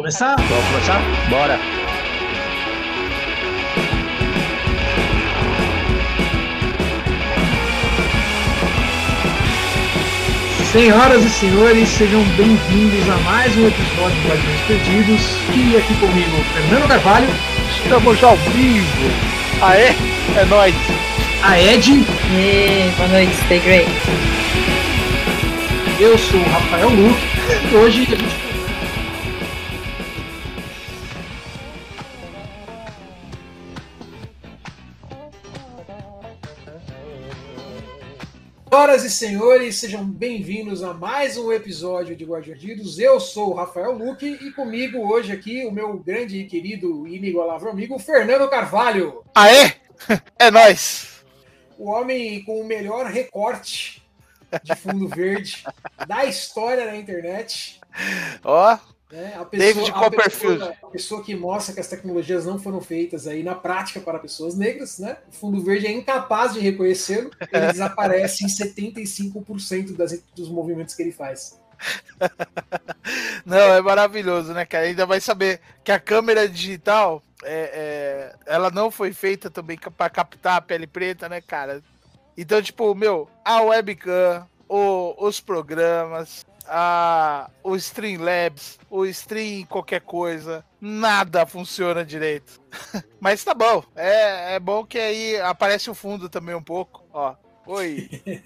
Começar? Vamos começar? Bora! Senhoras e senhores, sejam bem-vindos a mais um episódio do Guardiões Perdidos. E aqui comigo, Fernando Carvalho. Estamos ao vivo! Aê, é nóis! A Ed. E boa noite, stay great. Eu sou o Rafael Luque. E hoje a gente Senhoras e senhores, sejam bem-vindos a mais um episódio de Guardiões. Eu sou o Rafael Luque e comigo hoje aqui o meu grande e querido e inigualável amigo Fernando Carvalho. Aê, é nóis! O homem com o melhor recorte de fundo verde da história da internet. Ó, né? A David a Copperfield. pessoa, a pessoa que mostra que as tecnologias não foram feitas aí na prática para pessoas negras, né? O fundo verde é incapaz de reconhecê-lo, ele desaparece em 75% das, dos movimentos que ele faz. Não, é maravilhoso, né, cara? Ainda vai saber que a câmera digital, é, é, ela não foi feita também para captar a pele preta, né, cara? Então, tipo, meu, a webcam, o, os programas, a, o Streamlabs, o Stream qualquer coisa, nada funciona direito. Mas tá bom, é, é bom que aí aparece o fundo também um pouco, ó. Oi.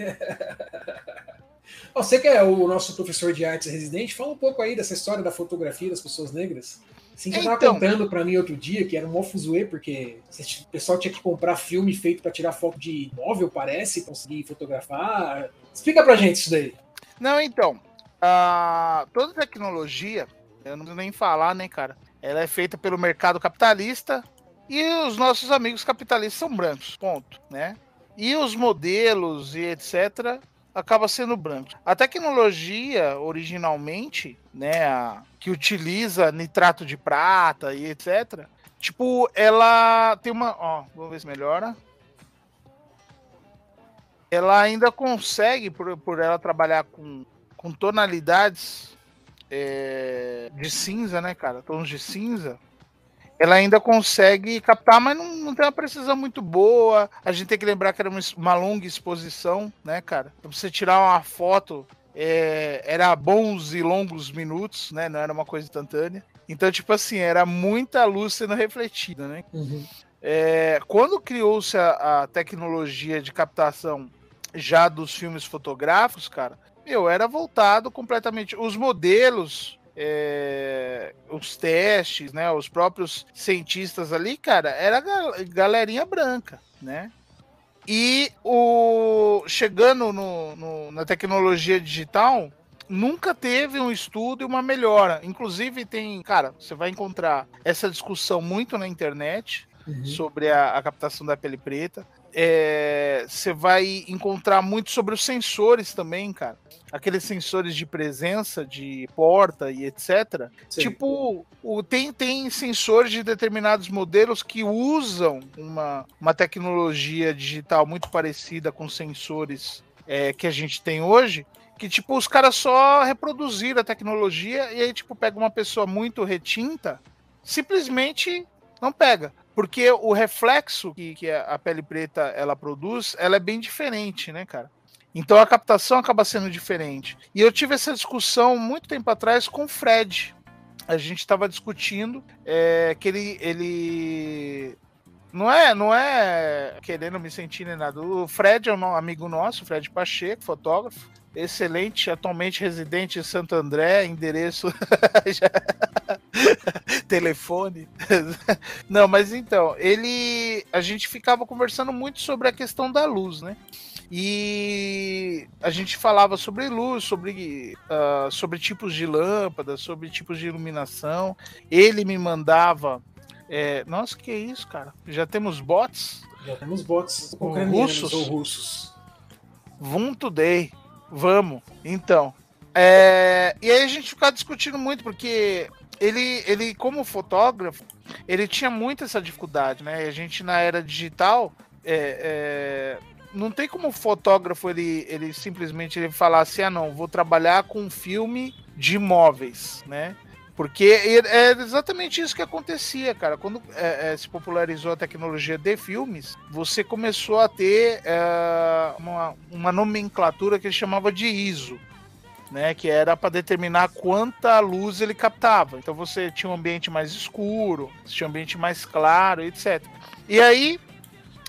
Você que é o nosso professor de artes residente, fala um pouco aí dessa história da fotografia das pessoas negras. Assim, você estava Então. contando para mim outro dia que era um mó fuzuê, porque o pessoal tinha que comprar filme feito para tirar foto de móvel, parece, conseguir fotografar. Explica pra gente isso daí. Não, então, a- toda tecnologia, eu não preciso nem falar, né, cara? Ela é feita pelo mercado capitalista e os nossos amigos capitalistas são brancos, ponto, né? E os modelos e etc. acaba sendo brancos. A tecnologia, originalmente, né, a- que utiliza nitrato de prata e etc. Tipo, ela tem uma. Ó, vamos ver se melhora ela ainda consegue, por, por ela trabalhar com, com tonalidades é, de cinza, né, cara? Tons de cinza. Ela ainda consegue captar, mas não, não tem uma precisão muito boa. A gente tem que lembrar que era uma, uma longa exposição, né, cara? Pra você tirar uma foto, é, era bons e longos minutos, né? Não era uma coisa instantânea. Então, tipo assim, era muita luz sendo refletida, né? É, quando criou-se a, a tecnologia de captação já dos filmes fotográficos, cara, meu, era voltado completamente. Os modelos, é, os testes, né? Os próprios cientistas ali, cara, era gal- galerinha branca, né? E o chegando no- no- na tecnologia digital, nunca teve um estudo e uma melhora. Inclusive, tem, cara, você vai encontrar essa discussão muito na internet Uhum. sobre a, a captação da pele preta. É, Você vai encontrar muito sobre os sensores também, cara. Aqueles sensores de presença, de porta e etc. Sim. Tipo, o, tem, tem sensores de determinados modelos que usam uma, uma tecnologia digital muito parecida com sensores é, que a gente tem hoje. Que, tipo, os caras só reproduziram a tecnologia e aí, tipo, pega uma pessoa muito retinta, simplesmente não pega. Porque o reflexo que, que a pele preta ela produz, ela é bem diferente, né, cara? Então a captação acaba sendo diferente. E eu tive essa discussão muito tempo atrás com o Fred. A gente estava discutindo é, que ele, ele não é, não é querendo me sentir nem nada. O Fred é um amigo nosso, Fred Pacheco, fotógrafo, excelente, atualmente residente em Santo André, endereço telefone. Não, mas então, ele. A gente ficava conversando muito sobre a questão da luz, né? E a gente falava sobre luz, sobre, ah, sobre tipos de lâmpadas, sobre tipos de iluminação. Ele me mandava. é, Nossa, que isso, cara? Já temos bots? Já temos bots Russos? ou russos. Vum today. Vamos. Então. é, E aí a gente ficava discutindo muito, porque ele, ele, como fotógrafo, ele tinha muito essa dificuldade, né? E a gente, na era digital, é, é, não tem como o fotógrafo ele, ele simplesmente ele falar assim: ah, não, vou trabalhar com filme de imóveis, né? Porque é exatamente isso que acontecia, cara. Quando é, é, se popularizou a tecnologia de filmes, você começou a ter é, uma, uma nomenclatura que ele chamava de ISO. Né, que era para determinar quanta luz ele captava. Então você tinha um ambiente mais escuro, tinha um ambiente mais claro, etc. E aí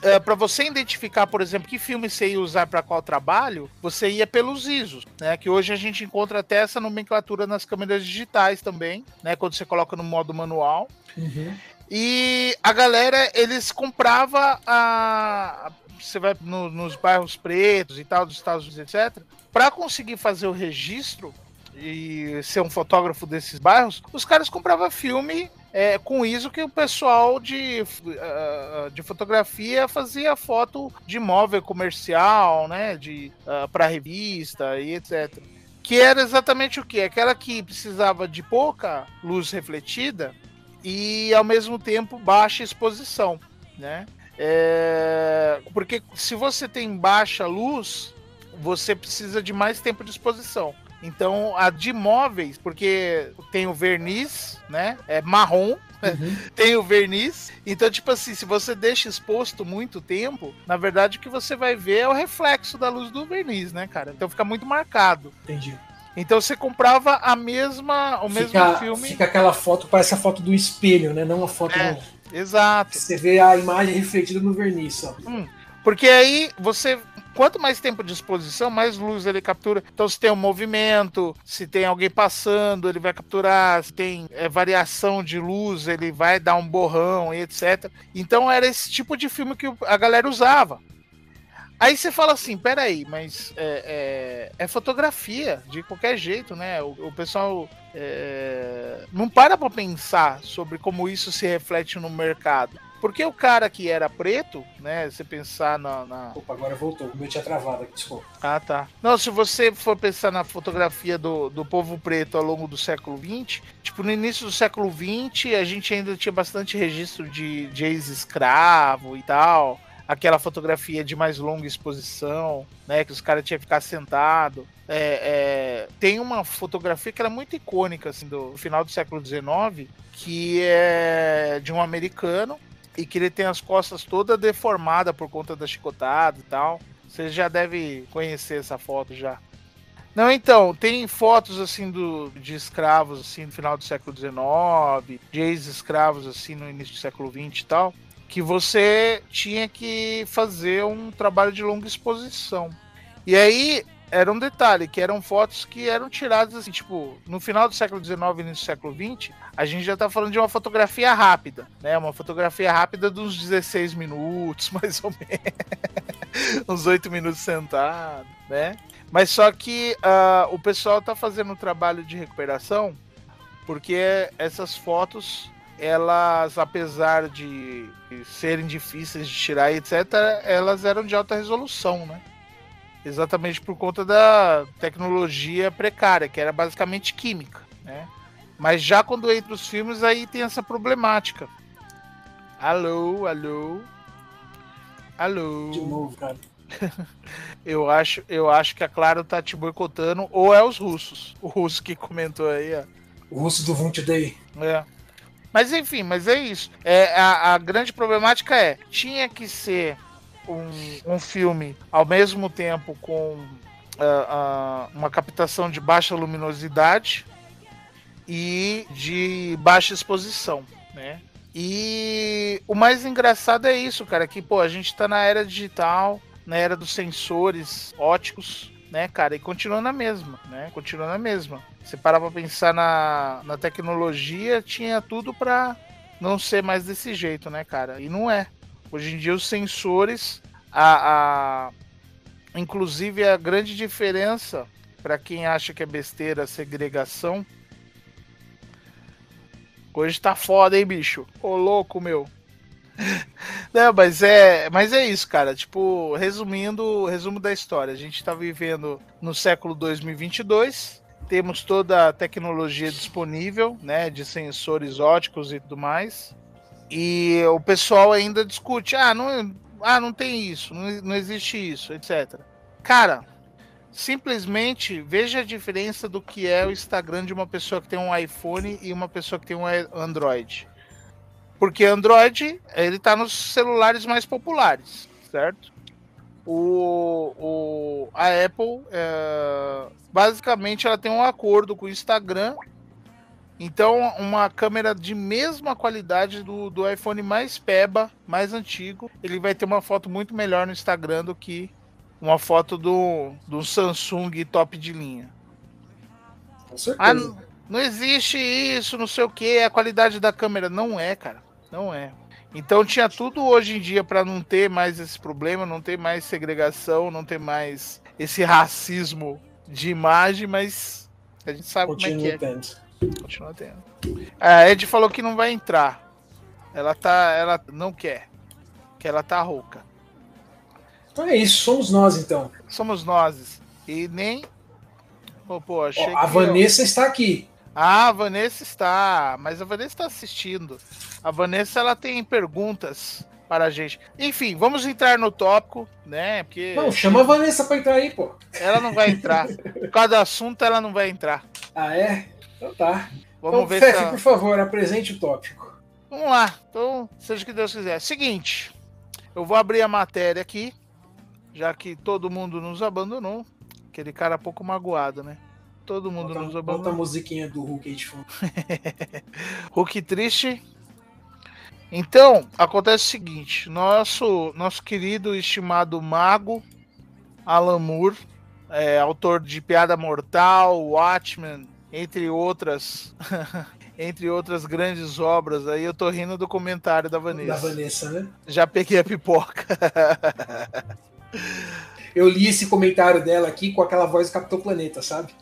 é, para você identificar, por exemplo, que filme você ia usar para qual trabalho, você ia pelos ISOs, né? Que hoje a gente encontra até essa nomenclatura nas câmeras digitais também, né? Quando você coloca no modo manual. Uhum. E a galera, eles comprava a. Você vai no, nos bairros pretos e tal, dos Estados Unidos, etc. Para conseguir fazer o registro e ser um fotógrafo desses bairros, os caras compravam filme é, com isso que o pessoal de, uh, de fotografia fazia foto de móvel comercial, né? De, uh, para revista e etc. Que era exatamente o que? Aquela que precisava de pouca luz refletida e ao mesmo tempo baixa exposição, né? É, porque se você tem baixa luz, você precisa de mais tempo de exposição. Então, a de móveis, porque tem o verniz, né? É marrom, Uhum. tem o verniz. Então, tipo assim, se você deixa exposto muito tempo, na verdade o que você vai ver é o reflexo da luz do verniz, né, cara? Então fica muito marcado. Entendi. Então você comprava a mesma, o fica, mesmo filme. Fica aquela foto, parece a foto do espelho, né? Não a foto. É, do... Exato. Você vê a imagem refletida no verniz só. Hum, porque aí você quanto mais tempo de exposição, mais luz ele captura. Então, se tem um movimento, se tem alguém passando, ele vai capturar. Se tem é, variação de luz, ele vai dar um borrão e etc. Então, era esse tipo de filme que a galera usava. Aí você fala assim, peraí, mas é, é, é fotografia de qualquer jeito, né? O, o pessoal é, não para pra pensar sobre como isso se reflete no mercado. Porque o cara que era preto, né? Você pensar na. na... Opa, agora voltou. O meu tinha travado aqui, desculpa. Ah, tá. Não, se você for pensar na fotografia do, do povo preto ao longo do século XX, tipo, no início do século XX, a gente ainda tinha bastante registro de, de ex-escravo e tal aquela fotografia de mais longa exposição, né? Que os caras tinham que ficar sentado. É, é, tem uma fotografia que era muito icônica assim, do final do século XIX, que é de um americano e que ele tem as costas toda deformada por conta da chicotada e tal. Você já deve conhecer essa foto já. Não, então, tem fotos assim do, de escravos assim no final do século XIX, de ex-escravos assim no início do século XX e tal, que você tinha que fazer um trabalho de longa exposição. E aí era um detalhe, que eram fotos que eram tiradas assim, tipo, no final do século XIX e início do século XX, a gente já tá falando de uma fotografia rápida, né? Uma fotografia rápida de uns 16 minutos, mais ou menos. uns 8 minutos sentado, né? Mas só que uh, o pessoal tá fazendo um trabalho de recuperação porque essas fotos, elas, apesar de serem difíceis de tirar, etc., elas eram de alta resolução, né? Exatamente por conta da tecnologia precária, que era basicamente química, né? Mas já quando entra os filmes, aí tem essa problemática. Alô, alô, alô. De novo, cara. eu acho, eu acho que a Claro tá te boicotando, ou é os russos. O russo que comentou aí, ó. O russo do Vunt Day. É. Mas enfim, mas é isso. É, a, a grande problemática é, tinha que ser um, um filme ao mesmo tempo com uh, uh, uma captação de baixa luminosidade e de baixa exposição, né? E o mais engraçado é isso, cara, que pô, a gente tá na era digital, na era dos sensores óticos, né, cara, e continua na mesma, né? Continua na mesma. Você parar pra pensar na, na tecnologia, tinha tudo para não ser mais desse jeito, né, cara? E não é. Hoje em dia os sensores, a, a inclusive a grande diferença para quem acha que é besteira a segregação. Hoje tá foda, hein, bicho? Ô louco, meu. Não, mas é, mas é isso, cara. Tipo, resumindo, resumo da história. A gente tá vivendo no século 2022. Temos toda a tecnologia disponível, né, de sensores óticos e tudo mais. E o pessoal ainda discute, ah, não, ah, não tem isso, não, não existe isso, etc. Cara, simplesmente veja a diferença do que é o Instagram de uma pessoa que tem um iPhone e uma pessoa que tem um Android. Porque Android, ele tá nos celulares mais populares, certo? O, o, a Apple, é, basicamente, ela tem um acordo com o Instagram. Então, uma câmera de mesma qualidade do, do iPhone mais peba, mais antigo, ele vai ter uma foto muito melhor no Instagram do que uma foto do, do Samsung top de linha. Com certeza. Ah, não, não existe isso, não sei o que, a qualidade da câmera. Não é, cara. Não é. Então tinha tudo hoje em dia para não ter mais esse problema, não ter mais segregação, não ter mais esse racismo de imagem, mas a gente sabe Continua como é que é. tendo. Continua tendo. A Ed falou que não vai entrar. Ela tá, ela não quer, que ela tá rouca. Então é isso, somos nós então. Somos nós. E nem Pô, pô, achei Ó, a Vanessa está aqui. Ah, a Vanessa está, mas a Vanessa está assistindo. A Vanessa ela tem perguntas para a gente. Enfim, vamos entrar no tópico, né? Porque Não, chama a Vanessa para entrar aí, pô. ela não vai entrar. Por causa do assunto, ela não vai entrar. Ah, é? Então tá. Vamos então, ver Fefe, se por favor, apresente o tópico. Vamos lá. Então, seja o que Deus quiser. Seguinte, eu vou abrir a matéria aqui, já que todo mundo nos abandonou. Aquele cara pouco magoado, né? Todo mundo Bota, nos bota a abandonou. musiquinha do Hulk aí de fundo. Hulk triste. Então, acontece o seguinte: nosso, nosso querido e estimado mago, Alan Moore, é, autor de Piada Mortal, Watchmen, entre outras. entre outras grandes obras, aí eu tô rindo do comentário da Vanessa. Da Vanessa, né? Já peguei a pipoca. Eu li esse comentário dela aqui com aquela voz do Capitão Planeta, sabe?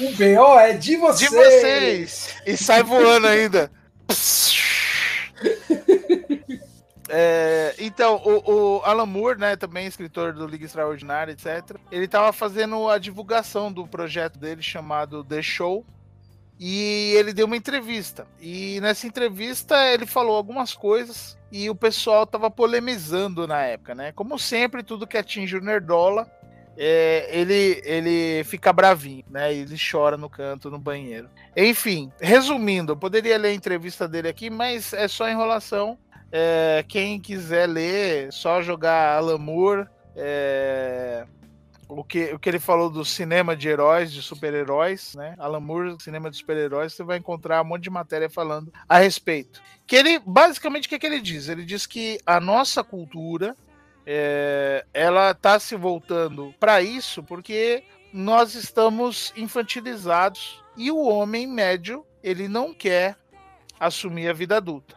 O BO é de vocês! De vocês! E sai voando ainda. É, então, o, o Alan Moore, né, também escritor do Liga Extraordinária, etc., ele estava fazendo a divulgação do projeto dele chamado The Show. E ele deu uma entrevista. E nessa entrevista ele falou algumas coisas e o pessoal tava polemizando na época, né? Como sempre, tudo que atinge o Nerdola, é, ele, ele fica bravinho, né? Ele chora no canto, no banheiro. Enfim, resumindo, eu poderia ler a entrevista dele aqui, mas é só enrolação. É, quem quiser ler, só jogar Alan Moore, é, o, que, o que ele falou do cinema de heróis, de super-heróis, né? Alan Moore, cinema de super-heróis, você vai encontrar um monte de matéria falando a respeito. Que ele, basicamente, o que, que ele diz? Ele diz que a nossa cultura é, ela está se voltando para isso porque nós estamos infantilizados e o homem médio ele não quer assumir a vida adulta.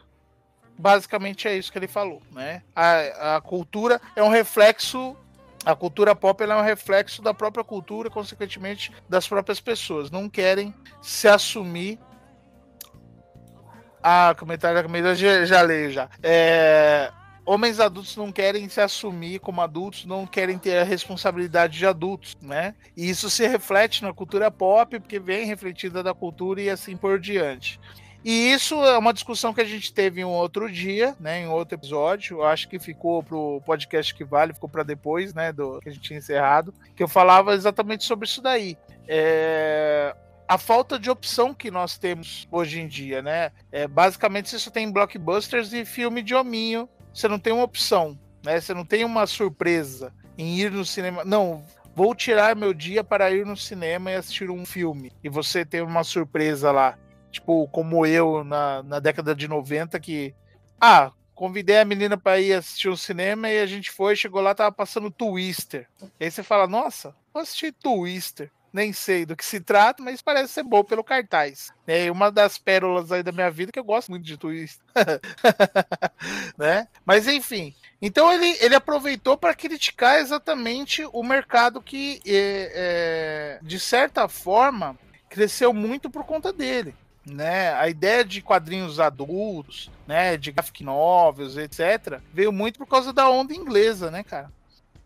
Basicamente é isso que ele falou, né? A, a cultura é um reflexo, a cultura pop é um reflexo da própria cultura, consequentemente das próprias pessoas. Não querem se assumir. Ah, comentário da Camila já, já leio já. É, homens adultos não querem se assumir como adultos, não querem ter a responsabilidade de adultos, né? E isso se reflete na cultura pop, porque vem refletida da cultura e assim por diante. E isso é uma discussão que a gente teve em um outro dia, né, em outro episódio. Eu acho que ficou pro podcast que vale, ficou para depois, né, do que a gente tinha encerrado, que eu falava exatamente sobre isso daí. É, a falta de opção que nós temos hoje em dia, né? É, basicamente você só tem blockbusters e filme de hominho. Você não tem uma opção, né? Você não tem uma surpresa em ir no cinema. Não, vou tirar meu dia para ir no cinema e assistir um filme. E você tem uma surpresa lá. Tipo, como eu na, na década de 90, que. Ah, convidei a menina para ir assistir um cinema e a gente foi, chegou lá, tava passando Twister. E aí você fala, nossa, vou assistir Twister. Nem sei do que se trata, mas parece ser bom pelo cartaz. É uma das pérolas aí da minha vida que eu gosto muito de Twister. né? Mas enfim. Então ele, ele aproveitou para criticar exatamente o mercado que, é, é, de certa forma, cresceu muito por conta dele né? A ideia de quadrinhos adultos, né? De graphic novels, etc., veio muito por causa da onda inglesa, né, cara?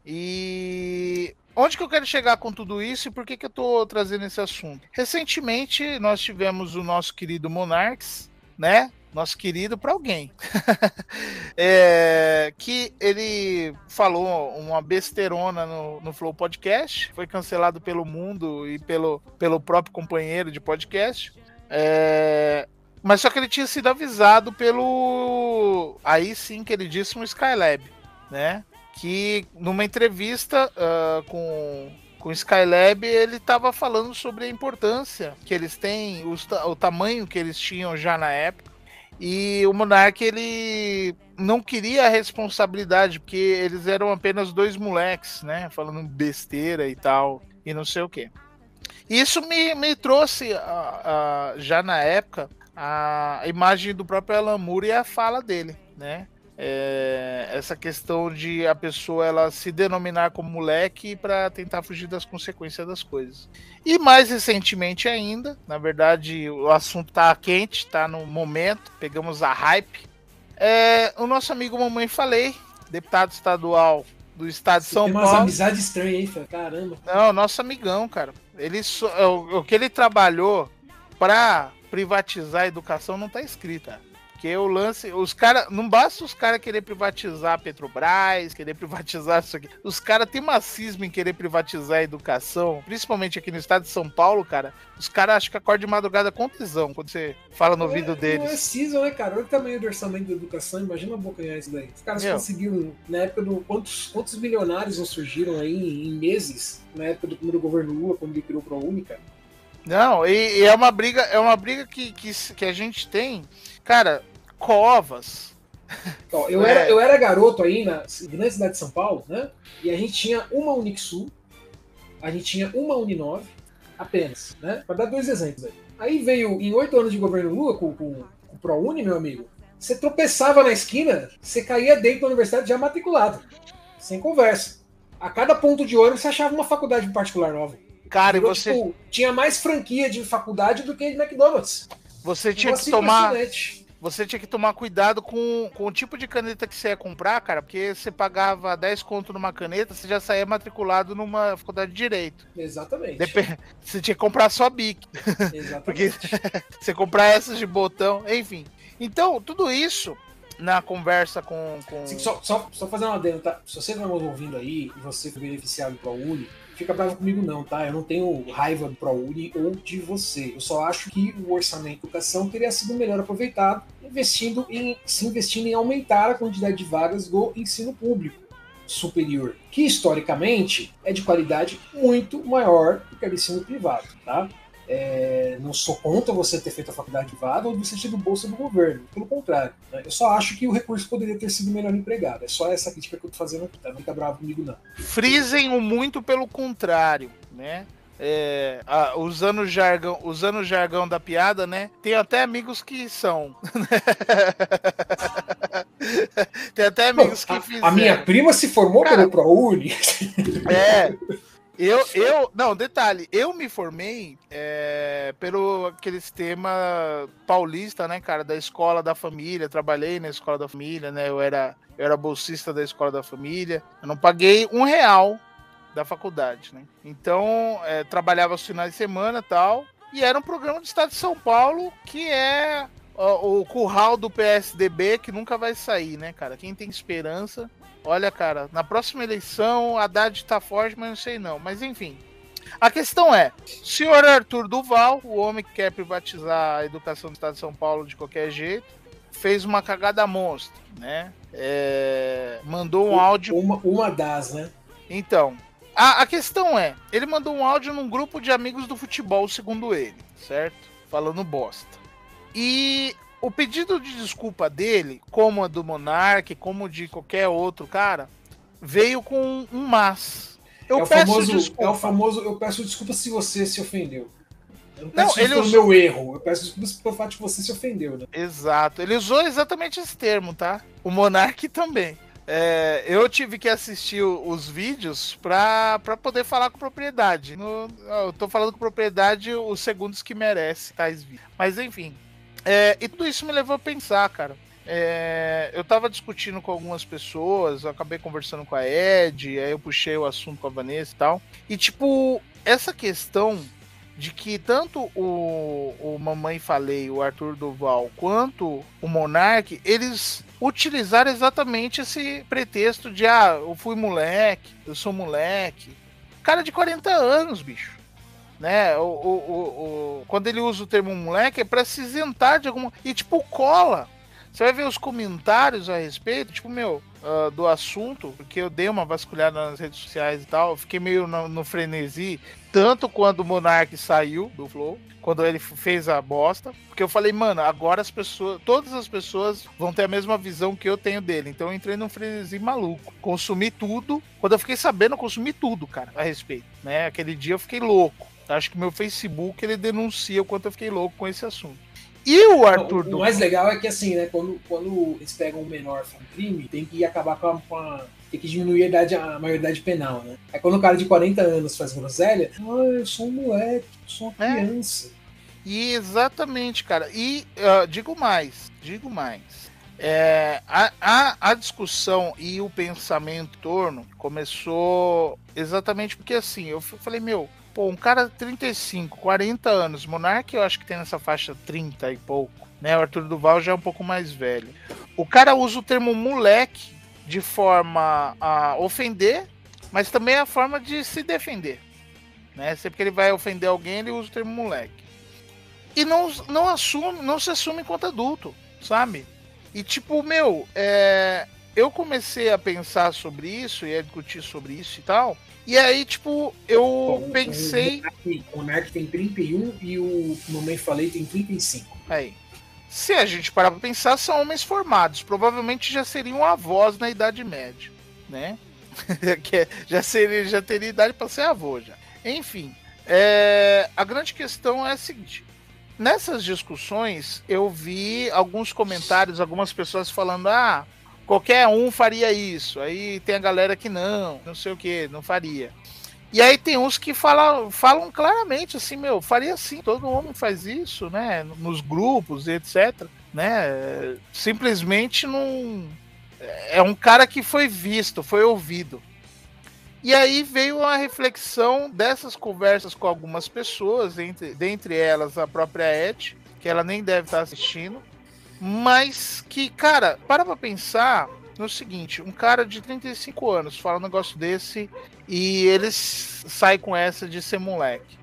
E onde que eu quero chegar com tudo isso e por que, que eu tô trazendo esse assunto? Recentemente nós tivemos o nosso querido Monarchs, né? nosso querido, para alguém. é, que ele falou uma besteirona no, no Flow Podcast, foi cancelado pelo mundo e pelo, pelo próprio companheiro de podcast. É, mas só que ele tinha sido avisado pelo. Aí sim, que ele disse, um Skylab, né? Que numa entrevista uh, com com o Skylab, ele estava falando sobre a importância que eles têm, o tamanho que eles tinham já na época. E o Monark ele não queria a responsabilidade, porque eles eram apenas dois moleques, né? Falando besteira e tal, e não sei o que. Isso me, me trouxe, a, já na época, a imagem do próprio Alan Moore e a fala dele, né? é, essa questão de a pessoa ela se denominar como moleque para tentar fugir das consequências das coisas. E mais recentemente ainda, na verdade o assunto tá quente, tá no momento, pegamos a hype. É, o nosso amigo Mamãe Falei, deputado estadual do estado de São Tem Paulo. Tem umas amizades estranhas, hein, caramba. Não, nosso amigão, cara. Ele o, o que ele trabalhou para privatizar a educação não tá escrito, cara. Porque o lance, os caras, não basta os caras querer privatizar a Petrobras, querer privatizar isso aqui. Os caras têm macismo em querer privatizar a educação, principalmente aqui no estado de São Paulo, cara. Os caras acham que acorda de madrugada com tesão quando você fala no ouvido é, deles. Não é season, né, cara? Olha o tamanho do orçamento da educação, imagina abocanhar isso daí. Os caras Meu. conseguiram, na época do. Quantos, quantos milionários não surgiram aí em, em meses, na época do primeiro governo Lula, quando ele criou o cara? Não, e, e, é uma briga, é uma briga que, que, que a gente tem. Cara, covas. Ó, eu, é. era, eu era garoto aí na grande cidade de São Paulo, né? E a gente tinha uma Unixul, a gente tinha uma Uninove, apenas, né? Para dar dois exemplos aí. Aí veio, em oito anos de governo Lula, com, com, com o ProUni, meu amigo, você tropeçava na esquina, você caía dentro da universidade já matriculado. Sem conversa. A cada ponto de ônibus você achava uma faculdade particular nova. Cara, e você. Tipo, tinha mais franquia de faculdade do que de McDonald's. Você tinha que tomar você tinha que tomar cuidado com, com o tipo de caneta que você ia comprar, cara, porque você pagava 10 conto numa caneta, você já saía matriculado numa faculdade de direito. Exatamente. Dep você tinha que comprar só Bic. Exatamente. porque você comprar essas de botão, enfim. Então, tudo isso na conversa com. com... Sim, só, só, só fazer uma adendo, tá? Se você está nos ouvindo aí e você foi beneficiado pelo Uni, fica bravo comigo não, tá? Eu não tenho raiva do ProUni ou de você. Eu só acho que o orçamento de educação teria sido melhor aproveitado investindo em, se investindo em aumentar a quantidade de vagas do ensino público superior, que historicamente é de qualidade muito maior do que o ensino privado, tá? É, não sou contra você ter feito a faculdade privada ou você ter tido bolsa do governo. Pelo contrário, né? eu só acho que o recurso poderia ter sido melhor empregado. É só essa crítica que eu tô fazendo aqui, tá? Não fica bravo comigo, não. Frisem o muito pelo contrário, né? É, ah, usando o jargão, usando o jargão da piada, né? Tem até amigos que são. Tem até amigos que fizeram. A minha prima se formou Cara, pelo ProUni. É. Eu, eu, não, detalhe, eu me formei é, pelo aquele sistema paulista, né, cara, da escola da família. Trabalhei na escola da família, né? Eu era, eu era bolsista da escola da família. Eu não paguei um real da faculdade, né? Então, é, trabalhava os finais de semana tal. E era um programa do estado de São Paulo que é o, o curral do PSDB que nunca vai sair, né, cara? Quem tem esperança Olha, cara, na próxima eleição a Haddad tá forte, mas não sei não. Mas enfim. A questão é, senhor Arthur Duval, o homem que quer privatizar a educação do Estado de São Paulo de qualquer jeito, fez uma cagada monstra, né? É, mandou um áudio. Uma, uma das, né? Então, a, a questão é, ele mandou um áudio num grupo de amigos do futebol, segundo ele, certo? Falando bosta. E o pedido de desculpa dele, como a do Monark, como de qualquer outro cara, veio com um mas. Eu é peço famoso, desculpa. É o famoso, eu peço desculpa se você se ofendeu. Eu não peço não, ele pelo usou... meu erro, eu peço desculpas pelo fato de que você se ofendeu, né? Exato, ele usou exatamente esse termo, tá? O Monark também. É, eu tive que assistir os vídeos para poder falar com propriedade. No, eu tô falando com propriedade os segundos que merece tais vídeos. Mas enfim, é, e tudo isso me levou a pensar, cara. É, eu tava discutindo com algumas pessoas, acabei conversando com a Ed, aí eu puxei o assunto com a Vanessa e tal. E, tipo, essa questão de que tanto o, o Mamãe Falei, o Arthur Duval, quanto o Monark, eles utilizaram exatamente esse pretexto de ah, eu fui moleque, eu sou moleque. Cara de 40 anos, bicho. Né? O, o, o, o quando ele usa o termo moleque é para se isentar de alguma. E tipo, cola. Você vai ver os comentários a respeito, tipo, meu, uh, do assunto, porque eu dei uma vasculhada nas redes sociais e tal, fiquei meio no, no frenesi, tanto quando o Monark saiu do Flow, quando ele fez a bosta, porque eu falei, mano, agora as pessoas, todas as pessoas vão ter a mesma visão que eu tenho dele. Então eu entrei num frenesi maluco, consumi tudo. Quando eu fiquei sabendo, eu consumi tudo, cara, a respeito, né? Aquele dia eu fiquei louco. Acho que meu Facebook ele denuncia o quanto eu fiquei louco com esse assunto. E o Arthur O, o mais legal é que, assim, né, quando, quando eles pegam um menor para um crime, tem que acabar com a, com a tem que diminuir a, idade, a maioridade penal, né? É quando o cara de 40 anos faz groselha, ah, eu sou um moleque, sou uma é. criança. E exatamente, cara. E uh, digo mais, digo mais. É, a, a, a, discussão e o pensamento em torno começou exatamente porque assim, eu falei, meu, Pô, um cara 35, 40 anos, Monark eu acho que tem nessa faixa 30 e pouco, né? O Arthur Duval já é um pouco mais velho. O cara usa o termo moleque de forma a ofender, mas também é a forma de se defender. Né? Sempre que ele vai ofender alguém, ele usa o termo moleque. E não, não assume, não se assume enquanto adulto, sabe? E tipo, meu, é, eu comecei a pensar sobre isso e a discutir sobre isso e tal. E aí, tipo, eu Bom, pensei. O Monark tem 31 e o Mamãe Falei tem 35. Aí. Se a gente parar pra pensar, são homens formados. Provavelmente já seriam avós na Idade Média, né? que já, seria, já teria idade para ser avô já. Enfim, é, a grande questão é a seguinte. Nessas discussões, eu vi alguns comentários, algumas pessoas falando: ah, qualquer um faria isso. Aí tem a galera que não, não sei o que, não faria. E aí tem uns que falam, falam claramente assim, meu, faria assim, todo homem faz isso, né? Nos grupos etc. Né? Simplesmente não. É um cara que foi visto, foi ouvido. E aí veio a reflexão dessas conversas com algumas pessoas, entre, dentre elas a própria Ed, que ela nem deve estar assistindo mas que, cara, para pra pensar no seguinte: um cara de 35 anos fala um negócio desse e eles sai com essa de ser moleque.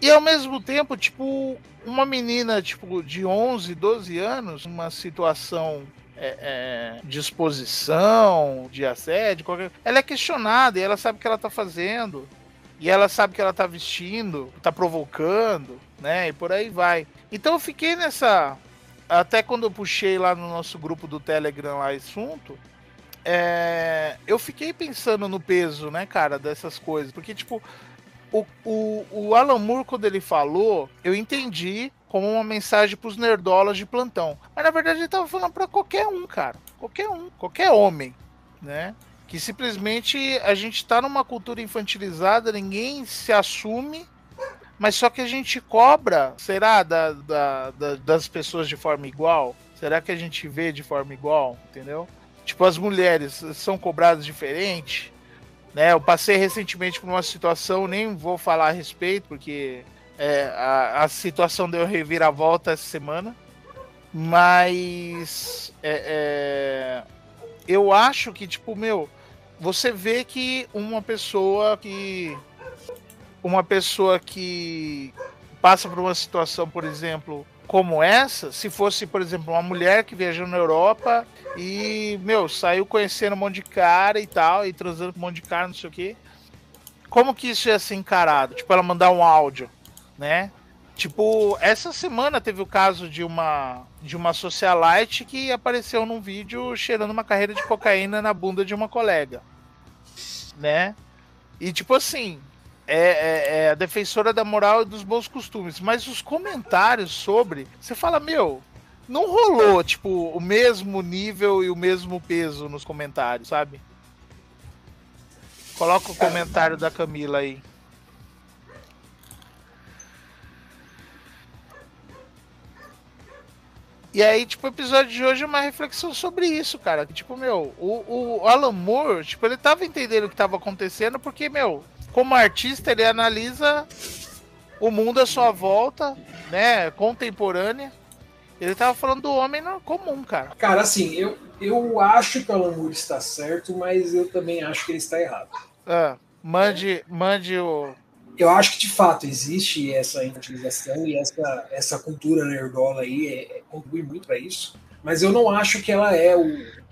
E ao mesmo tempo, tipo, uma menina tipo de 11, 12 anos, uma situação é, é, de exposição, de assédio, qualquer... ela é questionada e ela sabe o que ela tá fazendo. E ela sabe que ela tá vestindo, tá provocando, né? E por aí vai. Então eu fiquei nessa até quando eu puxei lá no nosso grupo do Telegram lá assunto, é, eu fiquei pensando no peso, né, cara, dessas coisas. Porque, tipo, o, o, o Alan Moore, quando ele falou, eu entendi como uma mensagem pros nerdolas de plantão. Mas na verdade ele tava falando para qualquer um, cara. Qualquer um, qualquer homem, né? Que simplesmente a gente tá numa cultura infantilizada, ninguém se assume mas só que a gente cobra, será, da, da, da, das pessoas de forma igual? Será que a gente vê de forma igual? Entendeu? Tipo, as mulheres são cobradas diferente? Né? Eu passei recentemente por uma situação, nem vou falar a respeito, porque é, a, a situação deu reviravolta essa semana. Mas é, é, eu acho que, tipo, meu, você vê que uma pessoa que uma pessoa que passa por uma situação, por exemplo, como essa, se fosse, por exemplo, uma mulher que viajou na Europa e, meu, saiu conhecendo um monte de cara e tal, e transando com um monte de cara, não sei o quê. Como que isso ia ser encarado? Tipo, ela mandar um áudio, né? Tipo, essa semana teve o caso de uma de uma socialite que apareceu num vídeo cheirando uma carreira de cocaína na bunda de uma colega, né? E tipo assim, é, é, é, a defensora da moral e dos bons costumes. Mas os comentários sobre. Você fala, meu, não rolou, tipo, o mesmo nível e o mesmo peso nos comentários, sabe? Coloca o comentário da Camila aí. E aí, tipo, o episódio de hoje é uma reflexão sobre isso, cara. Que, tipo, meu, o, o Alan Moore, tipo, ele tava entendendo o que tava acontecendo porque, meu, como artista, ele analisa o, mundo à sua volta, né, contemporânea. Ele tava falando do homem comum, cara. Cara, assim, eu, eu acho que o Alan Moore está certo, mas eu também acho que ele está errado. Ah, mande, mande o. Eu acho que de fato existe essa infantilização e essa, essa cultura nerdola aí é, é, contribui muito para isso, mas eu não acho que ela é o,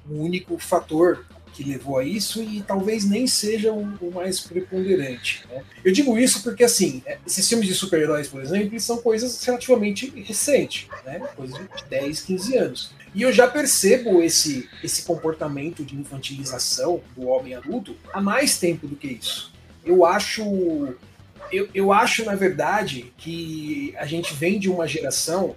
o único fator que levou a isso e talvez nem seja o, o mais preponderante. Né? Eu digo isso porque, assim, é, esses filmes de super-heróis, por exemplo, são coisas relativamente recentes, né? coisas de 10, 15 anos. E eu já percebo esse, esse comportamento de infantilização do homem adulto há mais tempo do que isso. Eu acho. Eu, eu acho, na verdade, que a gente vem de uma geração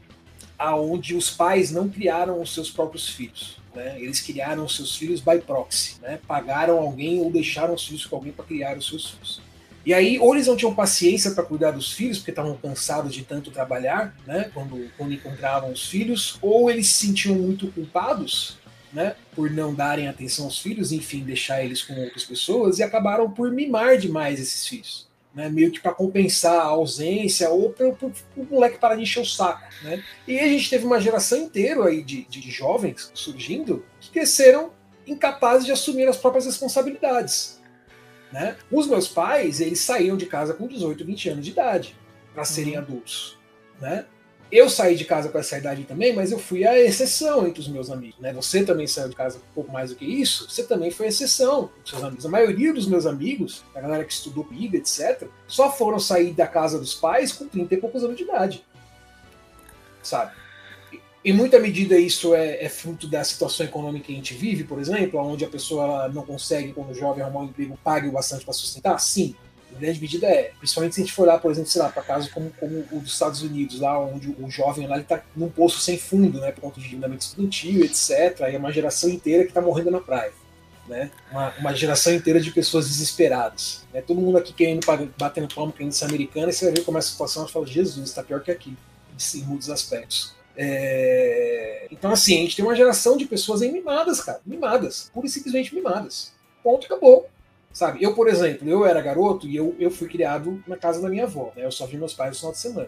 aonde os pais não criaram os seus próprios filhos. Né? Eles criaram seus filhos by proxy, né? pagaram alguém ou deixaram os filhos com alguém para criar os seus filhos. E aí, ou eles não tinham paciência para cuidar dos filhos, porque estavam cansados de tanto trabalhar, né? Quando, quando encontravam os filhos, ou eles se sentiam muito culpados, né? Por não darem atenção aos filhos, enfim, deixar eles com outras pessoas, e acabaram por mimar demais esses filhos né, meio que para compensar a ausência ou para o moleque parar de encher o saco. Né? E a gente teve uma geração inteira aí de, de jovens surgindo que cresceram incapazes de assumir as próprias responsabilidades. Né? Os meus pais, eles saíram de casa com 18, 20 anos de idade para serem uhum. adultos. Né? Eu saí de casa com essa idade também, mas eu fui a exceção entre os meus amigos. Né? Você também saiu de casa um pouco mais do que isso, você também foi a exceção dos seus amigos. A maioria dos meus amigos, a galera que estudou comigo, etc., só foram sair da casa dos pais com 30 e poucos anos de idade. Sabe? Em muita medida isso é, é, fruto da situação econômica que a gente vive, por exemplo, onde a pessoa não consegue, quando jovem, arrumar um emprego, pague o bastante para sustentar? Sim grande medida é. Principalmente se a gente for lá, por exemplo, sei lá, para casos como, como o dos Estados Unidos, lá onde o jovem lá está num poço sem fundo, né, por conta de endividamento estudantil, etc. Aí é uma geração inteira que está morrendo na praia. Né? Uma, uma, geração inteira de pessoas desesperadas. Né? Todo mundo aqui querendo batendo palma, querendo ser americano, e você vai ver como é a situação e fala: Jesus, está pior que aqui, em muitos aspectos. É... Então, assim, a gente tem uma geração de pessoas aí mimadas, cara, mimadas, pura e simplesmente mimadas. Ponto, acabou. Sabe, eu, por exemplo, eu era garoto e eu, eu fui criado na casa da minha avó, né? Eu só vi meus pais no final de semana.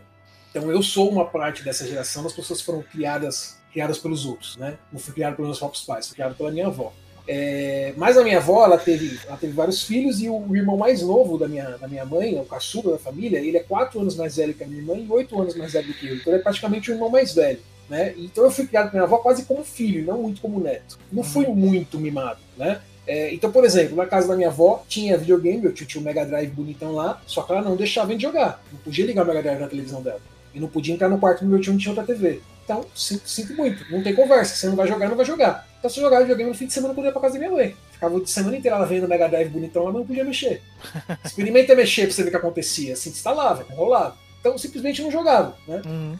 Então eu sou uma parte dessa geração das pessoas foram criadas criadas pelos outros, né? Não fui criado pelos meus próprios pais, fui criado pela minha avó. É, mas a minha avó, ela teve, ela teve vários filhos e o irmão mais novo da minha, da minha mãe, o caçula da família, ele é quatro anos mais velho que a minha mãe e oito anos mais velho que eu. Então ele é praticamente o irmão mais velho. Né? Então eu fui criado pela minha avó quase como filho, não muito como neto. Não fui uhum. muito mimado, né? É, então, por exemplo, na casa da minha avó tinha videogame, eu tinha o Mega Drive bonitão lá, só que ela não deixava a gente jogar. Não podia ligar o Mega Drive na televisão dela. E não podia entrar no quarto do meu tio, não tinha outra TV. Então, sinto, sinto muito, não tem conversa. Você não vai jogar, não vai jogar. Então, se eu jogava videogame no fim de semana, eu podia ir pra casa da minha mãe. Ficava de semana inteira ela vendo o Mega Drive bonitão, ela não podia mexer. Experimenta mexer pra você ver o que acontecia. Assim, instalava, enrolava. Então, simplesmente não jogava, né? Uhum.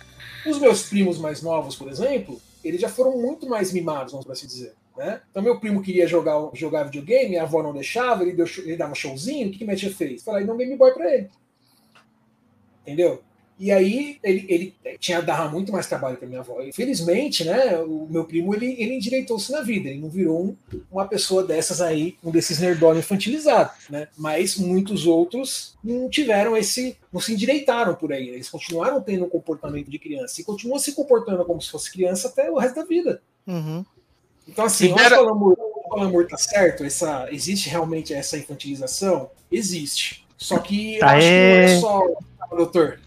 Os meus primos mais novos, por exemplo, eles já foram muito mais mimados, vamos assim dizer. Né? Então, meu primo queria jogar, jogar videogame, a avó não deixava, ele, deu, ele dava showzinho, o que, que minha tia fez? Falei, não Game Boy pra ele. Entendeu? E aí ele, ele tinha dava muito mais trabalho para minha avó. Infelizmente, né, o meu primo ele, ele endireitou-se na vida, ele não virou um, uma pessoa dessas aí, um desses nerdola infantilizado, né? Mas muitos outros não tiveram esse, não se endireitaram por aí, eles continuaram tendo um comportamento de criança e continuam se comportando como se fosse criança até o resto da vida. Uhum. Então, assim, Libera... acho que o amor tá certo, essa, existe realmente essa infantilização? Existe. Só que eu Aê. acho que não é só. Doutor.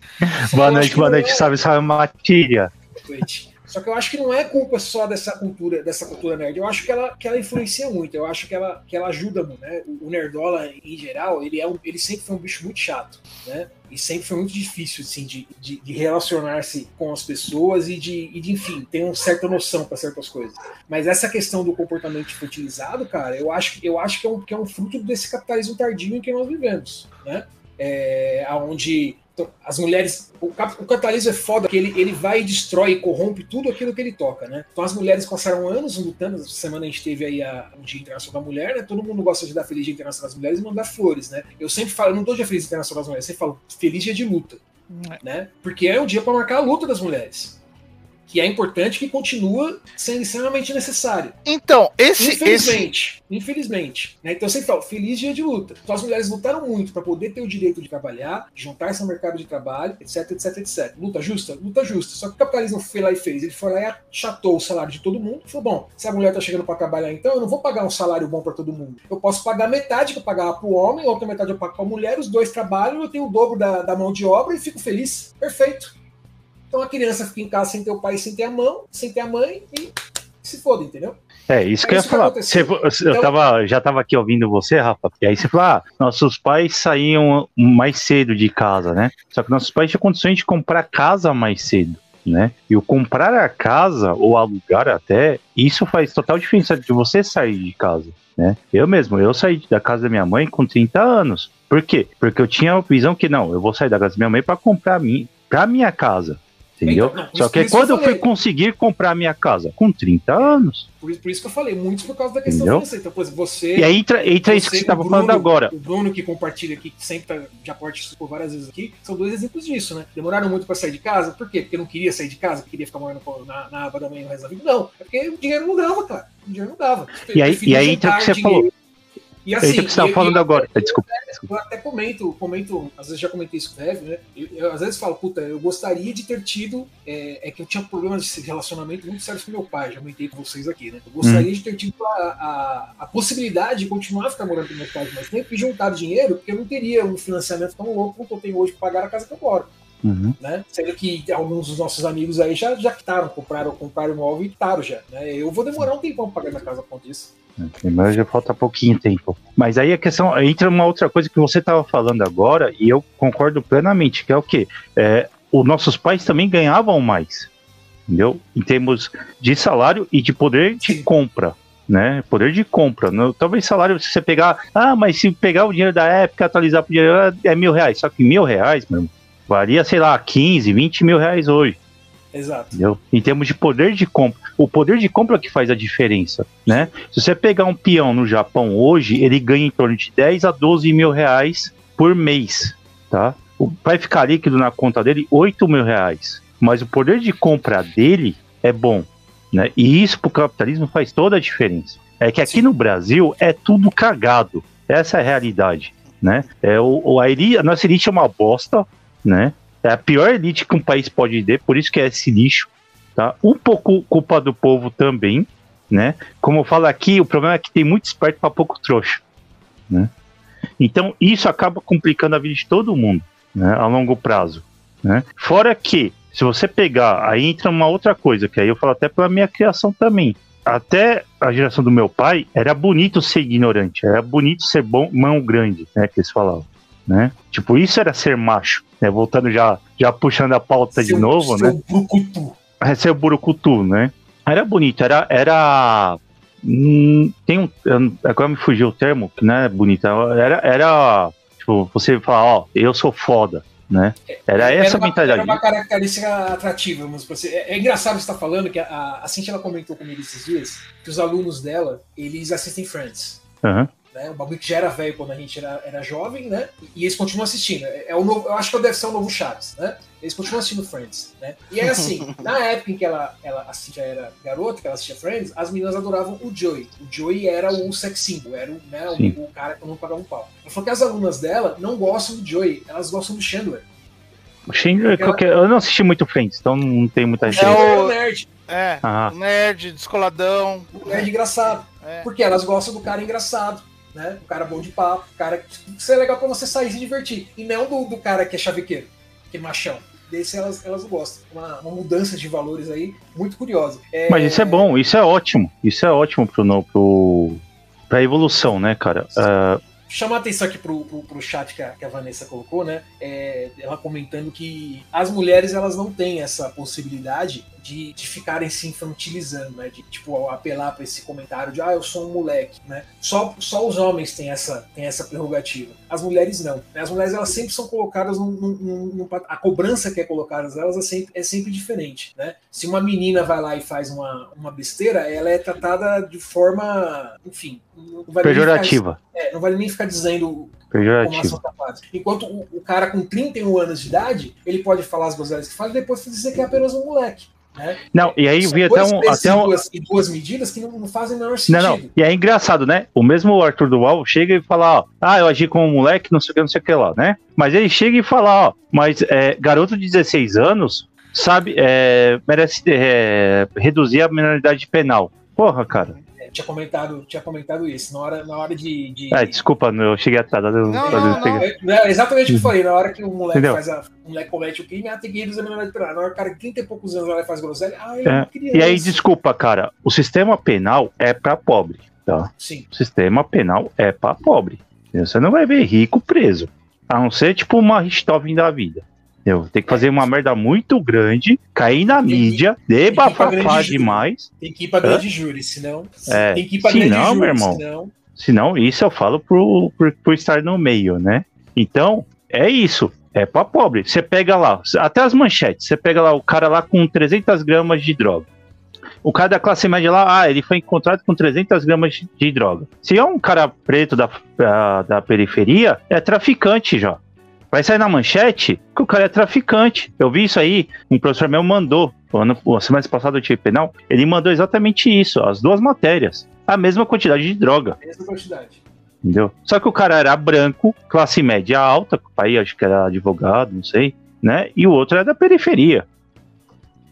boa noite, boa noite, é... salve, salve, Matilha. Boa noite. Só que eu acho que não é culpa só dessa cultura, dessa cultura nerd. Eu acho que ela, que ela influencia muito. Eu acho que ela, que ela ajuda muito, né? O nerdola, em geral, ele, é um, ele sempre foi um bicho muito chato, né? E sempre foi muito difícil, assim, de, de, de relacionar-se com as pessoas e de, e de, enfim, ter uma certa noção para certas coisas. Mas essa questão do comportamento infantilizado, cara, eu acho, eu acho que, é um, que é um fruto desse capitalismo tardio em que nós vivemos, né? É, onde então, as mulheres. O, cap, o capitalismo é foda que ele, ele vai e destrói e corrompe tudo aquilo que ele toca, né? Então as mulheres passaram anos lutando. Essa semana a gente teve aí a, o Dia Internacional da Mulher, né? Todo mundo gosta de dar Feliz Dia Internacional das Mulheres e mandar flores, né? Eu sempre falo, eu não dou Dia Feliz Internacional das Mulheres, eu sempre falo Feliz Dia de Luta, hum. né? Porque é um dia para marcar a luta das mulheres que é importante, que continua sendo extremamente necessário. Então, esse. esse... Infelizmente, infelizmente. Né? Então, sempre falo, feliz dia de luta. Então, as mulheres lutaram muito para poder ter o direito de trabalhar, de juntar-se ao mercado de trabalho, etc, etc, etc. Luta justa? Luta justa. Só que o capitalismo foi lá e fez. Ele foi lá e achatou o salário de todo mundo. Falou, bom, se a mulher tá chegando para trabalhar, então eu não vou pagar um salário bom para todo mundo. Eu posso pagar metade que eu pagava pro homem, outra metade eu pago pra mulher, os dois trabalham, eu tenho o dobro da, da mão de obra e fico feliz. Perfeito. Então a criança fica em casa sem ter o pai, sem ter a mão, sem ter a mãe e se foda, entendeu? É, isso é que eu ia falar. Você, eu então, tava, já estava aqui ouvindo você, Rafa, e aí você falou: ah, nossos pais saíam mais cedo de casa, né? Só que nossos pais tinham condições de comprar casa mais cedo. Né? E o comprar a casa ou alugar até, isso faz total diferença de você sair de casa, né? Eu mesmo, eu saí da casa da minha mãe com 30 anos. Por quê? Porque eu tinha a visão que não, eu vou sair da casa da minha mãe para comprar mim, pra minha casa. Entendeu? Então, não, Só que quando eu, eu, fui conseguir comprar minha casa? Com 30 anos. Por, por, isso que eu falei, muitos por causa da questão Entendeu? financeira. Então, exemplo, você. E aí entra, entra você, isso que você estava falando agora. O Bruno que compartilha aqui, que sempre tá, já participou várias vezes aqui, são dois exemplos disso, né? Demoraram muito para sair de casa. Por quê? Porque não queria sair de casa, queria ficar morando na, na aba da manhã o resto da vida. Não, é porque o dinheiro não dava, cara. O dinheiro não dava. E aí, e aí entra o que você falou e assim, que você falando eu, agora. Eu, desculpa, eu, até comento, comento, às vezes já comentei isso com o Rev, né? Eu, às vezes falo, puta, eu gostaria de ter tido. É, é, que eu tinha problemas de relacionamento muito sérios com meu pai, já comentei com vocês aqui, né? Eu gostaria hum. de ter tido a, a, a, possibilidade de continuar a ficar morando no meu pai mais tempo e juntar dinheiro, porque eu não teria um financiamento tão louco quanto eu tenho hoje para pagar a casa que eu moro. Uhum. Né? Sendo que alguns dos nossos amigos aí já, já quitaram, compraram, compraram imóvel e quitaram já. Né? Eu vou demorar um tempão para pagar minha casa com isso. Mas já falta pouquinho tempo. Mas aí a questão entra uma outra coisa que você estava falando agora, e eu concordo plenamente, que é o que? É, os nossos pais também ganhavam mais, entendeu? Em termos de salário e de poder de compra. Né? Poder de compra. Talvez salário, se você pegar. Ah, mas se pegar o dinheiro da época, atualizar para o dinheiro, é mil reais. Só que mil reais, varia, sei lá, 15, 20 mil reais hoje. Exato. Entendeu? Em termos de poder de compra. O poder de compra que faz a diferença, né? Se você pegar um peão no Japão hoje, ele ganha em torno de 10 a 12 mil reais por mês, tá? Vai ficar líquido na conta dele 8 mil reais. Mas o poder de compra dele é bom, né? E isso pro capitalismo faz toda a diferença. É que aqui Sim. no Brasil é tudo cagado. Essa é a realidade, né? É, o, a, elite, a nossa elite é uma bosta, né? É a pior elite que um país pode ter, por isso que é esse lixo. Tá? Um pouco culpa do povo também, né? Como eu falo aqui, o problema é que tem muito esperto para pouco trouxa, né? Então isso acaba complicando a vida de todo mundo, né? A longo prazo, né? Fora que se você pegar, aí entra uma outra coisa que aí eu falo até pela minha criação também. Até a geração do meu pai era bonito ser ignorante, era bonito ser bom, mão grande, né? Que eles falavam né? Tipo, isso era ser macho, né? Voltando já, já puxando a pauta seu, de novo, seu né? Burucutu. É ser burucutu, né? Era bonito, era. era hum, tem um. Agora me fugiu o termo, que não é bonito. Era. era tipo, você falar, ó, eu sou foda. Né? Era essa era uma, mentalidade. Era uma característica atrativa, mas você, é, é engraçado você estar tá falando que a, a Cintia ela comentou comigo esses dias que os alunos dela eles assistem Friends. Uhum né? Um bagulho que já era velho quando a gente era, era jovem, né? E, eles continuam assistindo. É, é o novo, eu acho que deve ser o novo Chaves, né? Eles continuam assistindo Friends, né? E é assim, na época em que ela, ela assistia, era garota, que ela assistia Friends, as meninas adoravam o Joey. O Joey era o sex symbol, era o, né, o, o, cara que não pagava um pau. Ela falou que as alunas dela não gostam do Joey, elas gostam do Chandler. O Chandler, qualquer... eu não assisti muito Friends, então não tem muita gente. É o nerd. É, ah. nerd, descoladão. O nerd engraçado. É. Porque elas gostam do cara engraçado né? Um cara bom de papo, um cara que, que é legal para você sair e se divertir. E não do, do cara que é chavequeiro, que é machão. Desse elas, elas gostam. Uma, uma mudança de valores aí muito curiosa. É... Mas isso é bom, isso é ótimo. Isso é ótimo pro, pro, pra evolução, né, cara? Uh, chamar a atenção aqui pro, pro, pro chat que a, que a, Vanessa colocou, né? É, ela comentando que as mulheres elas não têm essa possibilidade de, de ficarem se infantilizando, né? De tipo apelar para esse comentário de ah, eu sou um moleque, né? Só, só os homens têm essa, têm essa prerrogativa. As mulheres não. Né? As mulheres elas sempre são colocadas num, num, num, a cobrança que é colocada nelas é sempre, é sempre diferente, né? Se uma menina vai lá e faz uma, uma besteira, ela é tratada de forma, enfim, não vale pejorativa. Ficar, é, não vale nem ficar dizendo Pejorativo. Enquanto o, o, cara com 31 anos de idade, ele pode falar as groselhas que fala e depois dizer que é apenas um moleque. Né? Não, e aí eu São vi até um. Até um e, duas, e duas medidas que não, não fazem o menor não, sentido. não. E é engraçado, né? O mesmo Arthur Duval chega e fala, ó, ah, eu agi como um moleque, não sei o que, não sei o que lá, né? Mas ele chega e fala, ó, mas é, garoto de 16 anos, sabe, é, merece é, reduzir a minoridade penal. Porra, cara. Tinha, comentado, tinha comentado isso. Na hora, na hora de. de... É, desculpa, eu cheguei atrasado. eu- Não, não, não. peguei- É, é exatamente o que eu falei. Na hora que o moleque Entendeu? faz a. O moleque comete o crime, ah, tem que reduzir a minoridade penal. Na hora que o cara de 30 e poucos anos e faz groselha, ah, ele é criança. E aí, desculpa, cara, o sistema penal é pra pobre, tá? Sim. O sistema penal é pra pobre. Você não vai ver rico preso. A não ser tipo uma Richthofen da vida. Entendeu? Tem que fazer uma merda muito grande, cair na que- mídia, júri. demais. Tem que ir pra grande júri, senão. É, Tem que ir pra se grande não, júri, meu irmão. senão. Senão, isso eu falo por, por, por estar no meio, né? Então, é isso. É pra pobre. Você pega lá, até as manchetes, você pega lá o cara lá com 300 gramas de droga. O cara da classe média lá, ah, ele foi encontrado com 300 gramas de- de droga. Se é um cara preto da, da, da periferia, é traficante já. Vai sair na manchete que o cara é traficante. Eu vi isso aí, um professor meu mandou, ano, a semana passada eu tive penal, ele mandou exatamente isso, as duas matérias. A mesma quantidade de droga. Mesma quantidade. Entendeu? Só que o cara era branco, classe média alta, o pai acho que era advogado, não sei, né? E o outro era da periferia.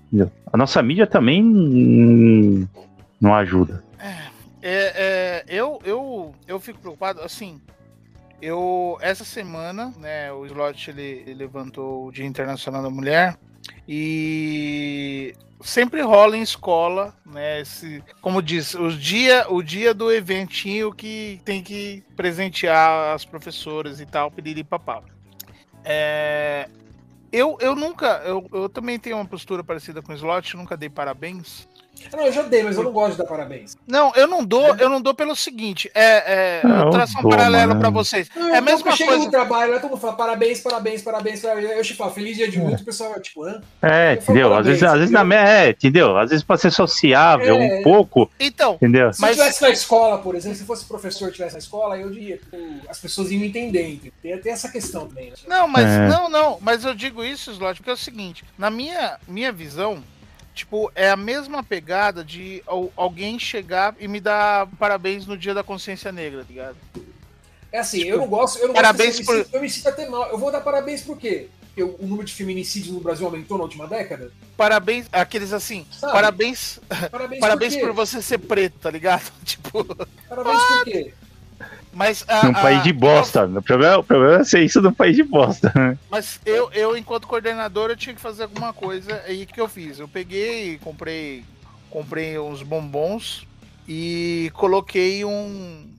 Entendeu? A nossa mídia também não ajuda. É, é, eu, eu, eu fico preocupado, assim, eu, essa semana, né, o Slot, ele, ele levantou o Dia Internacional da Mulher, e sempre rola em escola, né, esse, como diz, o dia, o dia do eventinho que tem que presentear as professoras e tal, piriri papá. É, eu, eu nunca, eu, eu também tenho uma postura parecida com o Slot, nunca dei parabéns, Não, eu já dei, mas eu não gosto de dar parabéns. não, eu não dou, eu não dou pelo seguinte, é, é Ah, eu traço um dou, paralelo pra vocês. Não, É a mesma quando chega coisa. no trabalho, lá todo mundo fala parabéns, parabéns, parabéns, parabéns. Eu te falo, feliz dia de muito, o pessoal vai tipo, hã? É, Eu falo entendeu? Às parabéns, vezes, às vezes na me- é, entendeu? Às vezes pra ser sociável É. um pouco, Então, entendeu? Se Mas- eu estivesse na escola, por exemplo, se fosse professor e estivesse na escola, eu diria, tipo, as pessoas iam entender. Tem, tem essa questão também. Né? não, mas É. não, não, mas eu digo isso, Slot, porque é o seguinte, na minha minha visão, tipo, é a mesma pegada de al- alguém chegar e me dar parabéns no dia da consciência negra, tá ligado? É assim, eu não gosto, eu não parabéns gosto, por- eu me sinto até mal. Eu vou dar parabéns por quê? Porque o, número de feminicídios no Brasil aumentou na última década? Parabéns, aqueles assim, Sabe? parabéns, Parabéns, parabéns por, por você ser preto, tá ligado? Tipo, Parabéns por quê? Mas a, Num país de bosta. O problema, o problema é ser isso num país de bosta. Mas eu, eu, enquanto coordenador, eu tinha que fazer alguma coisa. Aí o que eu fiz? Eu peguei, comprei, comprei uns bombons e coloquei um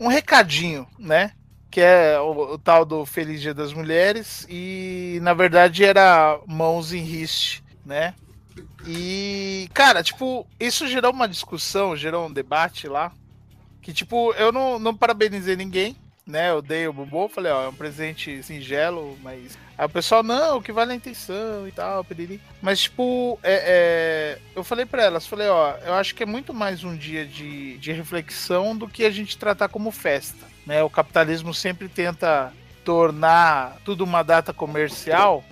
um recadinho, né? Que é o, o tal do Feliz Dia das Mulheres e na verdade era mãos em riste, né? E cara, tipo, isso gerou uma discussão, gerou um debate lá. Que tipo, eu não, não parabenizei ninguém, né? Eu dei o bombom, falei, ó, é um presente singelo, mas. Aí o pessoal, não, o que vale a intenção e tal, piriri. Mas, tipo, é, é, eu falei pra elas, falei, ó, eu acho que é muito mais um dia de, de reflexão do que a gente tratar como festa. Né? O capitalismo sempre tenta tornar tudo uma data comercial,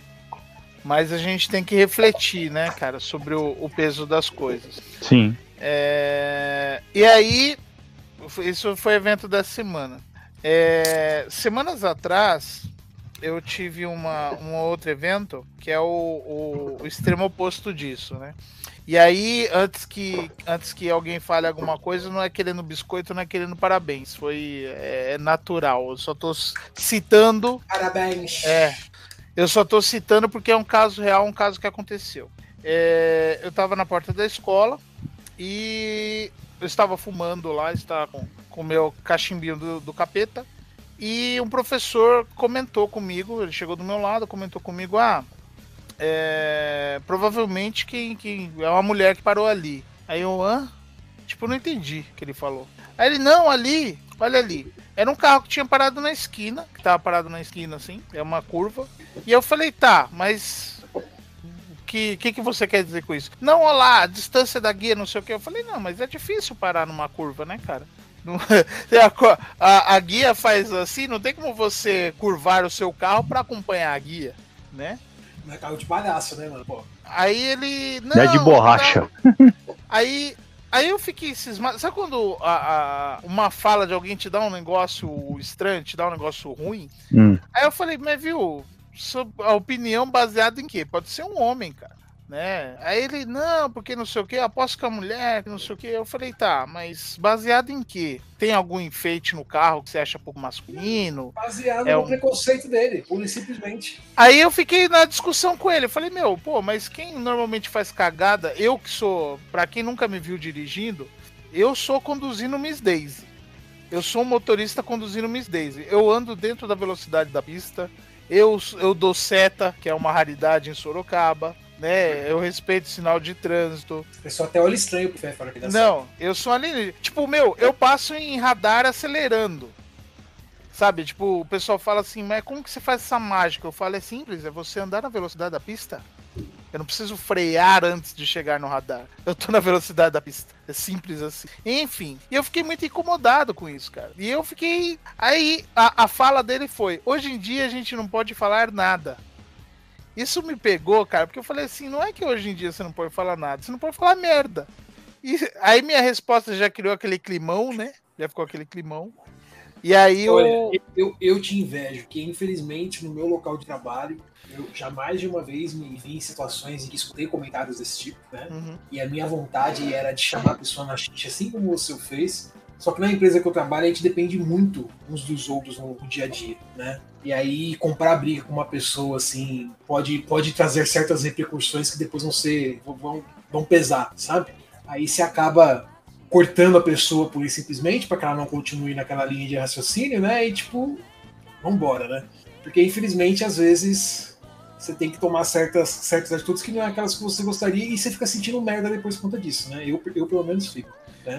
mas a gente tem que refletir, né, cara, sobre o, o peso das coisas. Sim. É, E aí, isso foi evento dessa semana. É, Semanas atrás, eu tive uma, um outro evento que é o, o, o extremo oposto disso, né? E aí, antes que, antes que alguém fale alguma coisa, não é querendo biscoito, não é querendo parabéns. Foi é, é natural. Eu só tô citando Parabéns. é, eu só tô citando porque é um caso real, um caso que aconteceu. É, eu tava na porta da escola e eu estava fumando lá, estava com o meu cachimbinho do, do capeta. E um professor comentou comigo, ele chegou do meu lado, comentou comigo, ah, é, provavelmente quem, quem é uma mulher que parou ali. Aí eu, hã? Tipo, não entendi o que ele falou. Aí ele, não, ali, olha ali. Era um carro que tinha parado na esquina, que tava parado na esquina, assim, é uma curva. E eu falei, tá, mas que, que, que você quer dizer com isso? Não, olha lá, a distância da guia, não sei o que. Eu falei, não, mas é difícil parar numa curva, né, cara? A, a- a guia faz assim, não tem como você curvar o seu carro para acompanhar a guia, né? Não é carro de palhaço, né, mano? Pô. Aí ele. Não, é de borracha. Aí, aí eu fiquei cismado. Sabe quando a, a- uma fala de alguém te dá um negócio estranho, te dá um negócio ruim? Hum. Aí eu falei, mas viu, a opinião baseada em quê? Pode ser um homem, cara. Né? Aí ele, não, porque não sei o que, aposto com a mulher, que não sei o que. Eu falei, tá, mas baseado em quê? Tem algum enfeite no carro que você acha pouco masculino? Baseado É no um- preconceito dele, pura e simplesmente. Aí eu fiquei na discussão com ele. Eu falei, meu, pô, mas quem normalmente faz cagada, eu que sou, pra quem nunca me viu dirigindo, eu sou conduzindo Miss Daisy. Eu sou um motorista conduzindo Miss Daisy. Eu ando dentro da velocidade da pista. Eu, eu dou seta, que é uma raridade em Sorocaba. Né? Eu respeito o sinal de trânsito. O pessoal até olha estranho pro Fé fora aqui da Não, eu sou ali. Tipo, meu, eu passo em radar acelerando. Sabe, tipo, o pessoal fala assim, mas como que você faz essa mágica? Eu falo, é simples, é você andar na velocidade da pista. Eu não preciso frear antes de chegar no radar. Eu tô na velocidade da pista. É simples assim. Enfim, e eu fiquei muito incomodado com isso, cara. E eu fiquei. Aí a, a fala dele foi: hoje em dia a gente não pode falar nada. Isso me pegou, cara, porque eu falei assim: não é que hoje em dia você não pode falar nada, você não pode falar merda. E aí minha resposta já criou aquele climão, né? Já ficou aquele climão. E aí Olha, eu. eu, eu te invejo, que infelizmente no meu local de trabalho, eu jamais de uma vez me vi em situações em que escutei comentários desse tipo, né? Uhum. E a minha vontade era de chamar a pessoa na xixi, assim como você fez. Só que na empresa que eu trabalho, a gente depende muito uns dos outros no, no dia a dia, né? E aí, comprar briga com uma pessoa, assim, pode, pode trazer certas repercussões que depois vão ser. vão, vão pesar, sabe? Aí você acaba cortando a pessoa por isso simplesmente, para que ela não continue naquela linha de raciocínio, né? E tipo, vambora, né? Porque infelizmente, às vezes, você tem que tomar certas, certas atitudes que não é aquelas que você gostaria e você fica sentindo merda depois por conta disso, né? Eu, eu pelo menos fico.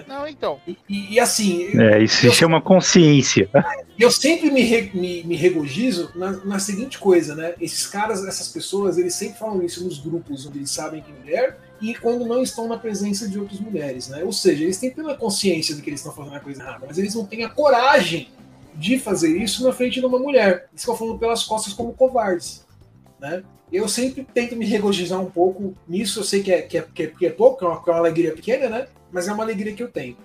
Não, então. E, e- e assim, É, isso se chama consciência. e eu sempre me, re- me, me regozijo na, na seguinte coisa, né? Esses caras, essas pessoas, eles sempre falam isso nos grupos onde eles sabem que é mulher e quando não estão na presença de outras mulheres, né? Ou seja, eles têm plena consciência de que eles estão fazendo a coisa errada, mas eles não têm a coragem de fazer isso na frente de uma mulher. Eles ficam falando pelas costas como covardes, né? Eu sempre tento me regozijar um pouco nisso. Eu sei que é, que é, que é, é pouco, é uma, que é uma alegria pequena, né? Mas é uma alegria que eu tenho.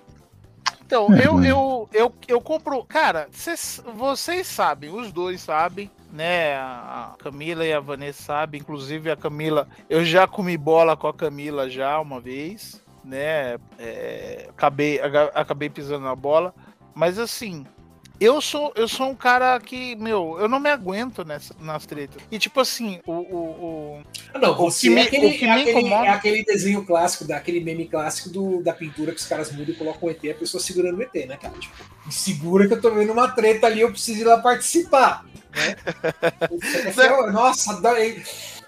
Então, Uhum. eu, eu, eu, eu compro. Cara, cês- vocês sabem, os dois sabem, né? A Camila e a Vanessa sabem. Inclusive, a Camila, eu já comi bola com a Camila já uma vez, né? É, acabei, acabei pisando na bola. Mas assim. Eu sou, eu sou um cara que, meu, eu não me aguento nessa, nas tretas. E tipo assim, o, o, o- Ah, não, O você que me- é, aquele, o que é me aquele- incomoda- é aquele desenho clássico, daquele meme clássico do, da pintura que os caras mudam e colocam o ET, a pessoa segurando o ET, né, cara? Tipo, me segura que eu tô vendo uma treta ali, eu preciso ir lá participar. Né? Nossa, adorei.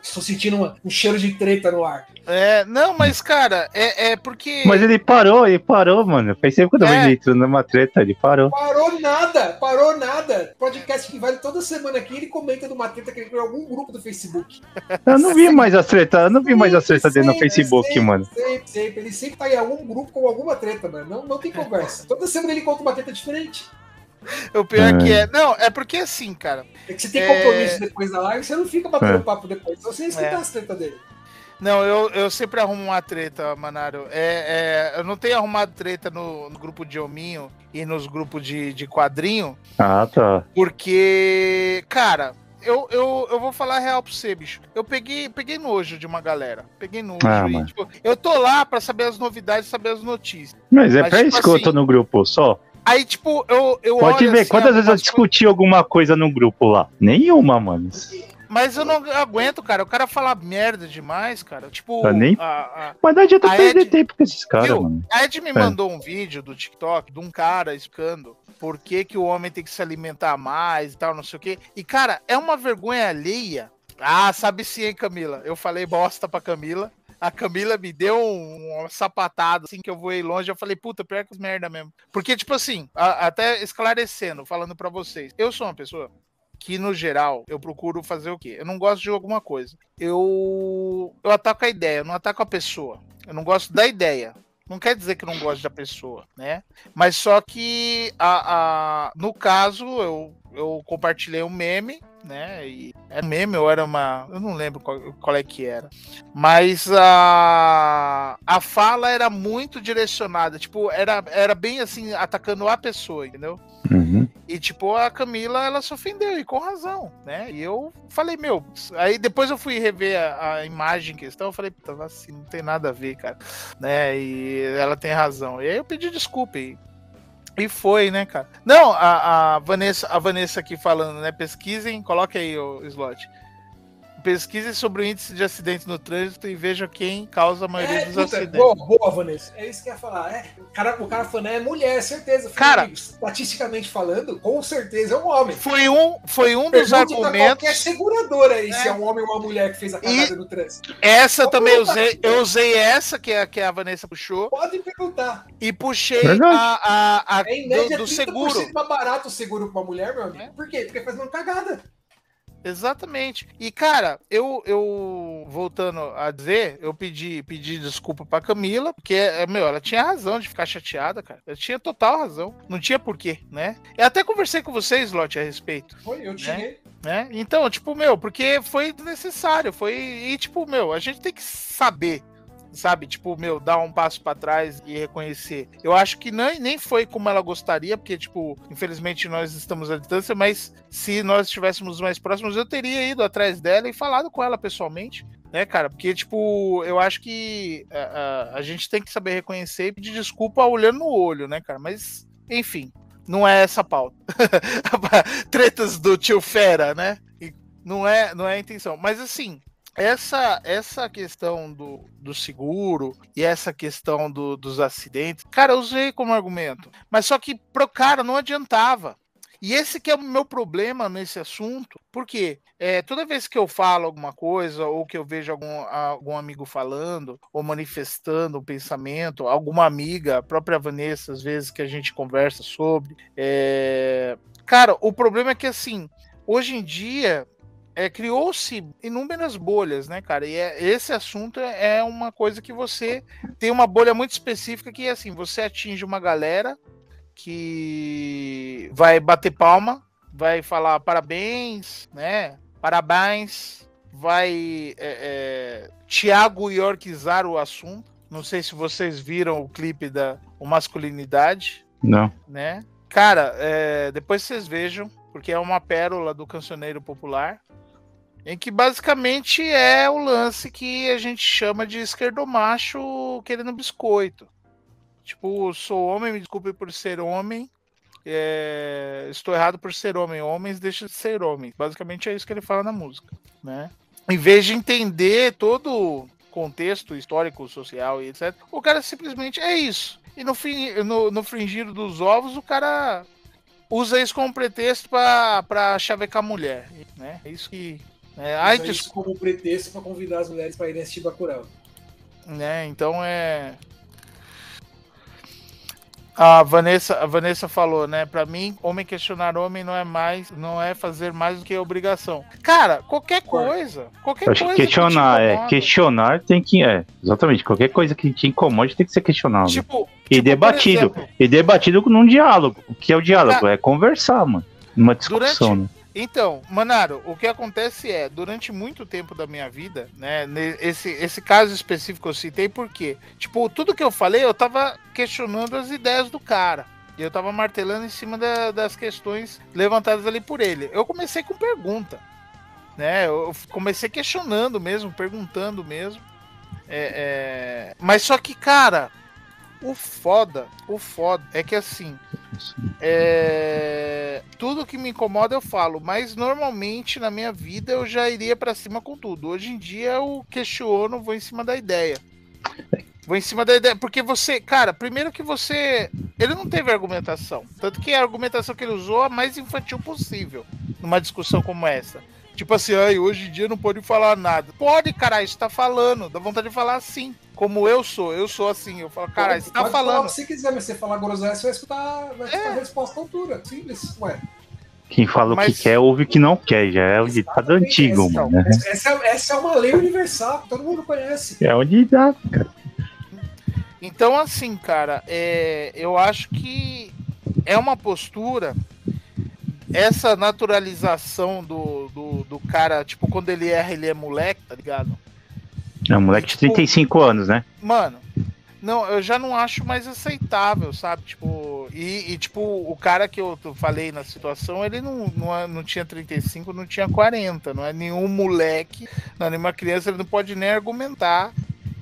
Estou sentindo uma- um cheiro de treta no ar. É, não, mas, cara, é, é porque. Mas ele parou, ele parou, mano. Faz tempo que eu tava É. entrando numa treta, ele parou. Parou nada, parou nada. Podcast que vale toda semana aqui, ele comenta de uma treta que ele criou em algum grupo do Facebook. Eu não vi mais as tretas, eu não vi mais as tretas dele no Sempre, Facebook, sempre, mano. Sempre, sempre. Ele sempre tá em algum grupo com alguma treta, mano. Não, não tem conversa. Toda semana ele conta uma treta diferente. O pior É. que é. Não, é porque assim, cara. É que você tem É. compromisso depois da live, você não fica batendo É. papo depois. Então você escuta É. as tretas dele. Não, eu, eu sempre arrumo uma treta, Manário. É, é, eu não tenho arrumado treta no, no grupo de hominho e nos grupos de, de quadrinho, Ah, tá. porque, cara, eu, eu, eu vou falar a real pra você, bicho. Eu peguei, peguei nojo de uma galera. Peguei nojo. Ah, e, tipo, eu tô lá pra saber as novidades, saber as notícias. Mas é Mas, pra tipo isso que eu tô assim, no grupo só. Aí, tipo, eu, eu Pode ver, assim, quantas vezes eu discuti alguma coisa no grupo lá? Nenhuma, mano. Mas eu não aguento, cara. O cara fala merda demais, cara. Tipo, Tá nem- a- a, Mas não adianta perder Ed- tempo com esses caras, mano. A Ed me É. mandou um vídeo do TikTok de um cara explicando por que, que o homem tem que se alimentar mais e tal, não sei o quê. E, cara, é uma vergonha alheia. Ah, sabe sim, hein, Camila? Eu falei bosta pra Camila. A Camila me deu um, uma sapatada, assim, que eu voei longe. Eu falei, puta, pior que merda mesmo. Porque, tipo assim, a- até esclarecendo, falando pra vocês. Eu sou uma pessoa que, no geral, eu procuro fazer o quê? Eu não gosto de alguma coisa. Eu, eu ataco a ideia, eu não ataco a pessoa. Eu não gosto da ideia. Não quer dizer que eu não gosto da pessoa, né? Mas só que, a, a- no caso, eu, eu compartilhei um meme né? E era meme ou era uma. Eu não lembro qual, qual é que era. Mas a, a fala era muito direcionada. Tipo, era, era bem assim, atacando a pessoa, entendeu? Uhum. E, tipo, a Camila, ela se ofendeu, e com razão, né? E eu falei, meu. Aí depois eu fui rever a, a imagem em questão, eu falei, puta, assim, não tem nada a ver, cara. Né? E ela tem razão. E aí eu pedi desculpa. E, e foi, né, cara? Não, a, a, Vanessa, a Vanessa aqui falando, né? Pesquisem, coloque aí o slot. Pesquisem sobre o índice de acidentes no trânsito e vejam quem causa a maioria É, dos puta, acidentes. boa, boa, Vanessa. É isso que eu ia falar. É, o, cara, o cara falando é mulher, certeza. Filho, Cara- amigo, estatisticamente falando, com certeza é um homem. Foi um, foi um dos Pergunte argumentos. qualquer seguradora aí É. se é um homem ou uma mulher que fez a cagada no trânsito. Essa Pode também perguntar. usei. Eu usei essa que a, que a Vanessa puxou Pode perguntar. e puxei Verdade. a, a, a É em do, média do 30% seguro. mais barato o seguro pra uma mulher, meu amigo. É. Por quê? Porque faz uma cagada. Exatamente. E, cara, eu, eu voltando a dizer, eu pedi, pedi desculpa pra Camila, porque, é, meu, ela tinha razão de ficar chateada, cara. Ela tinha total razão. Não tinha porquê, né? Eu até conversei com vocês, Lotte, a respeito. Foi, eu tirei. né? Então, tipo, meu, porque foi necessário, foi e tipo, meu, a gente tem que saber, sabe? Tipo, meu, dar um passo pra trás e reconhecer. Eu acho que nem, nem foi como ela gostaria, porque tipo, infelizmente nós estamos à distância, mas se nós estivéssemos mais próximos, eu teria ido atrás dela e falado com ela pessoalmente. Né, cara? Porque, tipo, eu acho que a, a, a gente tem que saber reconhecer e pedir desculpa olhando no olho, né, cara? Mas, enfim, não é essa a pauta. Tretas do tio Fera, né? E não é, não é a intenção. Mas assim, essa essa questão do, do seguro e essa questão do- dos acidentes, cara, eu usei como argumento. Mas só que pro cara não adiantava. E esse que é o meu problema nesse assunto, porque é, toda vez que eu falo alguma coisa, ou que eu vejo algum, algum amigo falando, ou manifestando um pensamento, alguma amiga, a própria Vanessa, às vezes que a gente conversa sobre, é, Cara, o problema é que assim, hoje em dia é, criou-se inúmeras bolhas, né, cara? E é- esse assunto é é uma coisa que você tem uma bolha muito específica que é assim, você atinge uma galera que vai bater palma, vai falar parabéns, né? Parabéns, vai é, é, Tiago Yorkizar o assunto. Não sei se vocês viram o clipe da o masculinidade Não. né? Cara, é, depois vocês vejam, porque é uma pérola do cancioneiro popular, em que basicamente é o lance que a gente chama de esquerdomacho querendo biscoito. Tipo, sou homem, me desculpe por ser homem. é, estou errado por ser homem. Homens deixam de ser homem. Basicamente é isso que ele fala na música, né? Em vez de entender todo contexto histórico, social e etc, o cara simplesmente é isso. E no, fim, no, no fringir dos ovos, o cara usa isso como pretexto pra chavecar a mulher, né? É isso que... É, ai, des- isso como pretexto pra convidar as mulheres pra irem assistir Bacurau. né? Então é. A Vanessa, a Vanessa falou, né? Pra mim, homem questionar homem não é mais, não é fazer mais do que obrigação. Cara, qualquer coisa, qualquer acho coisa que questionar, te é. Questionar tem que. É, exatamente. Qualquer coisa que te incomode tem que ser questionável. Tipo, e tipo, debatido. exemplo, E debatido num diálogo. O que é o diálogo? É conversar, mano. Numa discussão, Durante- né? Então, Manaro, o que acontece é, durante muito tempo da minha vida, né, esse, esse caso específico eu citei porque, tipo, tudo que eu falei, eu tava questionando as ideias do cara. E eu tava martelando em cima da- das questões levantadas ali por ele. Eu comecei com pergunta, né, eu comecei questionando mesmo, perguntando mesmo. É, é, Mas só que, cara, o foda, o foda é que assim, é, Tudo que me incomoda eu falo, mas normalmente na minha vida eu já iria pra cima com tudo. Hoje em dia eu questiono, vou em cima da ideia. Vou em cima da ideia, porque você, cara, primeiro que você. Ele não teve argumentação. Tanto que a argumentação que ele usou é a mais infantil possível numa discussão como essa. Tipo assim, ai, hoje em dia não pode falar nada. Pode, caralho, você tá falando. Dá vontade de falar assim. Como eu sou, eu sou assim. Eu falo, caralho, você tá Pode falar o falando. que você quiser, mas se você falar groselha, você vai escutar, vai escutar É. a resposta à altura. Simples. Ué. Quem fala o Mas- que quer, ouve o que não quer. Já é o ditado antigo, essa, mano. né? essa, essa é, essa é uma lei universal, todo mundo conhece. É o ditado, cara. Então, assim, cara, é, eu acho que é uma postura essa naturalização do, do, do cara, tipo, quando ele erra, ele é moleque, tá ligado? É um moleque de 35 anos, né? Mano, não, eu já não acho mais aceitável, sabe? Tipo, e, e, tipo, o cara que eu falei na situação, ele não, não, não tinha 35, não tinha 40, não é nenhum moleque, não é nenhuma criança, ele não pode nem argumentar,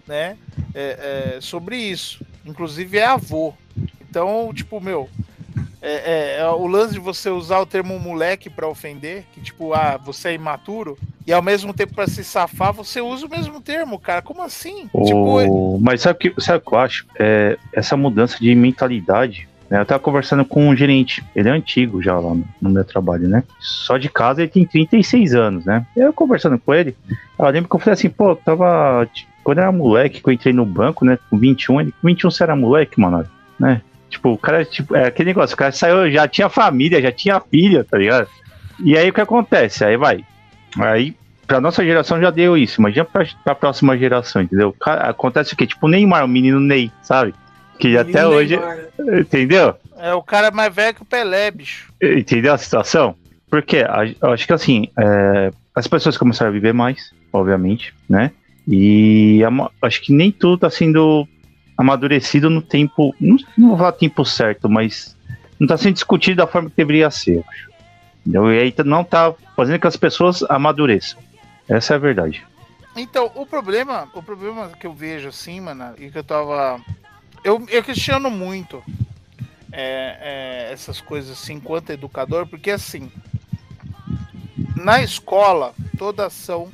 né, é, é, sobre isso. Inclusive é avô. Então, tipo, meu, é, é, é, o lance de você usar o termo moleque para ofender, que tipo, ah, você é imaturo, e ao mesmo tempo para se safar, você usa o mesmo termo, cara. Como assim? Tipo, mas sabe o que, sabe o que eu acho? É, essa mudança de mentalidade. Né? Eu tava conversando com um gerente, ele é antigo já lá no, no, meu trabalho, né? Só de casa ele tem 36 anos, né? Eu conversando com ele, eu lembro que eu falei assim, pô, tava. Quando eu era moleque, que eu entrei no banco, né? Com 21, ele, com 21 você era moleque, mano, né? Tipo, o cara, tipo, é aquele negócio, o cara saiu, já tinha família, já tinha filha, tá ligado? E aí o que acontece? Aí vai. Aí, pra nossa geração já deu isso. Imagina pra, pra próxima geração, entendeu? Cara, acontece o quê? Tipo o Neymar, o menino Ney, sabe? Que até hoje. Neymar. Entendeu? É o cara mais velho que o Pelé, bicho. Entendeu a situação? Porque eu acho que assim, é, as pessoas começaram a viver mais, obviamente, né? E acho que nem tudo tá sendo amadurecido no tempo. Não, não vou falar tempo certo, mas não está sendo discutido da forma que deveria ser. Entendeu? E aí não está fazendo que as pessoas amadureçam. Essa é a verdade. Então, o problema, o problema que eu vejo assim, mano, e que eu tava. Eu, eu questiono muito é, é, essas coisas assim, enquanto educador, porque assim, na escola, toda ação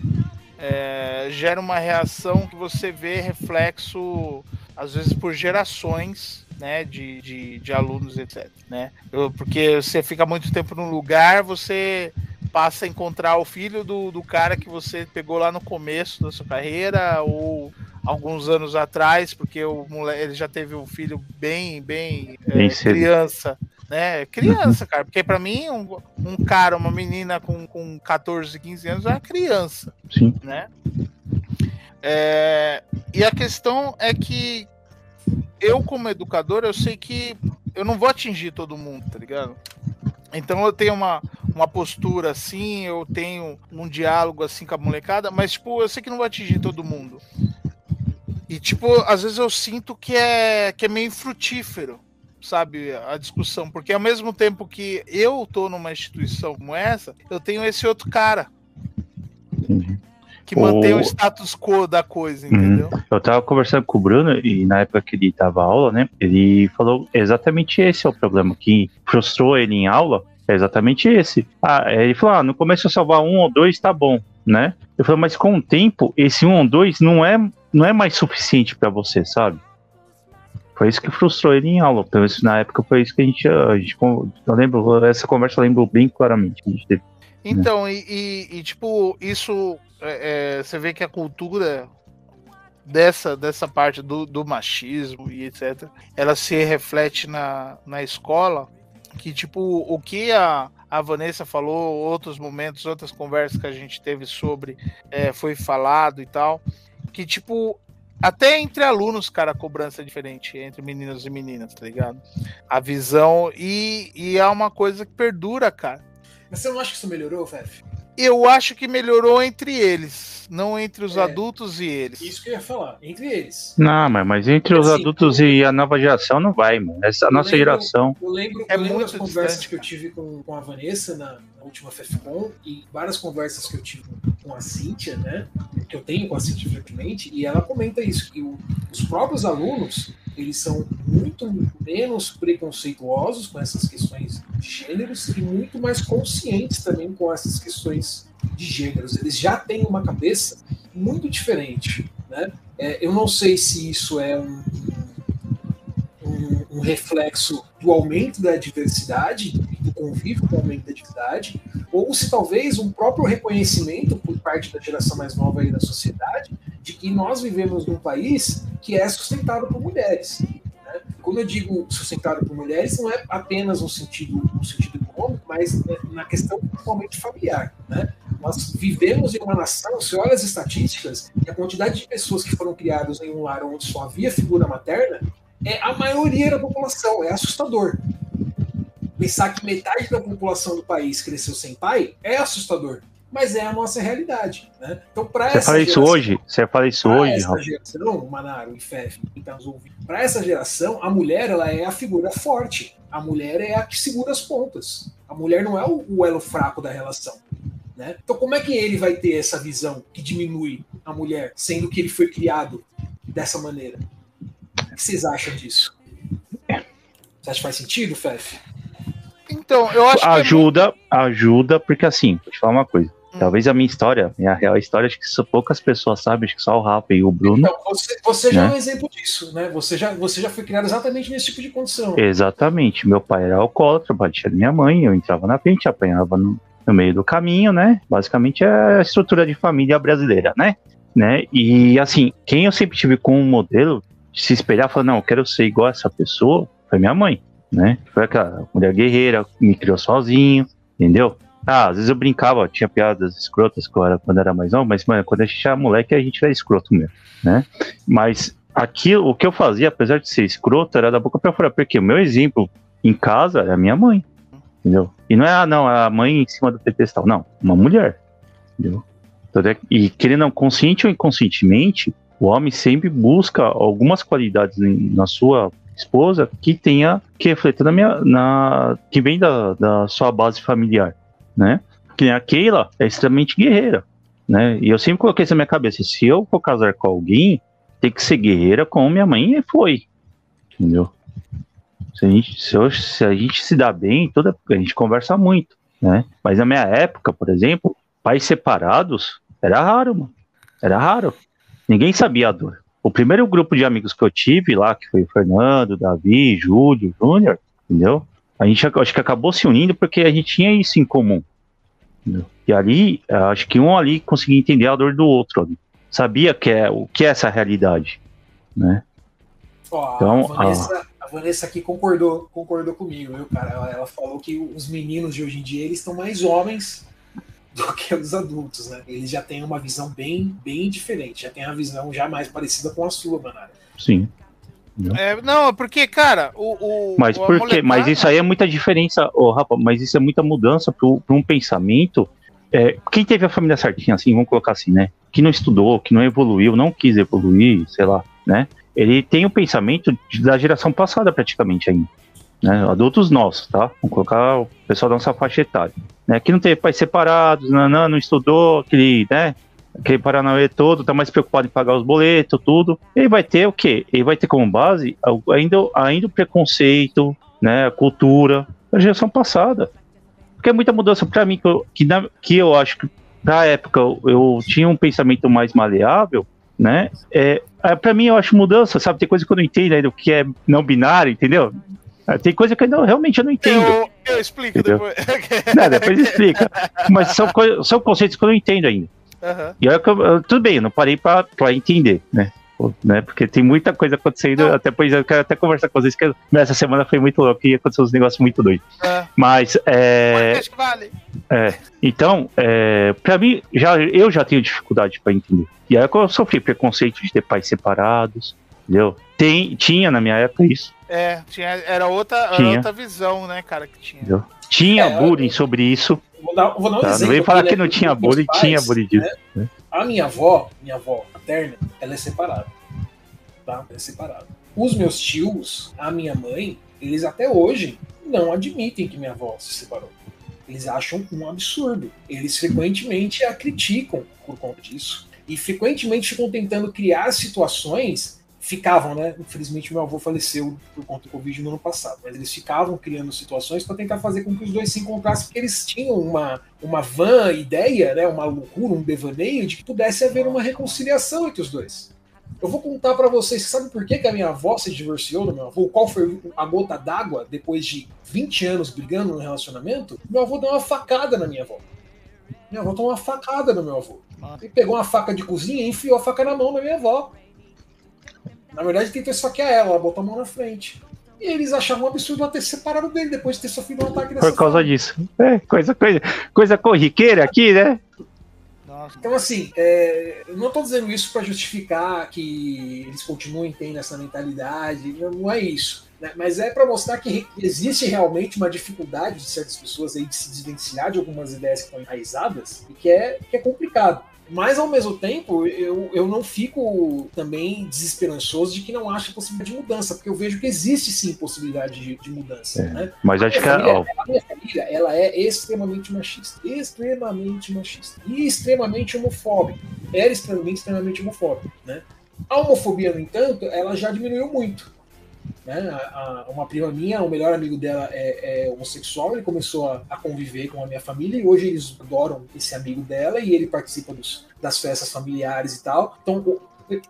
é, gera uma reação que você vê reflexo às vezes por gerações né, de, de, de alunos, etc. Né? Eu, porque você fica muito tempo num lugar, você passa a encontrar o filho do, do cara que você pegou lá no começo da sua carreira, ou alguns anos atrás, porque o moleque, ele já teve um filho bem, bem, é, bem é, criança. Né? Criança, cara, porque para mim um, um, cara, uma menina com, com 14, 15 anos é uma criança. Sim. Né? É, e a questão é que eu, como educador, eu sei que eu não vou atingir todo mundo, tá ligado? Então eu tenho uma, uma postura assim, eu tenho um diálogo assim com a molecada, mas tipo, eu sei que não vou atingir todo mundo. E tipo, às vezes eu sinto que é, que é meio infrutífero, sabe, a discussão, porque ao mesmo tempo que eu tô numa instituição como essa, eu tenho esse outro cara. Que mantém o... o status quo da coisa, uhum. entendeu? Uhum. Eu tava conversando com o Bruno e na época que ele dava aula, né? Ele falou exatamente esse é o problema que frustrou ele em aula. É exatamente esse. Ah, ele falou: ah, no começo eu salvar um ou dois tá bom, né? Eu falei, mas com o tempo, esse um ou dois não é, não é mais suficiente para você, sabe? Foi isso que frustrou ele em aula. Então, isso, na época foi isso que a gente, a gente. Eu lembro, essa conversa eu lembro bem claramente que a gente teve. Então, né? e, e, e, tipo, isso é, é, você vê que a cultura dessa, dessa parte do, do machismo e etc., ela se reflete na, na escola, que tipo, o que a, a Vanessa falou, outros momentos, outras conversas que a gente teve sobre, é, foi falado e tal, que tipo, até entre alunos, cara, a cobrança é diferente entre meninos e meninas, tá ligado? A visão, e, e é uma coisa que perdura, cara. Mas você não acha que isso melhorou, Fef? Eu acho que melhorou entre eles, não entre os é, adultos e eles. Isso que eu ia falar, entre eles. Não, mas, mas entre os assim, adultos eu... e a nova geração não vai, mano. Essa nossa lembro, geração. Eu lembro, é eu lembro muito das conversas que eu tive com, com a Vanessa na, na última FEFCON e várias conversas que eu tive com a Cíntia, né? Que eu tenho com a Cíntia frequentemente, e ela comenta isso, que o, os próprios alunos eles são muito menos preconceituosos com essas questões de gêneros e muito mais conscientes também com essas questões de gêneros. Eles já têm uma cabeça muito diferente. Né? É, eu não sei se isso é um, um, um, reflexo do aumento da diversidade do convívio com o aumento da diversidade, ou se talvez um próprio reconhecimento por parte da geração mais nova aí da sociedade de que nós vivemos num país que é sustentado por mulheres. Né? Quando eu digo sustentado por mulheres, não é apenas no sentido, no sentido econômico, mas na questão principalmente familiar. Né? Nós vivemos em uma nação, se olha as estatísticas, e a quantidade de pessoas que foram criadas em um lar onde só havia figura materna, é a maioria da população, é assustador. Pensar que metade da população do país cresceu sem pai é assustador. Mas é a nossa realidade. Né? Então, para Você essa fala isso geração- hoje? Você fala isso hoje, essa geração, Manaro e Fef, quem tá nos ouvindo, para essa geração, a mulher ela é a figura forte. A mulher é a que segura as pontas. A mulher não é o, o elo fraco da relação. Né? Então, como é que ele vai ter essa visão que diminui a mulher, sendo que ele foi criado dessa maneira? O que vocês acham disso? Você acha que faz sentido, Fef? Então, eu acho que. é Ajuda, ajuda, porque assim, vou te falar uma coisa. Hum. Talvez a minha história, minha real história, acho que só poucas pessoas sabem, acho que só o Rafa e o Bruno. Então, você, você já Né? é um exemplo disso, né? Você já, você já foi criado exatamente nesse tipo de condição. Exatamente. Meu pai era alcoólatra, batia na minha mãe, eu entrava na frente, apanhava no, no meio do caminho, né? Basicamente é a estrutura de família brasileira, né? né? E assim, quem eu sempre tive como modelo de se espelhar, falar, não, eu quero ser igual a essa pessoa, foi minha mãe, né? Foi aquela mulher guerreira, me criou sozinho, entendeu? Ah, às vezes eu brincava, tinha piadas escrotas quando era, mais novo, mas, mano, quando a gente era moleque, a gente era escroto mesmo, né? Mas aquilo, o que eu fazia, apesar de ser escroto, era da boca pra fora, porque o meu exemplo em casa era a minha mãe, entendeu? E não é, ah, não, a mãe em cima do pedestal, não, uma mulher, entendeu? Tanto é E querendo não, consciente ou inconscientemente, o homem sempre busca algumas qualidades na sua esposa que tenha, que reflita na minha, na, que vem da, da sua base familiar, né? Que a Keila é extremamente guerreira, né? E eu sempre coloquei isso na minha cabeça, se eu for casar com alguém, tem que ser guerreira como minha mãe foi, entendeu? Se a gente se, eu- se, a gente se dá bem, toda, a gente conversa muito, né? Mas na minha época, por exemplo, pais separados era raro, mano. Era raro. Ninguém sabia a dor. O primeiro grupo de amigos que eu tive lá, que foi o Fernando, Davi, Júlio, Júnior, entendeu? A gente ac- acho que acabou se unindo porque a gente tinha isso em comum. entendeu? E ali, eh, acho que um ali conseguia entender a dor do outro. ali. Sabia que é, o que é essa realidade, né? Ó, Então, a, Vanessa, a Vanessa aqui concordou, concordou comigo, viu, cara? Ela, ela falou que os meninos de hoje em dia eles estão mais homens do que os adultos, né? Eles já têm uma visão bem, bem diferente, já tem a visão já mais parecida com a sua, Manara. Sim. É, não, porque, cara, o. o Mas o- a por quê? Mas isso aí é muita diferença, ô Rafa, mas isso é muita mudança para um pensamento. É, quem teve a família certinha, assim, vamos colocar assim, né? Que não estudou, que não evoluiu, não quis evoluir, sei lá, né? Ele tem o pensamento da geração passada praticamente ainda. Né? Adultos nossos, tá? Vamos colocar o pessoal da nossa faixa etária. Né? Que não teve pais separados, não, não, não estudou, aquele, né? Aquele Paranauê todo, tá mais preocupado em pagar os boletos, tudo. Ele vai ter o quê? Ele vai ter como base ainda, ainda o preconceito, né? A cultura da geração passada. Porque é muita mudança para mim, que eu, que, na- que eu acho que na época eu, eu tinha um pensamento mais maleável, né? É, é, para mim eu acho mudança, sabe? Tem coisa que eu não entendo ainda, o que é não binário, entendeu? É, Tem coisa que eu não- realmente eu não entendo. Eu, eu explico Entendeu? depois. Né, depois explica. Mas são, são conceitos que eu não entendo ainda. Aham. E olha que eu, eu- tudo bem, eu não parei pra, pra entender, né? Né? Porque tem muita coisa acontecendo, Não. até depois eu quero até conversar com vocês, que nessa semana foi muito louco e aconteceu uns negócios muito doidos. É. Mas, é, vale. então, é, pra mim, já, eu já tenho dificuldade pra entender. E aí eu sofri preconceito de ter pais separados, entendeu? Tem, tinha na minha época isso. É, tinha, era, outra, era Tinha. outra visão, né, cara, que tinha. Entendeu? Tinha É, bullying sobre isso. Vou dar, vou dar um Tá? Não exemplo. vem falar que né, não tinha bullying, pais, tinha bullying disso. né? A minha avó, minha avó paterna, ela é separada. Tá? Ela é separada. Os meus tios, a minha mãe, eles até hoje não admitem que minha avó se separou. Eles acham um absurdo. Eles frequentemente a criticam por conta disso. E frequentemente ficam tentando criar situações. Ficavam, né? Infelizmente, meu avô faleceu por conta do Covid no ano passado. Mas eles ficavam criando situações para tentar fazer com que os dois se encontrassem, porque eles tinham uma, uma van ideia, né? Uma loucura, um devaneio de que pudesse haver uma reconciliação entre os dois. Eu vou contar para vocês, sabe por que, que a minha avó se divorciou do meu avô? Qual foi a gota d'água depois de 20 anos brigando no relacionamento? Meu avô deu uma facada na minha avó. Minha avó tomou uma facada no meu avô. Ele pegou uma faca de cozinha e enfiou a faca na mão da minha avó. Na verdade, tentou esfaquear ela, ela botou a mão na frente. E eles achavam um absurdo ela ter se separado dele depois de ter sofrido um ataque dessa Por causa forma. disso. É, coisa, coisa, coisa corriqueira aqui, né? Então, assim, é, eu não estou dizendo isso para justificar que eles continuem tendo essa mentalidade, não não é isso. né? Mas é para mostrar que existe realmente uma dificuldade de certas pessoas aí de se desvencilhar de algumas ideias que estão enraizadas e que é, que é complicado. Mas, ao mesmo tempo, eu, eu não fico também desesperançoso de que não acha possibilidade de mudança, porque eu vejo que existe sim possibilidade de, de mudança. É, né? Mas acho que. Família, a minha família ela é extremamente machista. Extremamente machista. E extremamente homofóbica. Era extremamente, extremamente homofóbica. Né? A homofobia, no entanto, ela já diminuiu muito. Né? A, a, uma prima minha, o melhor amigo dela é, é homossexual, ele começou a, a, conviver com a minha família e hoje eles adoram esse amigo dela e ele participa dos, das festas familiares e tal. Então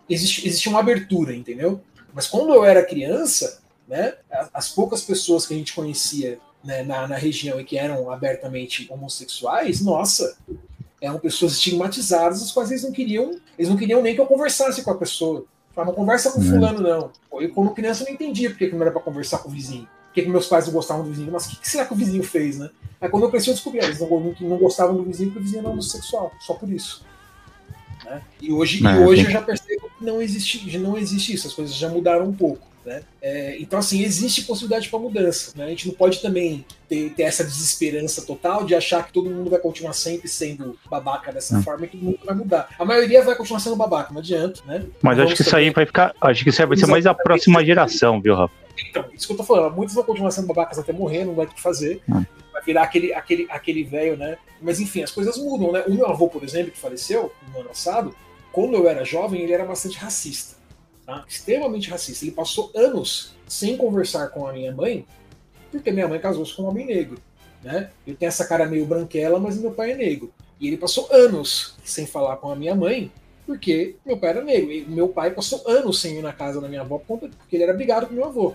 existe, existe uma abertura, entendeu? Mas quando eu era criança, né, as poucas pessoas que a gente conhecia né, na, na região e que eram abertamente homossexuais, nossa, eram pessoas estigmatizadas, as quais eles não queriam, eles não queriam nem que eu conversasse com a pessoa. Fala, não conversa com uhum. fulano, não. Eu, como criança, não entendia porque que não era para conversar com o vizinho. Por que, que meus pais não gostavam do vizinho? Mas o que, que, será que o vizinho fez, né? Aí quando eu cresci, eu descobri, eles não, não gostavam do vizinho porque o vizinho era homossexual, só por isso. Né? E hoje, e hoje eu já percebo que não existe, não existe isso, as coisas já mudaram um pouco. Né? É, então, assim, existe possibilidade para mudança. Né? A gente não pode também ter, ter, essa desesperança total de achar que todo mundo vai continuar sempre sendo babaca dessa hum. forma e que todo mundo vai mudar. A maioria vai continuar sendo babaca, não adianta, né? Mas acho que isso aí vai ficar. Acho que isso aí vai ser mais a próxima geração, viu, Rafa? Então, isso que eu tô falando. Muitos vão continuar sendo babacas até morrer, não vai ter o que fazer. Hum. Vai virar aquele aquele aquele velho, né? Mas enfim, as coisas mudam, né? O meu avô, por exemplo, que faleceu no ano passado, quando eu era jovem, ele era bastante racista tá? extremamente racista. Ele passou anos sem conversar com a minha mãe, porque minha mãe casou-se com um homem negro. Né? Eu tenho essa cara meio branquela, mas meu pai é negro. E ele passou anos sem falar com a minha mãe, porque meu pai era negro. E meu pai passou anos sem ir na casa da minha avó, porque ele era brigado com meu avô.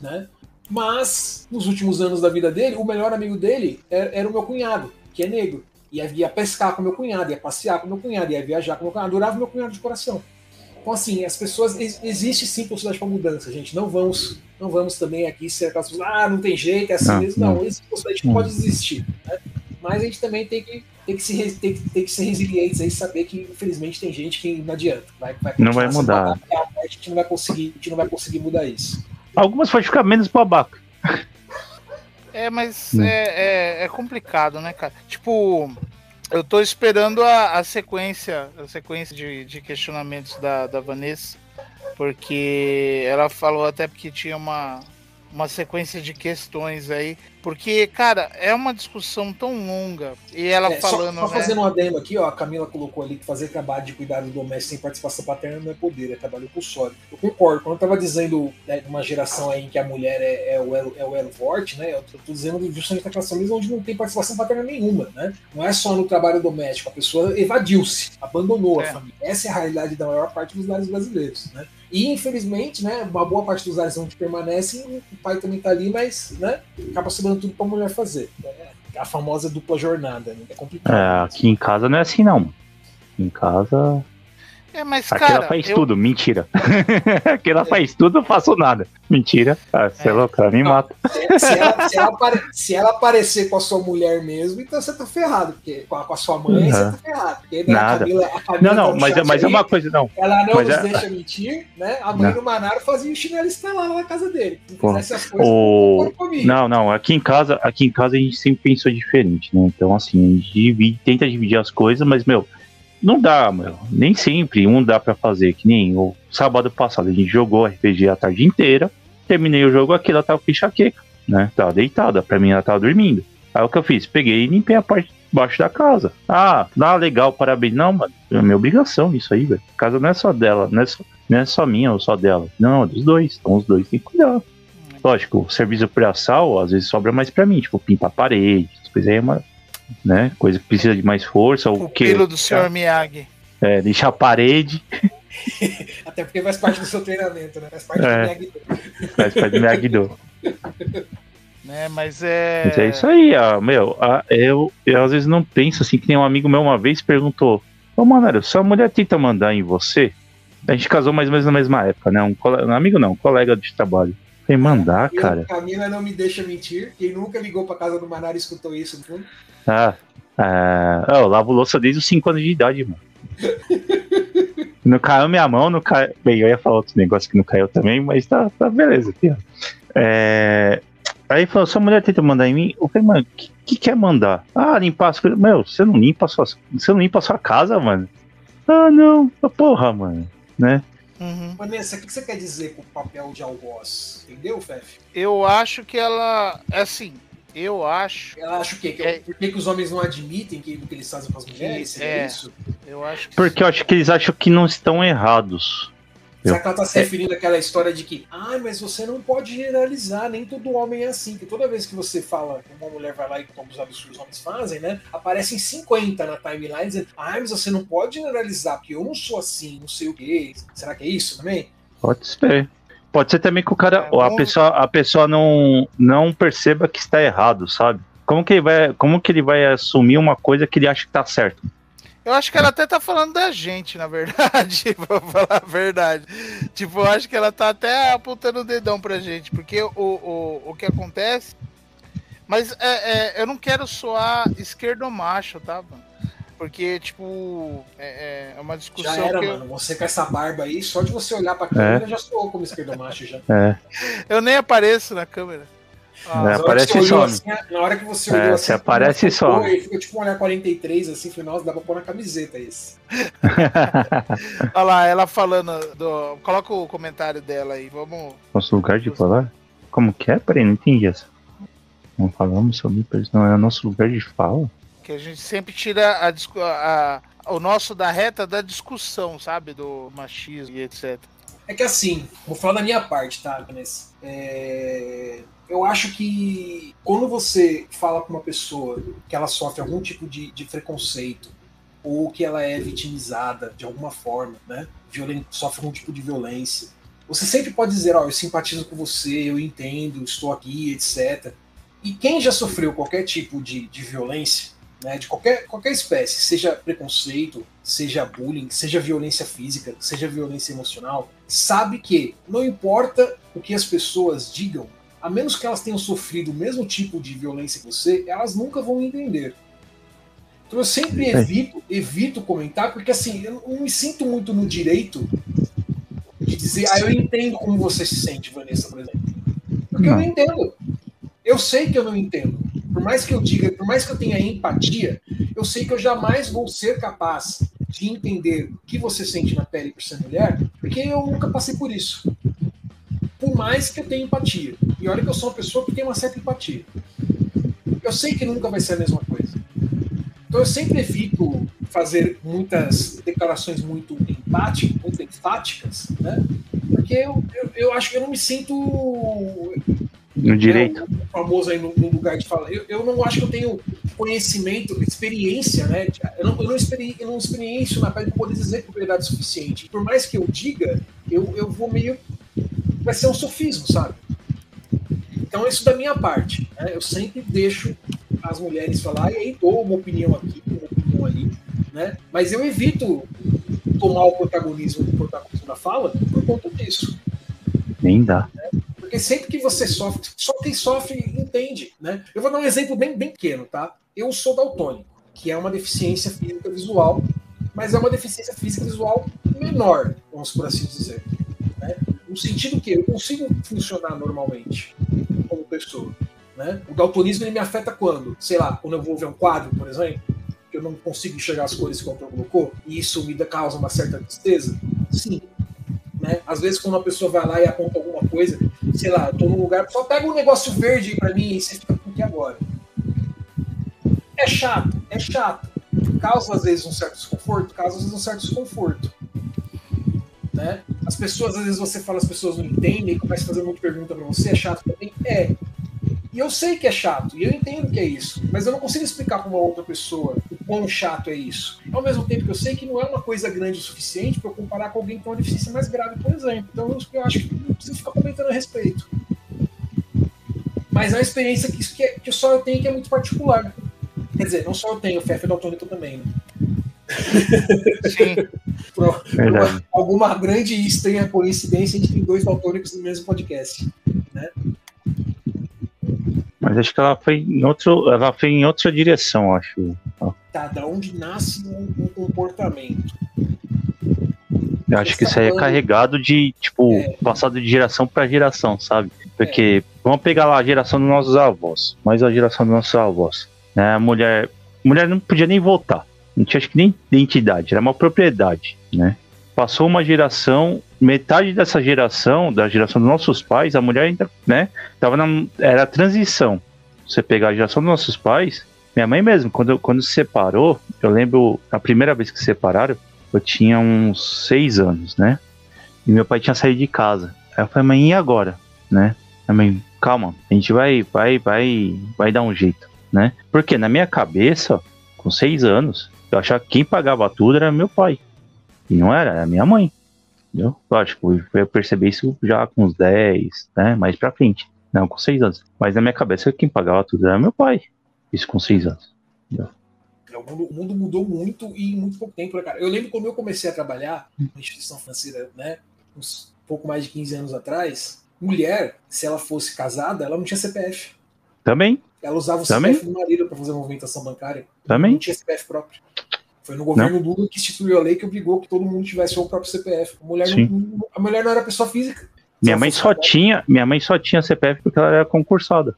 Né? Mas, nos últimos anos da vida dele, o melhor amigo dele era, era o meu cunhado, que é negro. E ia pescar com meu cunhado, ia passear com meu cunhado, ia viajar com meu cunhado. Adorava meu cunhado de coração. Então, assim, as pessoas. Existe sim possibilidade para mudança, gente. Não vamos, não vamos também aqui ser aquelas pessoas, ah, não tem jeito, é assim não, mesmo. Não, não. existe possibilidade que pode existir. Né? Mas a gente também tem que, tem que, se, tem, tem que ser resilientes e saber que, infelizmente, tem gente que não adianta. Vai, vai não vai mudar. a gente não vai conseguir, a gente não vai conseguir mudar isso. Algumas pode ficar menos babaca. É, mas hum. é, é, é complicado, né, cara? Tipo, eu tô esperando a, a sequência, a sequência de, de questionamentos da, da Vanessa, porque ela falou até porque tinha uma, uma sequência de questões aí porque, cara, é uma discussão tão longa. E ela é, falando. Só, só né? fazendo um adendo aqui, ó, a Camila colocou ali que fazer trabalho de cuidado doméstico sem participação paterna não é poder, é trabalho compulsório. Eu concordo. Quando eu tava dizendo né, uma geração aí em que a mulher é, é o, elo, é o elo forte, né? Eu tô, dizendo justamente daquela família onde não tem participação paterna nenhuma, né? Não é só no trabalho doméstico, a pessoa evadiu-se, abandonou é. a família. Essa é a realidade da maior parte dos lares brasileiros, né? E infelizmente, né, uma boa parte dos lares onde permanecem, o pai também tá ali, mas, né, acaba se tudo pra mulher fazer. É a famosa dupla jornada, né? É complicado. É, aqui em casa não é assim, não. Em casa. É, mas, Aqui cara, ela faz eu... tudo, mentira. Aqui ela é. faz tudo, eu faço nada. Mentira. Ah, você é, é louco, ela me mata. Se, se, ela, se, ela apare... se, ela, aparecer com a sua mulher mesmo, então você tá ferrado. Porque com a, com a sua mãe, uhum. você tá ferrado. Porque, né, nada. A Camila, a Camila não, não, tá mas, é, mas é uma coisa, não. Ela não mas nos é... deixa mentir, né? A mãe não. do Manaro fazia o chinelo lá na casa dele. Se fizesse as coisas, o... não, não, aqui em casa, aqui em casa a gente sempre pensou diferente, né? Então, assim, a gente divide, tenta dividir as coisas, mas, meu, não dá, meu. Nem sempre um dá para fazer. Que nem o sábado passado a gente jogou RPG a tarde inteira. Terminei o jogo aqui, ela tava com enxaqueca, né? Tava deitada, pra mim ela tava dormindo. Aí o que eu fiz? Peguei e limpei a parte de baixo da casa. Ah, ah, legal, parabéns. Não, mano, é minha obrigação isso aí, velho. A casa não é só dela, não é só, não é só minha ou só dela. Não, é dos dois. Então os dois têm que cuidar. Lógico, o serviço braçal às vezes sobra mais pra mim, tipo, pintar a parede, as coisas aí é uma, né? Coisa que precisa de mais força. O, o que? do Sr. Miyagi. É, deixar a parede. Até porque faz parte do seu treinamento, né? Faz parte é, do Miyagi-Do. Faz parte do Miyagi-Do. né, mas é. Mas é isso aí, ó, meu. eu, eu às vezes não penso assim, que tem um amigo meu uma vez perguntou: Ô, Manário, sua mulher tenta mandar em você? A gente casou mais ou menos na mesma época, né? Um, colega, um amigo não, um colega de trabalho. Falei, mandar, Camila, cara. Camila não me deixa mentir. Quem nunca ligou pra casa do Manário e escutou isso no fundo? Ah, ah, eu lavo louça desde os 5 anos de idade, mano. não caiu minha mão, não caiu. Bem, eu ia falar outro negócio que não caiu também, mas tá, tá beleza, tia. É, Aí falou, sua mulher tenta mandar em mim. Eu falei, mano, o que, que quer mandar? Ah, limpar as coisas. Meu, você não limpa a sua, você não limpa a sua casa, mano. Ah, não. Porra, mano. Né? Uhum. Vanessa, o que você quer dizer com o papel de algoz? Entendeu, Fef? Eu acho que ela. É assim. Eu acho. Ela acha o quê? Que, É. Por que, que os homens não admitem que, o que eles fazem com as mulheres? Seria é. isso? Eu acho que. Porque eu acho que eles acham que não estão errados. Será que ela tá se referindo àquela história de que, ah, mas você não pode generalizar, nem todo homem é assim. Que toda vez que você fala que uma mulher vai lá e toma os hábitos que os homens fazem, né? Aparecem 50 na timeline dizendo, ah, mas você não pode generalizar, porque eu não sou assim, não sei o quê. Será que é isso também? Pode ser. Pode ser também que o cara, É, a pessoa, a pessoa não, não perceba que está errado, sabe? Como que ele vai, como que ele vai assumir uma coisa que ele acha que tá certo? Eu acho que ela até tá falando da gente, na verdade, pra falar a verdade. Tipo, eu acho que ela tá até apontando o dedão pra gente, porque o, o, o que acontece. Mas é, é, eu não quero soar esquerdomacho, tá, mano? Porque, tipo, é, é uma discussão Já era, que eu, mano. Você com essa barba aí, só de você olhar pra câmera já soou como esquerdomacho já. É, eu nem apareço na câmera. Ah, É, Na hora que aparece você e olhou some. assim, na hora que você É, olhou você assim, aparece e ficou- some. Ele ficou tipo um olhar 43, assim, falei, nossa, dá pra pôr na camiseta esse. Olha lá, ela falando. Do... Coloca o comentário dela aí, vamos. Nosso lugar de falar? Como que é? Peraí, não entendi essa. Não falamos sobre isso, não é o nosso lugar de fala? Que a gente sempre tira a, discu- a- o nosso da reta da discussão, sabe? Do machismo e etc. É que assim, vou falar da minha parte, tá, Vanessa? É, Eu acho que quando você fala com uma pessoa que ela sofre algum tipo de, de preconceito ou que ela é vitimizada de alguma forma, né? Sofre algum tipo de violência, você sempre pode dizer, ó, eu simpatizo com você, eu entendo, estou aqui, etc. E quem já sofreu qualquer tipo de, de violência, né, de qualquer, qualquer espécie, seja preconceito, seja bullying, seja violência física, seja violência emocional, sabe que não importa o que as pessoas digam, a menos que elas tenham sofrido o mesmo tipo de violência que você, elas nunca vão entender. Então eu sempre É. evito, evito comentar, porque assim, eu não me sinto muito no direito de dizer, ah, eu entendo como você se sente, Vanessa, por exemplo. Porque eu Não. não entendo. Eu sei que eu não entendo. Por mais que eu diga, por mais que eu tenha empatia, eu sei que eu jamais vou ser capaz de entender o que você sente na pele por ser mulher, porque eu nunca passei por isso. Por mais que eu tenha empatia. E olha que eu sou uma pessoa que tem uma certa empatia. Eu sei que nunca vai ser a mesma coisa. Então eu sempre evito fazer muitas declarações muito empáticas, muito enfáticas, né? Porque eu, eu, eu acho que eu não me sinto No direito. o famoso aí no, no lugar de fala. Eu, eu não acho que eu tenho conhecimento, experiência, né? Eu não, eu não, experi, eu não experiencio na pele para poder dizer propriedade suficiente. Por mais que eu diga, eu, eu vou meio. Vai ser um sofismo, sabe? Então, isso da minha parte. Né? Eu sempre deixo as mulheres falar e aí dou uma opinião aqui, uma opinião ali, né? Mas eu evito tomar o protagonismo, o protagonismo da fala por conta disso. Nem dá. Porque sempre que você sofre, só quem sofre entende, né? Eu vou dar um exemplo bem, bem pequeno, tá? Eu sou daltônico, que é uma deficiência física visual, mas é uma deficiência física visual menor, vamos por assim dizer. Né? No sentido que eu consigo funcionar normalmente como pessoa. Né? O daltonismo ele me afeta quando? Sei lá, quando eu vou ver um quadro, por exemplo, que eu não consigo enxergar as cores que o autor colocou, e isso me causa uma certa tristeza? Sim. Né? Às vezes, quando uma pessoa vai lá e aponta alguma coisa, sei lá, eu tô num lugar, só pega um negócio verde pra mim e você fica com que agora? É chato, é chato. Causa às vezes um certo desconforto, causa às vezes um certo desconforto. Né? As pessoas, às vezes você fala, as pessoas não entendem, começa a fazer muita pergunta pra você, é chato também? É. E eu sei que é chato, e eu entendo que é isso, mas eu não consigo explicar para uma outra pessoa o quão chato é isso. Ao mesmo tempo que eu sei que não é uma coisa grande o suficiente para eu comparar com alguém tem uma deficiência mais grave, por exemplo. Então eu, eu acho que não preciso ficar comentando a respeito. Mas é uma experiência que, que, é- que só eu tenho que é muito particular. Quer dizer, não só eu tenho, o Fefe é daltônico também, né? Sim. Por, uma- alguma grande e estranha coincidência, a gente tem dois daltônicos no mesmo podcast. Mas acho que ela foi em outro, ela foi em outra direção, acho. Tá, da onde nasce um, um comportamento. Eu acho que isso aí é carregado de, tipo, é. passado de geração para geração, sabe? Porque é. vamos pegar lá a geração dos nossos avós, mais a geração dos nossos avós. Né? A mulher, a mulher não podia nem votar, não tinha acho que nem identidade, era uma propriedade, né? Passou uma geração, metade dessa geração, da geração dos nossos pais, a mulher ainda, né? Tava na, era a transição. Você pegar a geração dos nossos pais, minha mãe mesmo, quando, quando se separou, eu lembro a primeira vez que se separaram, eu tinha uns seis anos, né? E meu pai tinha saído de casa. Aí eu falei, mãe, e agora? Né? A mãe, calma, a gente vai, vai, vai, vai dar um jeito, né? Porque na minha cabeça, com seis anos, eu achava que quem pagava tudo era meu pai. E não era, era minha mãe. Entendeu? Lógico, eu percebi isso já com uns 10, né? Mais pra frente. Não, com seis anos. Mas na minha cabeça, quem pagava tudo era meu pai. Isso com seis anos. Entendeu? É, o mundo, o mundo, mudou muito e em muito pouco tempo, né, cara? Eu lembro quando eu comecei a trabalhar na instituição financeira, né? Uns pouco mais de 15 anos atrás, mulher, se ela fosse casada, ela não tinha CPF. Também. Ela usava o Também. CPF do marido para fazer movimentação bancária. Também. Não tinha CPF próprio. Foi no governo não. Lula que instituiu a lei que obrigou que todo mundo tivesse o próprio CPF. A mulher, não, a mulher não era pessoa física. Minha mãe só tinha, minha mãe só tinha CPF porque ela era concursada.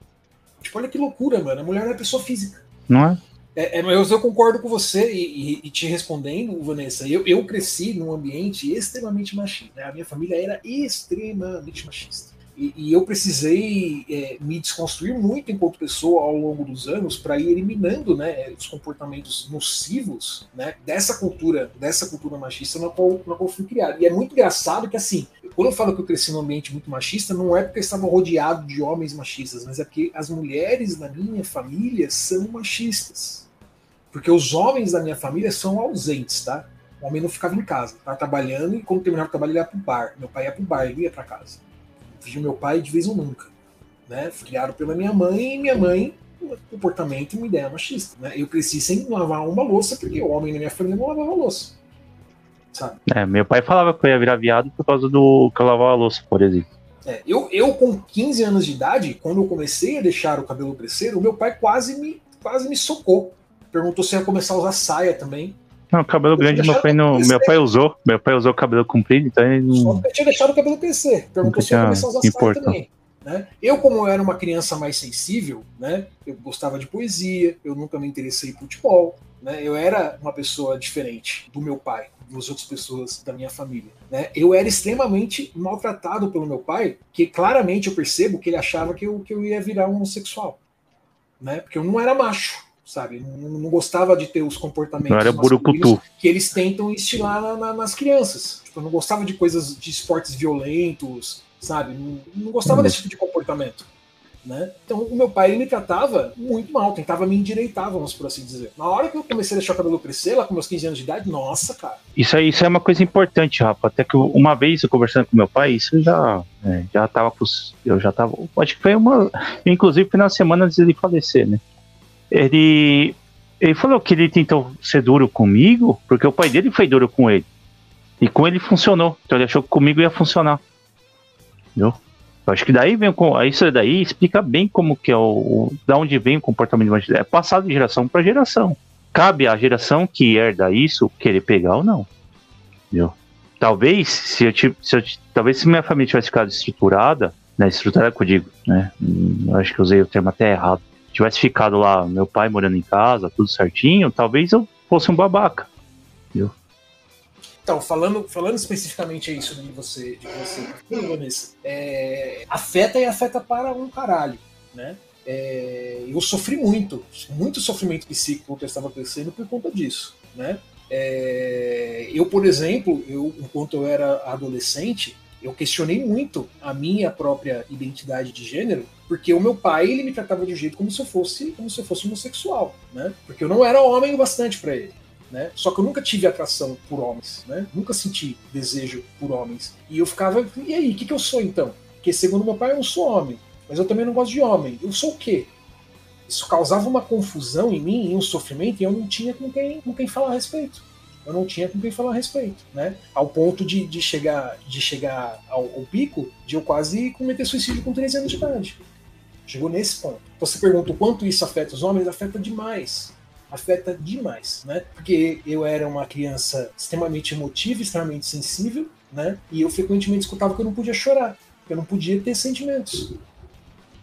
Tipo, olha que loucura, mano. A mulher não é pessoa física. Não é? É, é, eu, eu concordo com você e, e, e, te respondendo, Vanessa. Eu, eu cresci num ambiente extremamente machista. Né? A minha família era extremamente machista. E, e eu precisei é, me desconstruir muito enquanto pessoa ao longo dos anos para ir eliminando né, os comportamentos nocivos né, dessa cultura, dessa cultura machista na qual, na qual fui criado. E é muito engraçado que assim, quando eu falo que eu cresci num ambiente muito machista, não é porque eu estava rodeado de homens machistas, mas é porque as mulheres da minha família são machistas. Porque os homens da minha família são ausentes, tá? O homem não ficava em casa, estava trabalhando e quando terminava o trabalho ele ia pro bar. Meu pai ia pro bar, ele ia para casa. Vi meu pai de vez em nunca. Né? Fui criado pela minha mãe e minha mãe um comportamento e uma ideia machista. Né? Eu cresci sem lavar uma louça porque o homem na minha família não lavava louça. Sabe? É, meu pai falava que eu ia virar viado por causa do que eu lavava a louça, por exemplo. É, eu, eu, com 15 anos de idade, quando eu comecei a deixar o cabelo crescer, o meu pai quase me, quase me socou. Perguntou se eu ia começar a usar saia também. Não, cabelo grande meu pai, não, meu pai usou. Meu pai usou cabelo comprido, então ele não. Só tinha deixado o cabelo crescer. Perguntou se eu começar a usar saia também. Né? Eu, como eu era uma criança mais sensível, né? eu gostava de poesia, eu nunca me interessei por futebol, né? eu era uma pessoa diferente do meu pai, das outras pessoas da minha família. Né? Eu era extremamente maltratado pelo meu pai, que claramente eu percebo que ele achava que eu, que eu ia virar um homossexual. Né? Porque eu não era macho sabe? Não, não, gostava de ter os comportamentos não era burucutu. que eles tentam instilar na, na, nas crianças. Tipo, eu não gostava de coisas de esportes violentos, sabe? Não, não gostava uhum. desse tipo de comportamento. Né? Então o meu pai me tratava muito mal, tentava me endireitar, vamos por assim dizer. Na hora que eu comecei a deixar o cabelo crescer, lá com meus 15 anos de idade, nossa, cara. Isso aí isso é uma coisa importante, Rafa. Até que uma vez eu conversando com meu pai, isso já, é, já tava. Eu já tava. Acho que foi uma. Inclusive foi na semana antes dele falecer, né? Ele, ele falou que ele tentou ser duro comigo, porque o pai dele foi duro com ele. E com ele funcionou. Então ele achou que comigo ia funcionar. Entendeu? Eu acho que daí vem isso daí explica bem como que é o, o da onde vem o comportamento de é passado de geração para geração. Cabe à geração que herda isso querer pegar ou não. Entendeu? Talvez se eu, se eu talvez se minha família tivesse ficado estruturada, né, estruturada que eu digo, né? Hum, eu acho que usei o termo até errado tivesse ficado lá, meu pai morando em casa, tudo certinho, talvez eu fosse um babaca. Viu? Então, falando, falando especificamente isso de você, de você Vanessa, é, afeta e afeta para um caralho, né? É, eu sofri muito, muito sofrimento psíquico quando eu estava crescendo por conta disso, né? É, eu, por exemplo, eu, enquanto eu era adolescente, eu questionei muito a minha própria identidade de gênero, porque o meu pai ele me tratava de um jeito como se eu fosse como se eu fosse homossexual, né? Porque eu não era homem o bastante para ele. Né? Só que eu nunca tive atração por homens, né? Nunca senti desejo por homens. E eu ficava, e aí, o que, que eu sou então? Porque segundo meu pai eu não sou homem, mas eu também não gosto de homem. Eu sou o quê? Isso causava uma confusão em mim e um sofrimento e eu não tinha com quem, com quem falar a respeito eu não tinha com quem falar a respeito, né? Ao ponto de, de chegar, de chegar ao, ao, pico de eu quase cometer suicídio com 13 anos de idade. Chegou nesse ponto. Então você pergunta o quanto isso afeta os homens, afeta demais. afeta demais, né? Porque eu era uma criança extremamente emotiva, extremamente sensível, né? E eu frequentemente escutava que eu não podia chorar, que eu não podia ter sentimentos.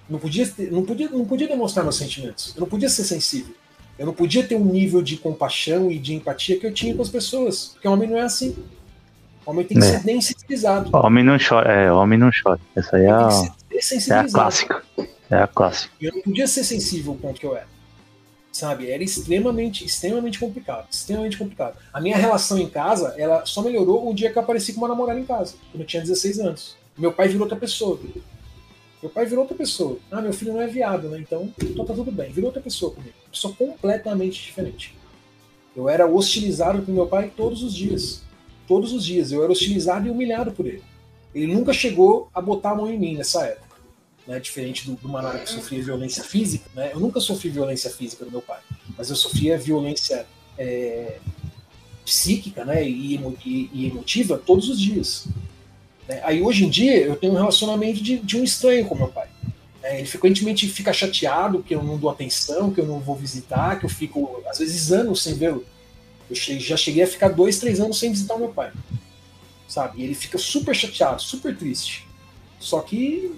Não podia, ter, não podia, não podia demonstrar meus sentimentos. Eu não podia ser sensível. Eu não podia ter um nível de compaixão e de empatia que eu tinha com as pessoas. Porque o homem não é assim. O homem tem que É. ser sensibilizado. Homem não chora. É, homem não chora. Essa aí é a, que ser é a clássica. É a clássica. Eu não podia ser sensível ao ponto que eu era. Sabe? Era extremamente, extremamente complicado. Extremamente complicado. A minha relação em casa, ela só melhorou o dia que eu apareci com uma namorada em casa, quando eu tinha 16 anos. Meu pai virou outra pessoa. Meu pai virou outra pessoa. Ah, meu filho não é viado, né? Então, então tá tudo bem. Virou outra pessoa comigo. Uma pessoa completamente diferente. Eu era hostilizado por meu pai todos os dias. Todos os dias. Eu era hostilizado e humilhado por ele. Ele nunca chegou a botar a mão em mim nessa época né, diferente do, do Manara que sofria violência física, né, eu nunca sofri violência física do meu pai, mas eu sofria violência é, psíquica né, e, e, e, emotiva todos os dias. Né. Aí hoje em dia eu tenho um relacionamento de, de um estranho com meu pai. Né, ele frequentemente fica chateado que eu não dou atenção, que eu não vou visitar, que eu fico às vezes anos sem vê-lo. Eu cheguei, já cheguei a ficar dois, três anos sem visitar o meu pai. Sabe? E ele fica super chateado, super triste. Só que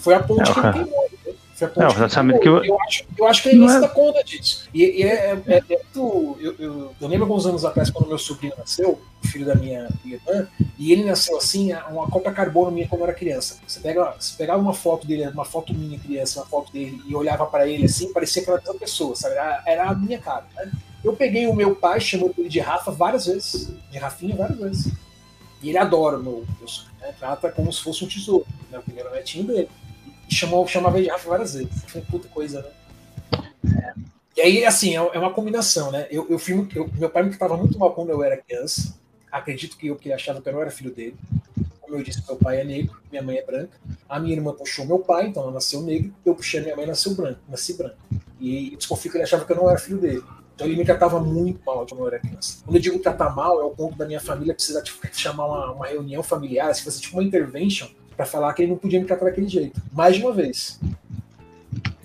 foi a ponte É, que ele queimou. Né? Foi a ponte É, o que que eu... acho, eu acho que ele Não não se é- dá conta disso. E, e é, é, é muito- eu, eu, eu lembro alguns anos atrás, quando meu sobrinho nasceu, o filho da minha irmã, e ele nasceu assim, uma cópia carbono minha quando eu era criança. Você, pega, você pegava uma foto dele, uma foto minha criança, uma foto dele, e olhava pra ele assim, parecia aquela mesma pessoa, sabe? Era, era a minha cara. Né? Eu peguei o meu pai, chamando ele de Rafa várias vezes, de Rafinha várias vezes. E ele adora o meu, meu sobrinho, né? Trata como se fosse um tesouro, né? O primeiro netinho dele. Chamou, chamava ele de Rafa várias vezes. Foi puta coisa, né? É. E aí, assim, é é uma combinação, né? Eu, eu fui eu- meu pai me tratava muito mal quando eu era criança. Acredito que eu que achava que eu não era filho dele. Como eu disse, meu pai é negro, minha mãe é branca. A minha irmã puxou meu pai, então ela nasceu negro. Eu puxei minha mãe, nasceu branco, nasci branco. E desconfio que ele achava que eu não era filho dele. Então ele me tratava muito mal quando eu era criança. Quando eu digo tratar mal, é o ponto da minha família precisar tipo, chamar uma, uma reunião familiar, se fosse tipo uma intervention, para falar que ele não podia me tratar daquele jeito. Mais de uma vez.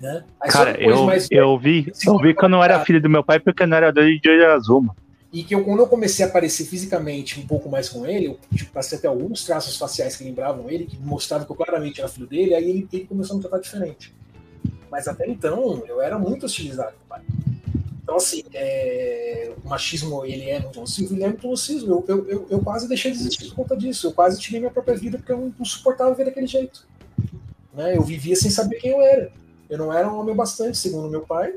Né? Aí Cara, depois, eu, mais- eu vi, eu vi que eu não era filho do meu pai porque eu não era doido de olho azul, mano. E que eu, quando eu comecei a aparecer fisicamente um pouco mais com ele, eu tipo, passei até alguns traços faciais que lembravam ele, que mostravam que eu claramente era filho dele, aí ele, ele começou a me tratar diferente. Mas até então, eu era muito hostilizado com o pai. Então, assim, é, o machismo, ele é muito nocivo, ele é muito nocivo. Eu, eu, eu, eu quase deixei de existir por conta disso. Eu quase tirei minha própria vida porque eu não, suportava ver daquele jeito. Né? Eu vivia sem saber quem eu era. Eu não era um homem bastante, segundo meu pai,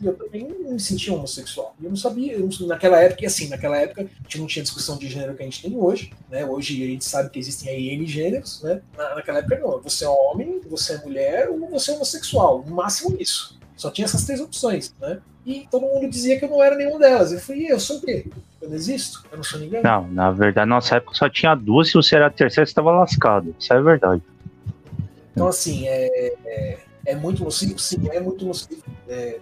e eu também não me sentia homossexual. Eu não sabia, eu não- naquela época, e assim, naquela época a gente não tinha discussão de gênero que a gente tem hoje, né? Hoje a gente sabe que existem aí N gêneros, né? Na, naquela época não, você é homem, você é mulher ou você é homossexual, no máximo isso. Só tinha essas três opções, né? E todo mundo dizia que eu não era nenhuma delas. Eu falei, e eu sou o quê? Eu não existo? Eu não sou ninguém? Não, na verdade, na nossa época só tinha duas, se você era a terceira, você tava lascado. Isso é verdade. Então, assim, é, é, é muito nocivo? Sim, é muito nocivo. É,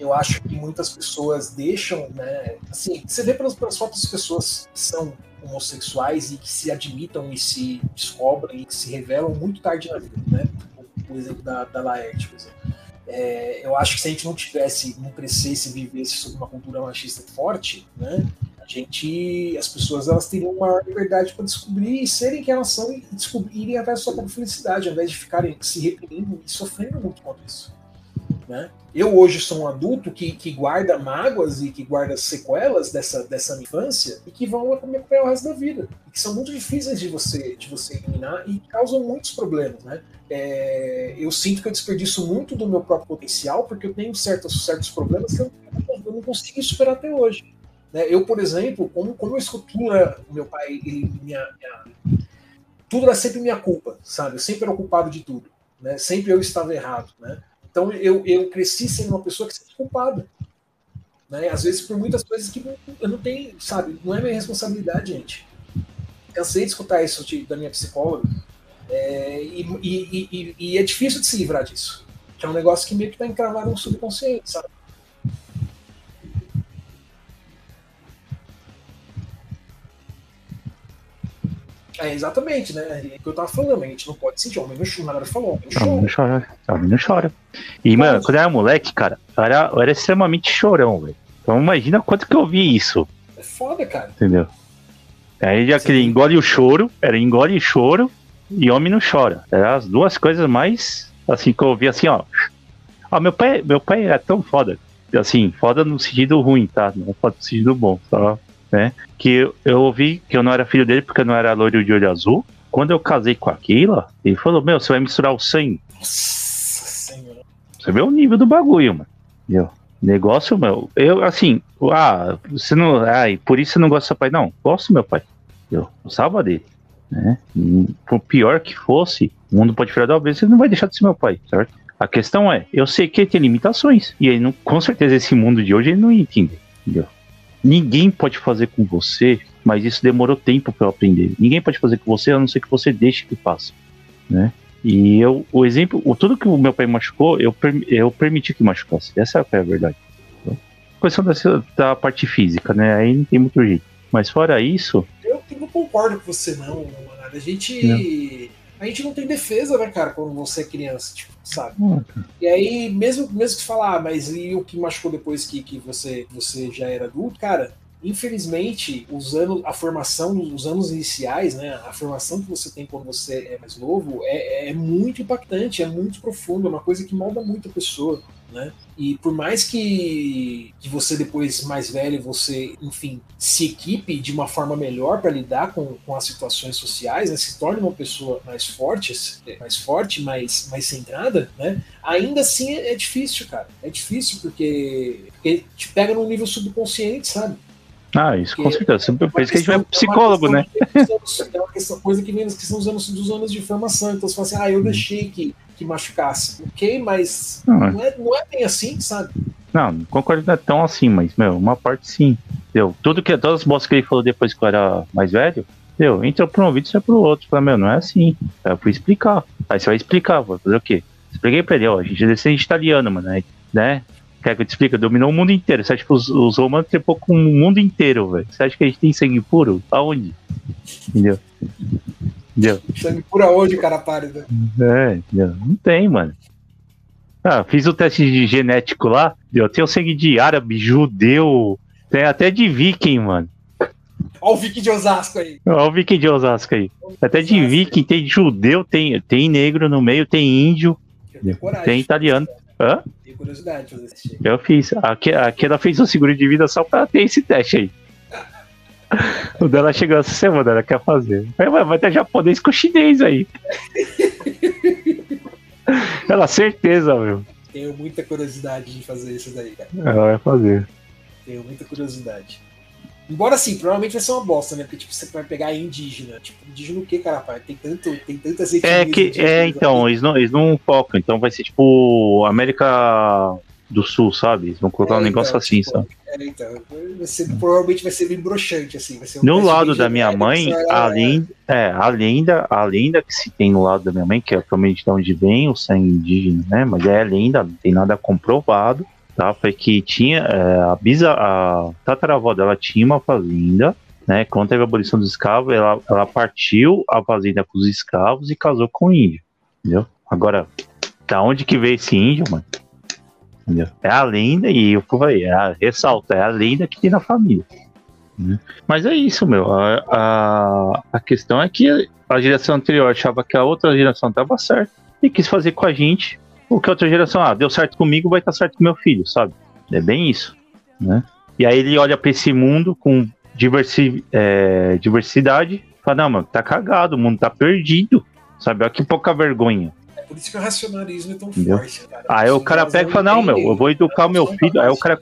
eu acho que muitas pessoas deixam, né? Assim, você vê pelas, pelas fotos das pessoas que são homossexuais e que se admitam e se descobrem e que se revelam muito tarde na vida, né? O, o exemplo da, da Laerte, por exemplo. É, eu acho que se a gente não tivesse, não crescesse vivesse sob uma cultura machista forte, né? A gente, as pessoas elas teriam maior liberdade para descobrir e serem quem elas são e descobrir, irem atrás da sua própria felicidade, ao invés de ficarem se reprimindo e sofrendo muito contra isso. Né? Eu hoje sou um adulto que, que guarda mágoas e que guarda sequelas dessa, dessa infância e que vão me acompanhar o resto da vida. E que são muito difíceis de você, de você eliminar e causam muitos problemas. Né? É, eu sinto que eu desperdiço muito do meu próprio potencial porque eu tenho certos, certos problemas que eu, eu não consegui superar até hoje. Né? Eu, por exemplo, como, como eu escultura meu pai, ele, minha, minha, tudo era sempre minha culpa, sabe? Eu sempre era o culpado de tudo. Né? Sempre eu estava errado. Né? Então eu, eu cresci sendo uma pessoa que sempre culpada. Né? Às vezes por muitas coisas que eu não tenho, sabe? Não é minha responsabilidade, gente. Cansei de escutar isso de, da minha psicóloga. É, e, e, e, e, é difícil de se livrar disso. Que é um negócio que meio que está encravado no subconsciente, sabe? É, exatamente, né? É o que eu tava falando, a gente não pode sentir. Homem no choro, na hora falou, homem no A menina choro. chora. A menina chora. E, mano, quando eu era moleque, cara, eu era, eu era extremamente chorão, velho. Então imagina quanto que eu vi isso, É foda, cara. entendeu? Aí já aquele engole o choro, era engole o choro e homem não chora. Eram as duas coisas mais, assim, que eu ouvi assim, ó. Ó, meu pai, meu pai era tão foda, assim, foda no sentido ruim, tá? Não é foda no sentido bom, só, né? Que eu, eu ouvi que eu não era filho dele porque eu não era loiro de olho azul. Quando eu casei com a Keila, ele falou, meu, você vai misturar o sangue. Nossa senhora. Você vê o nível do bagulho, mano. Entendeu? Negócio, meu. Eu, assim, ah, você não. Ai, por isso você não gosta do seu pai. Não, gosto do meu pai. Eu gostava dele. Né? E Por pior que fosse, o mundo pode virar da vez, você não vai deixar de ser meu pai, certo? A questão é, eu sei que ele tem limitações. E ele não, com certeza esse mundo de hoje ele não entende. Entendeu? Ninguém pode fazer com você, mas isso demorou tempo para eu aprender. Ninguém pode fazer com você, a não ser que você deixe que faça. Né? E eu, o exemplo, o, tudo que o meu pai machucou, eu, eu permiti que machucasse. Essa é a verdade. Questão dessa, da parte física, né? Aí não tem muito jeito. Mas fora isso, Eu não concordo com você, não, mano. A gente. A gente não tem defesa, né, cara, quando você é criança, tipo, sabe? E aí, mesmo, mesmo que falar, ah, mas e o que machucou depois que, que você, você já era adulto, cara, infelizmente, os anos, a formação, os anos iniciais, né, a formação que você tem quando você é mais novo é, é muito impactante, é muito profundo, é uma coisa que molda muito a pessoa, né? E por mais que, que você depois, mais velho, você, enfim, se equipe de uma forma melhor para lidar com, com as situações sociais, né, se torne uma pessoa mais forte, mais forte, mais, mais centrada, né? Ainda assim é, é difícil, cara. É difícil porque, porque te pega num nível subconsciente, sabe? Ah, isso com certeza. Por isso que a gente vai É psicólogo, né? questão de- É uma questão, coisa que vem nas questão dos anos, dos anos de formação. Então você fala assim, ah, eu deixei que, que machucasse. Ok, mas Não, é. não é, não é bem assim, sabe? Não, não concordo não é tão assim, mas, meu, uma parte sim. Entendeu? Tudo que, todas as bostas que ele falou depois que eu era mais velho, entendeu? Entra por um ouvido e sai pro outro. Fala, meu, não é assim. Aí eu fui explicar. Aí você vai explicar, vai fazer o quê? Expliquei pra ele, ó, a gente é descendente italiano, mano, aí, né? Quer que eu te explique? Dominou o mundo inteiro. Você acha que os, os romanos trepou com o mundo inteiro, velho? Você acha que a gente tem sangue puro? Aonde? Entendeu? Entendeu? Sangue por aonde, cara pálida? É, entendeu? não tem, mano. Ah, fiz o teste de genético lá, eu tenho sangue de árabe, judeu, tem até de viking, mano. Olha o Vicky de Osasco aí. Olha o viking de Osasco aí. Até de viking, tem judeu, tem, tem negro no meio, tem índio, tem italiano. Hã? Tenho curiosidade de fazer esse teste. Eu fiz. Aqui ela fez o seguro de vida só pra ter esse teste aí. O dela chegou essa semana, ela quer fazer. Vai, vai, vai ter japonês com chinês aí. Ela, certeza, meu. Tenho muita curiosidade de fazer isso daí, cara. Ela vai fazer. Tenho muita curiosidade. Embora sim, provavelmente vai ser uma bosta, né? Porque tipo, você vai pegar indígena. Tipo, indígena o que, cara, pai? Tem, tanto, tem tantas É etnias que, indígenas é, então, eles não, eles não focam, então vai ser tipo América do Sul, sabe? Eles vão colocar um É, negócio então, assim, tipo, sabe? É, então, vai ser, provavelmente vai ser bem broxante, assim. Vai ser um No lado da minha mãe, a lenda, é, a lenda, a lenda que se tem no lado da minha mãe, que é provavelmente de onde vem o sangue indígena, né? Mas é lenda, não tem nada comprovado, tá? Foi que tinha, é, a bisa, a tataravó dela tinha uma fazenda, né? Quando teve a abolição dos escravos, ela, ela partiu a fazenda com os escravos e casou com o índio, entendeu? Agora, da onde que veio esse índio, mano? Entendeu? É a lenda, e eu falei, é a, ressalta, é a lenda que tem na família. né? Mas é isso, meu. A, a, a questão é que a geração anterior achava que a outra geração estava certa e quis fazer com a gente o que a outra geração, ah, deu certo comigo, vai estar certo com meu filho, sabe? É bem isso, né? E aí ele olha para esse mundo com diversi, é, diversidade fala, não, mano, tá cagado, o mundo tá perdido, sabe? Olha que pouca vergonha. É por isso que o racionalismo é tão Entendeu? forte, cara. Aí o cara pega e fala, não, meu, eu vou educar o meu filho. Aí o cara.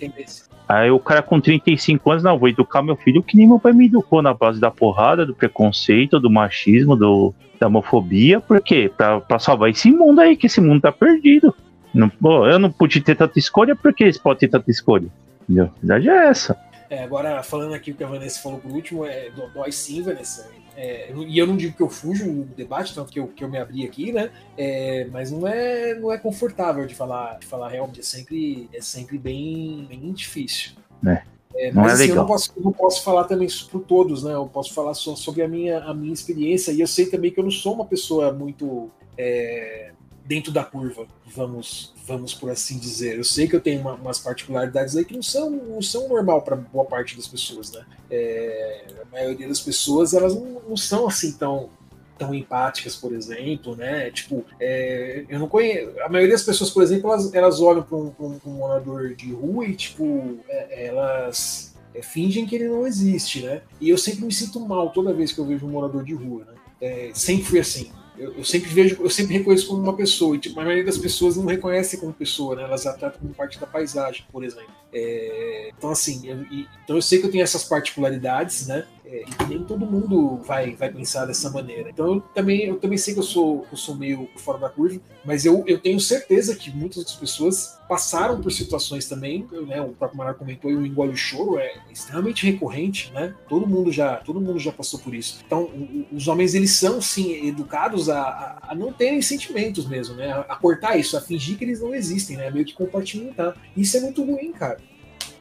Aí o cara com 35 anos, não, vou educar meu filho que nem meu pai me educou na base da porrada, do preconceito, do machismo, do, da homofobia, por quê? Pra, pra salvar esse mundo aí, que esse mundo tá perdido. Não, eu não pude ter tanta escolha, por que eles podem ter tanta escolha? Entendeu? A verdade é essa. É, agora, falando aqui o que a Vanessa falou por último, é, dó- dói sim, Vanessa. É, e eu não digo que eu fujo do debate, tanto que eu, que eu me abri aqui, né? É, mas não é, não é confortável de falar, de falar realmente. É sempre, é sempre bem, bem difícil. É. É, Não mas é assim, eu não posso, eu não posso falar também isso por todos, né? Eu posso falar só sobre a minha, a minha experiência e eu sei também que eu não sou uma pessoa muito é, dentro da curva, vamos, vamos por assim dizer. Eu sei que eu tenho uma- umas particularidades aí que não são, não são normal para boa parte das pessoas, né? É, a maioria das pessoas elas não, não são assim tão tão empáticas, por exemplo, né? Tipo, é, eu não conheço. A maioria das pessoas, por exemplo, elas, elas olham para um, um- um morador de rua e, tipo, é, elas é, fingem que ele não existe, né? E eu sempre me sinto mal toda vez que eu vejo um morador de rua, né? É, sempre fui assim. Eu, eu sempre vejo, eu sempre reconheço como uma pessoa, e tipo, a maioria das pessoas não reconhece como pessoa, né? Elas a tratam como parte da paisagem, por exemplo. É, então, assim, eu, então eu sei que eu tenho essas particularidades, né? É, nem todo mundo vai, vai pensar dessa maneira. Então eu também, eu também sei que eu sou, eu sou meio fora da curva, mas eu, eu tenho certeza que muitas pessoas passaram por situações também, né? O próprio Marar comentou, e o engole o choro é extremamente recorrente, né? Todo mundo já, todo mundo já passou por isso. Então, os homens eles são sim educados a, a, a não terem sentimentos mesmo, né? A, a cortar isso, a fingir que eles não existem, né? Meio que compartimentar. Isso é muito ruim, cara.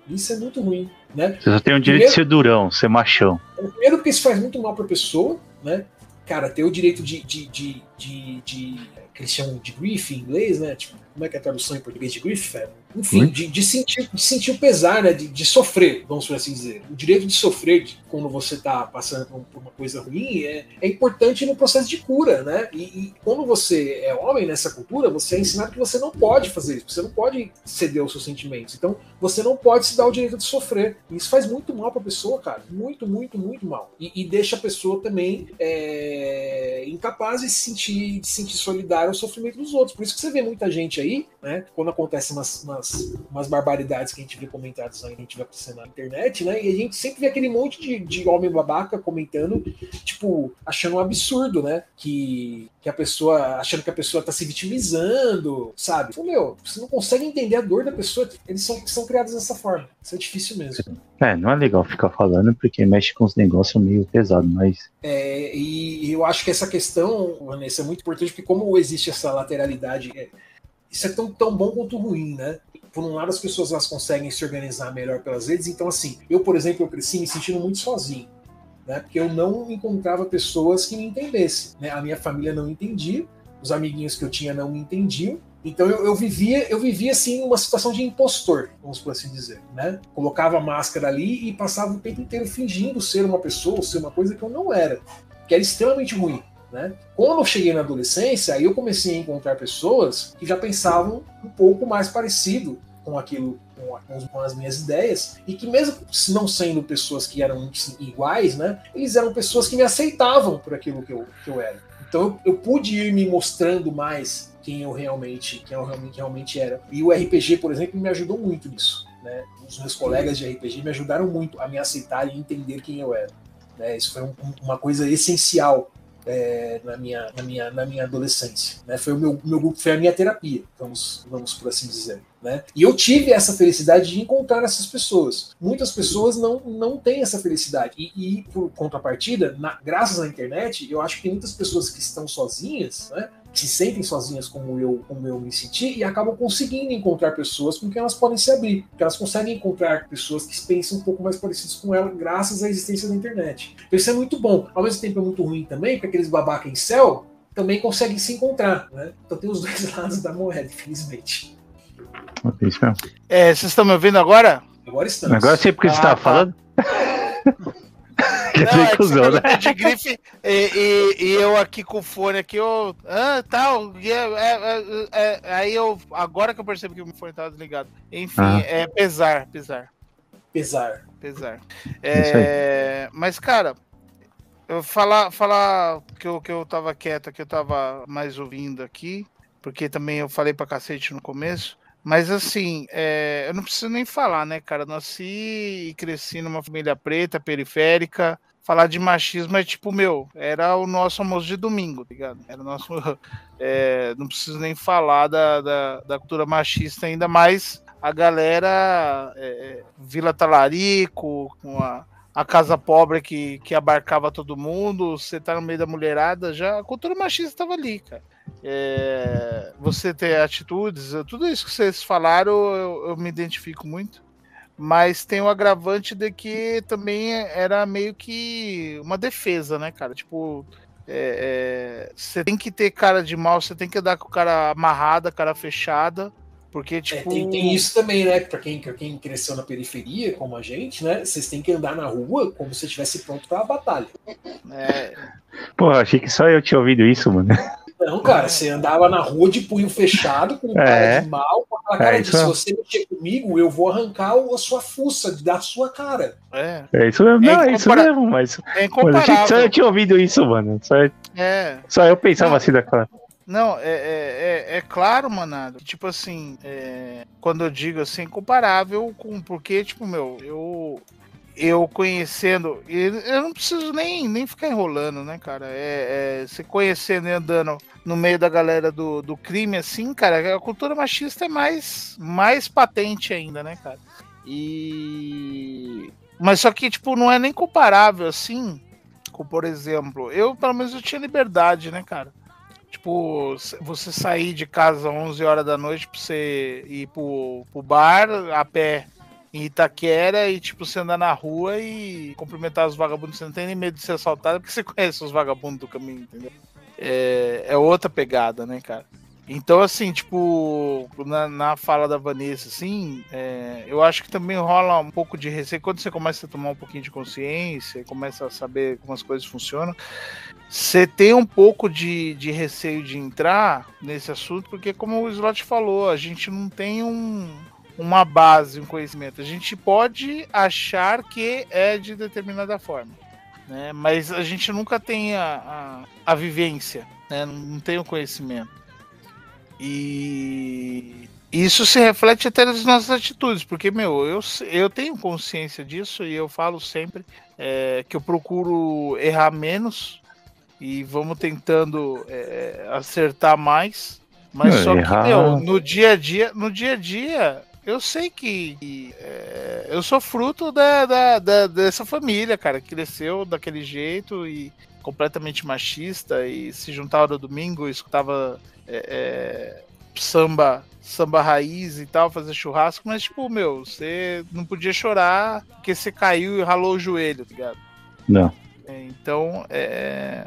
Isso é muito ruim, né? Você só tem o direito de ser durão, ser machão. Primeiro porque isso faz muito mal pra pessoa, né? Cara, ter o direito de. de, de, de, de que eles chamam de grief em inglês, né? Tipo, como é que é a tradução em português de grief? É, Enfim, de, de, sentir, de sentir o pesar, né? De, de sofrer, vamos por assim dizer. O direito de sofrer de- quando você tá passando por, uma coisa ruim é, é importante no processo de cura, né? E, e quando você é homem nessa cultura, você é ensinado que você não pode fazer isso, você não pode ceder aos seus sentimentos. Então, você não pode se dar o direito de sofrer. E isso faz muito mal pra pessoa, cara. Muito, muito, muito mal. E, e deixa a pessoa também é, incapaz de se sentir, de se sentir solidária ao sofrimento dos outros. Por isso que você vê muita gente aí, né? Quando acontecem umas, umas, umas barbaridades que a gente vê comentadas aí, a gente vai aparecendo na internet, né? E a gente sempre vê aquele monte de, de homem babaca comentando, tipo, achando um absurdo, né? Que, que a pessoa, achando que a pessoa tá se vitimizando, sabe? Meu, você não consegue entender a dor da pessoa. Eles são, são criados dessa forma. Isso é difícil mesmo. É, não é legal ficar falando porque mexe com os negócios meio pesados, mas É, e eu acho que essa questão, Vanessa, é muito importante, porque como existe essa lateralidade, é, isso é tão, tão bom quanto ruim, né? Por um lado, as pessoas elas conseguem se organizar melhor pelas redes, então assim, eu, por exemplo, eu cresci me sentindo muito sozinho, né? Porque eu não encontrava pessoas que me entendessem, né? A minha família não entendia, os amiguinhos que eu tinha não me entendiam, então eu, eu vivia, eu vivia assim uma situação de impostor, vamos por assim dizer, né? Colocava a máscara ali e passava o tempo inteiro fingindo ser uma pessoa, ser uma coisa que eu não era, que era extremamente ruim, né? Quando eu cheguei na adolescência, aí eu comecei a encontrar pessoas que já pensavam um pouco mais parecido com aquilo, com, com as- minhas ideias, e que mesmo não sendo pessoas que eram iguais, né? Eles eram pessoas que me aceitavam por aquilo que eu, que eu era. Então eu, eu pude ir me mostrando mais quem eu realmente, quem eu realmente, realmente era. E o RPG, por exemplo, me ajudou muito nisso. Né? Os meus colegas de RPG me ajudaram muito a me aceitar e entender quem eu era. Né? Isso foi um- uma coisa essencial é, na, minha, na, minha, na minha adolescência. Né? Foi o meu, meu grupo, foi a minha terapia, vamos, vamos por assim dizer. Né? E eu tive essa felicidade de encontrar essas pessoas. Muitas pessoas não, não têm essa felicidade. E, e por contrapartida, na- graças à internet, eu acho que tem muitas pessoas que estão sozinhas, né? Se sentem sozinhas como eu, como eu me senti e acabam conseguindo encontrar pessoas com quem elas podem se abrir. Porque elas conseguem encontrar pessoas que pensam um pouco mais parecidas com ela graças à existência da internet. Então isso é muito bom. Ao mesmo tempo é muito ruim também, porque aqueles babaca em céu também conseguem se encontrar. Né? Então tem os dois lados da moeda, infelizmente. é vocês estão me ouvindo agora? Agora estamos. Agora eu sei porque você Ah, tava tá. falando. Quer Não, é que cuzão, né? perguntou de grife e, e- e eu aqui com o fone aqui, eu. Ah, tal. é- é- é- é- aí eu. Agora que eu percebi que o fone estava desligado. Enfim, Ah. é pesar, pesar, Pesar. pesar. É, mas, cara, eu falar, falar que, eu, que eu tava quieto aqui, eu tava mais ouvindo aqui, porque também eu falei pra cacete no começo. Mas assim, é, eu não preciso nem falar, né, cara? Eu nasci e cresci numa família preta, periférica. Falar de machismo é tipo, meu, era o nosso almoço de domingo, tá ligado? Era o nosso. é, não preciso nem falar da, da, da cultura machista, ainda mais a galera é, Vila Talarico, com a, a casa pobre que, que abarcava todo mundo, você tá no meio da mulherada, já a cultura machista estava ali, cara. É, você ter atitudes, tudo isso que vocês falaram, eu, eu me identifico muito. Mas tem o agravante de que também era meio que uma defesa, né, cara? Tipo, é, é, você tem que ter cara de mal, você tem que andar com o cara amarrada, cara fechada. Porque, É, tipo. tem, tem isso também, né? Pra quem, pra quem cresceu na periferia, como a gente, né? Vocês têm que andar na rua como se estivesse pronto pra batalha. é, Pô, achei que só eu tinha ouvido isso, mano. Não, cara, você andava na rua de punho fechado, com cara É. de mal, com aquela cara É, de se é. você mexer comigo, eu vou arrancar a sua fuça da sua cara. é, É isso mesmo. É Não, é isso mesmo, mas. é mas achei que incomparável. só eu tinha ouvido isso, mano. Só, É. só eu pensava assim daquela. Não, é, é, é, é claro, manado. Tipo assim, é, quando eu digo assim, incomparável com. Porque, tipo, meu, eu. Eu conhecendo. Eu não preciso nem, nem ficar enrolando, né, cara? É, é, se conhecendo e andando no meio da galera do, do crime, assim, cara, a cultura machista é mais, mais patente ainda, né, cara? E. Mas só que, tipo, não é nem comparável, assim, com, por exemplo, eu, pelo menos, eu tinha liberdade, né, cara? Tipo, você sair de casa às 11 horas da noite pra você ir pro, pro bar a pé em Itaquera e, tipo, você andar na rua e cumprimentar os vagabundos. Você não tem nem medo de ser assaltado porque você conhece os vagabundos do caminho, entendeu? É, é outra pegada, né, cara? Então, assim, tipo, na, na fala da Vanessa, assim, é, eu acho que também rola um pouco de receio. Quando você começa a tomar um pouquinho de consciência, começa a saber como as coisas funcionam, você tem um pouco de, de receio de entrar nesse assunto, porque como o Slot falou, a gente não tem um, uma base, um conhecimento. A gente pode achar que é de determinada forma, né? mas a gente nunca tem a, a, a vivência, né? não, tem o conhecimento. E isso se reflete até nas nossas atitudes, porque, meu, eu, eu tenho consciência disso e eu falo sempre é, que eu procuro errar menos e vamos tentando é, acertar mais. Mas É, só que, errar- meu, no dia a dia, no dia a dia, eu sei que, que, é, eu sou fruto da, da, da- dessa família, cara, que cresceu daquele jeito e completamente machista e se juntava no domingo e escutava é, é, samba samba raiz e tal, fazer churrasco, mas tipo, meu, você não podia chorar porque você caiu e ralou o joelho, tá ligado? Não. Então, é,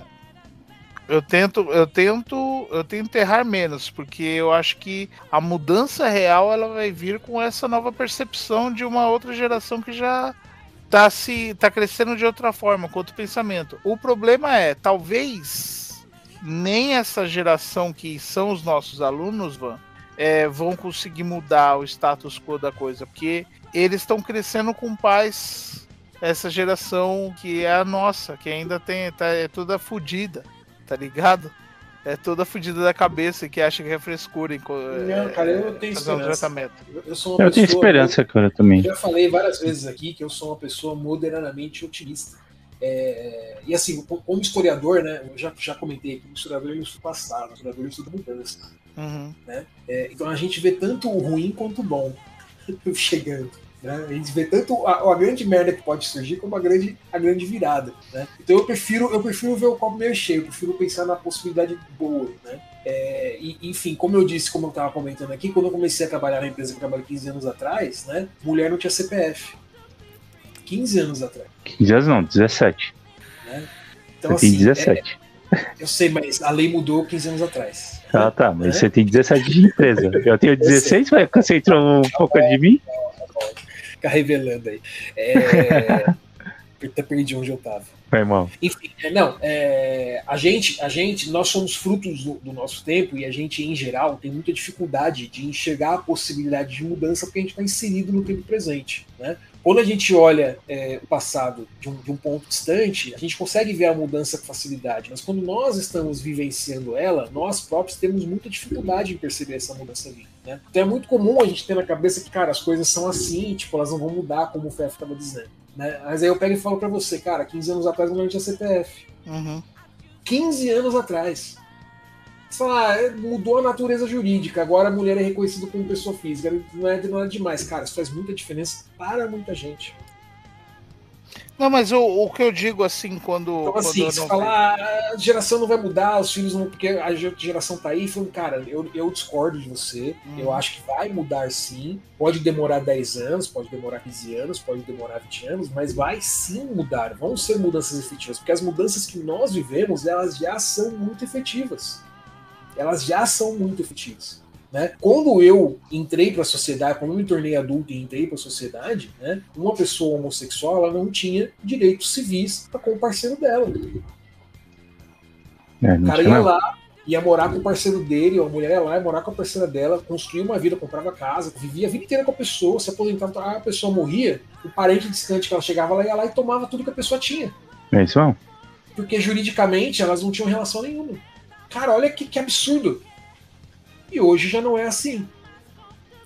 eu tento, eu tento, eu tento errar menos, porque eu acho que a mudança real ela vai vir com essa nova percepção de uma outra geração que já tá se tá crescendo de outra forma, com outro pensamento. O problema é, talvez nem essa geração que são os nossos alunos, Van, é, vão conseguir mudar o status quo da coisa, porque eles estão crescendo com pais essa geração que é a nossa, que ainda tem tá, é toda fudida, tá ligado? É toda fudida da cabeça e que acha que é frescura em Não, é, cara, eu tenho um esperança. tratamento. Eu, eu sou uma Eu tenho pessoa- esperança, cara, também. Eu já falei várias vezes aqui que eu sou uma pessoa moderadamente otimista. É, e assim, co- como historiador, né? Eu já, já comentei aqui, o historiador ele estuda passado, o historiador ele estuda mudança. Uhum. É, então a gente vê tanto o ruim quanto o bom chegando. Né? A gente vê tanto a, a grande merda que pode surgir como a grande, a grande virada. Né? Então eu prefiro, eu prefiro ver o copo meio cheio, eu prefiro pensar na possibilidade boa. Né? É, e, enfim, como eu disse, como eu estava comentando aqui, quando eu comecei a trabalhar na empresa que eu trabalhei 15 anos atrás, né, mulher não tinha CPF. 15 anos atrás. 15 anos não, 17. Então, você tem assim, 17. é, eu sei, mas a lei mudou 15 anos atrás. Ah, tá, mas É. você tem 17 de empresa. Eu tenho 16, mas você entrou um pouco de mim? Ficar revelando aí. É, até perdi onde eu tava. Vai mal. Enfim, é, não, é, a gente, a gente, nós somos frutos do, do nosso tempo e a gente, em geral, tem muita dificuldade de enxergar a possibilidade de mudança porque a gente está inserido no tempo presente, né? Quando a gente olha é, o passado de um, de um ponto distante, a gente consegue ver a mudança com facilidade, mas quando nós estamos vivenciando ela, nós próprios temos muita dificuldade em perceber essa mudança vindo. Né? Então é muito comum a gente ter na cabeça que, cara, as coisas são assim, tipo, elas não vão mudar, como o Fef estava dizendo. Né? Mas aí eu pego e falo pra você, cara, 15 anos atrás não tinha CPF. Uhum. 15 anos atrás. Sei lá, é, mudou a natureza jurídica, agora a mulher é reconhecida como pessoa física, não é, não é demais. Cara, isso faz muita diferença para muita gente. Não, mas o, o que eu digo assim, quando. Então, assim, se falar, "Ah, a geração não vai mudar, os filhos não. Porque a ge- geração tá aí, falando, cara, eu, eu discordo de você. Hum. Eu acho que vai mudar sim. Pode demorar 10 anos, pode demorar 15 anos, pode demorar 20 anos, mas vai sim mudar. Vão ser mudanças efetivas. Porque as mudanças que nós vivemos, elas já são muito efetivas. Elas já são muito efetivas. Né? Quando eu entrei para a sociedade, quando eu me tornei adulto e entrei para a sociedade, né, uma pessoa homossexual ela não tinha direitos civis para com o parceiro dela. É, O cara ia lá, ia morar com o parceiro dele, ou a mulher ia lá, ia morar com a parceira dela, construía uma vida, comprava casa, vivia a vida inteira com a pessoa, se aposentava, a pessoa morria, o parente distante que ela chegava, ela ia lá e tomava tudo que a pessoa tinha. É isso mesmo. Porque juridicamente elas não tinham relação nenhuma. Cara, olha que, que absurdo. E hoje já não é assim.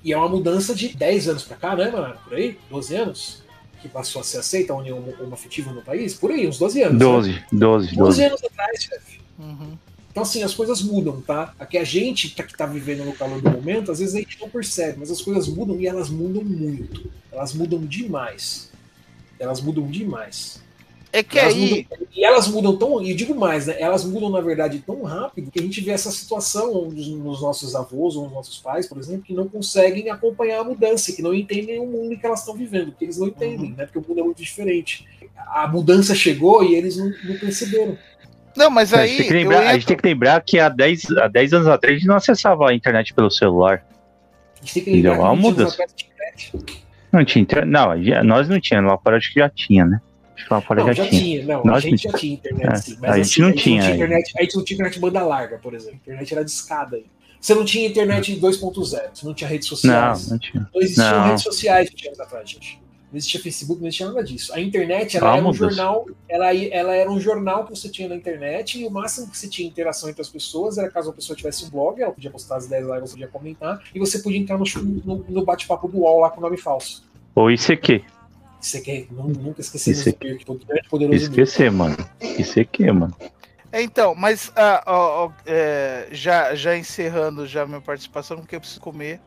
E é uma mudança de 10 anos pra cá, né, mano? Por aí? 12 anos? Que passou a ser aceita a união homoafetiva no país? Por aí, uns 12 anos. né? 12, 12, 12 12. anos atrás, chefe. Uhum. Então, assim, as coisas mudam, tá? Aqui a gente tá, que tá vivendo no calor do momento, às vezes a gente não percebe, mas as coisas mudam e elas mudam muito. Elas mudam demais. Elas mudam demais. É que elas aí. mudam- e elas mudam tão. E digo mais, né? Elas mudam, na verdade, tão rápido que a gente vê essa situação nos, nos nossos avós ou nos nossos pais, por exemplo, que não conseguem acompanhar a mudança, que não entendem o mundo que elas estão vivendo, porque eles não entendem, Uhum. né? Porque o mundo é muito diferente. A mudança chegou e eles não, não perceberam. Não, mas É, a, aí. gente que eu lembrar, a gente entro- tem que lembrar que há 10, há 10 anos atrás a gente não acessava a internet pelo celular. A gente tem que lembrar Deu que uma 20 anos mudança. Não tinha internet. Não, nós não tínhamos. Lá fora acho que já tinha, né? Fora Não, já, já tinha. tinha, não. Nós a gente não- já tinha internet, É, sim. Mas a gente assim, não a gente tinha não internet, a gente não tinha internet banda larga, por exemplo. A internet era de escada aí. Você não tinha internet 2.0, você não tinha redes Não, sociais. não tinha. Não existiam Não. redes sociais 20 anos atrás, gente. Não existia Facebook, não existia nada disso. A internet ela Ah, era um jornal, ela, ela era um jornal que você tinha na internet e o máximo que você tinha interação entre as pessoas era caso a pessoa tivesse um blog, ela podia postar as ideias lá e você podia comentar, e você podia entrar no, no, no bate-papo do UOL lá com nome falso. Ou ICQ. Você quer nu- nunca esquecemos Isso do grande poderoso. Esquecer, mano. ICQ, mano. É, Então, mas ah, ó, ó, é, já, já encerrando já a minha participação, porque eu preciso comer.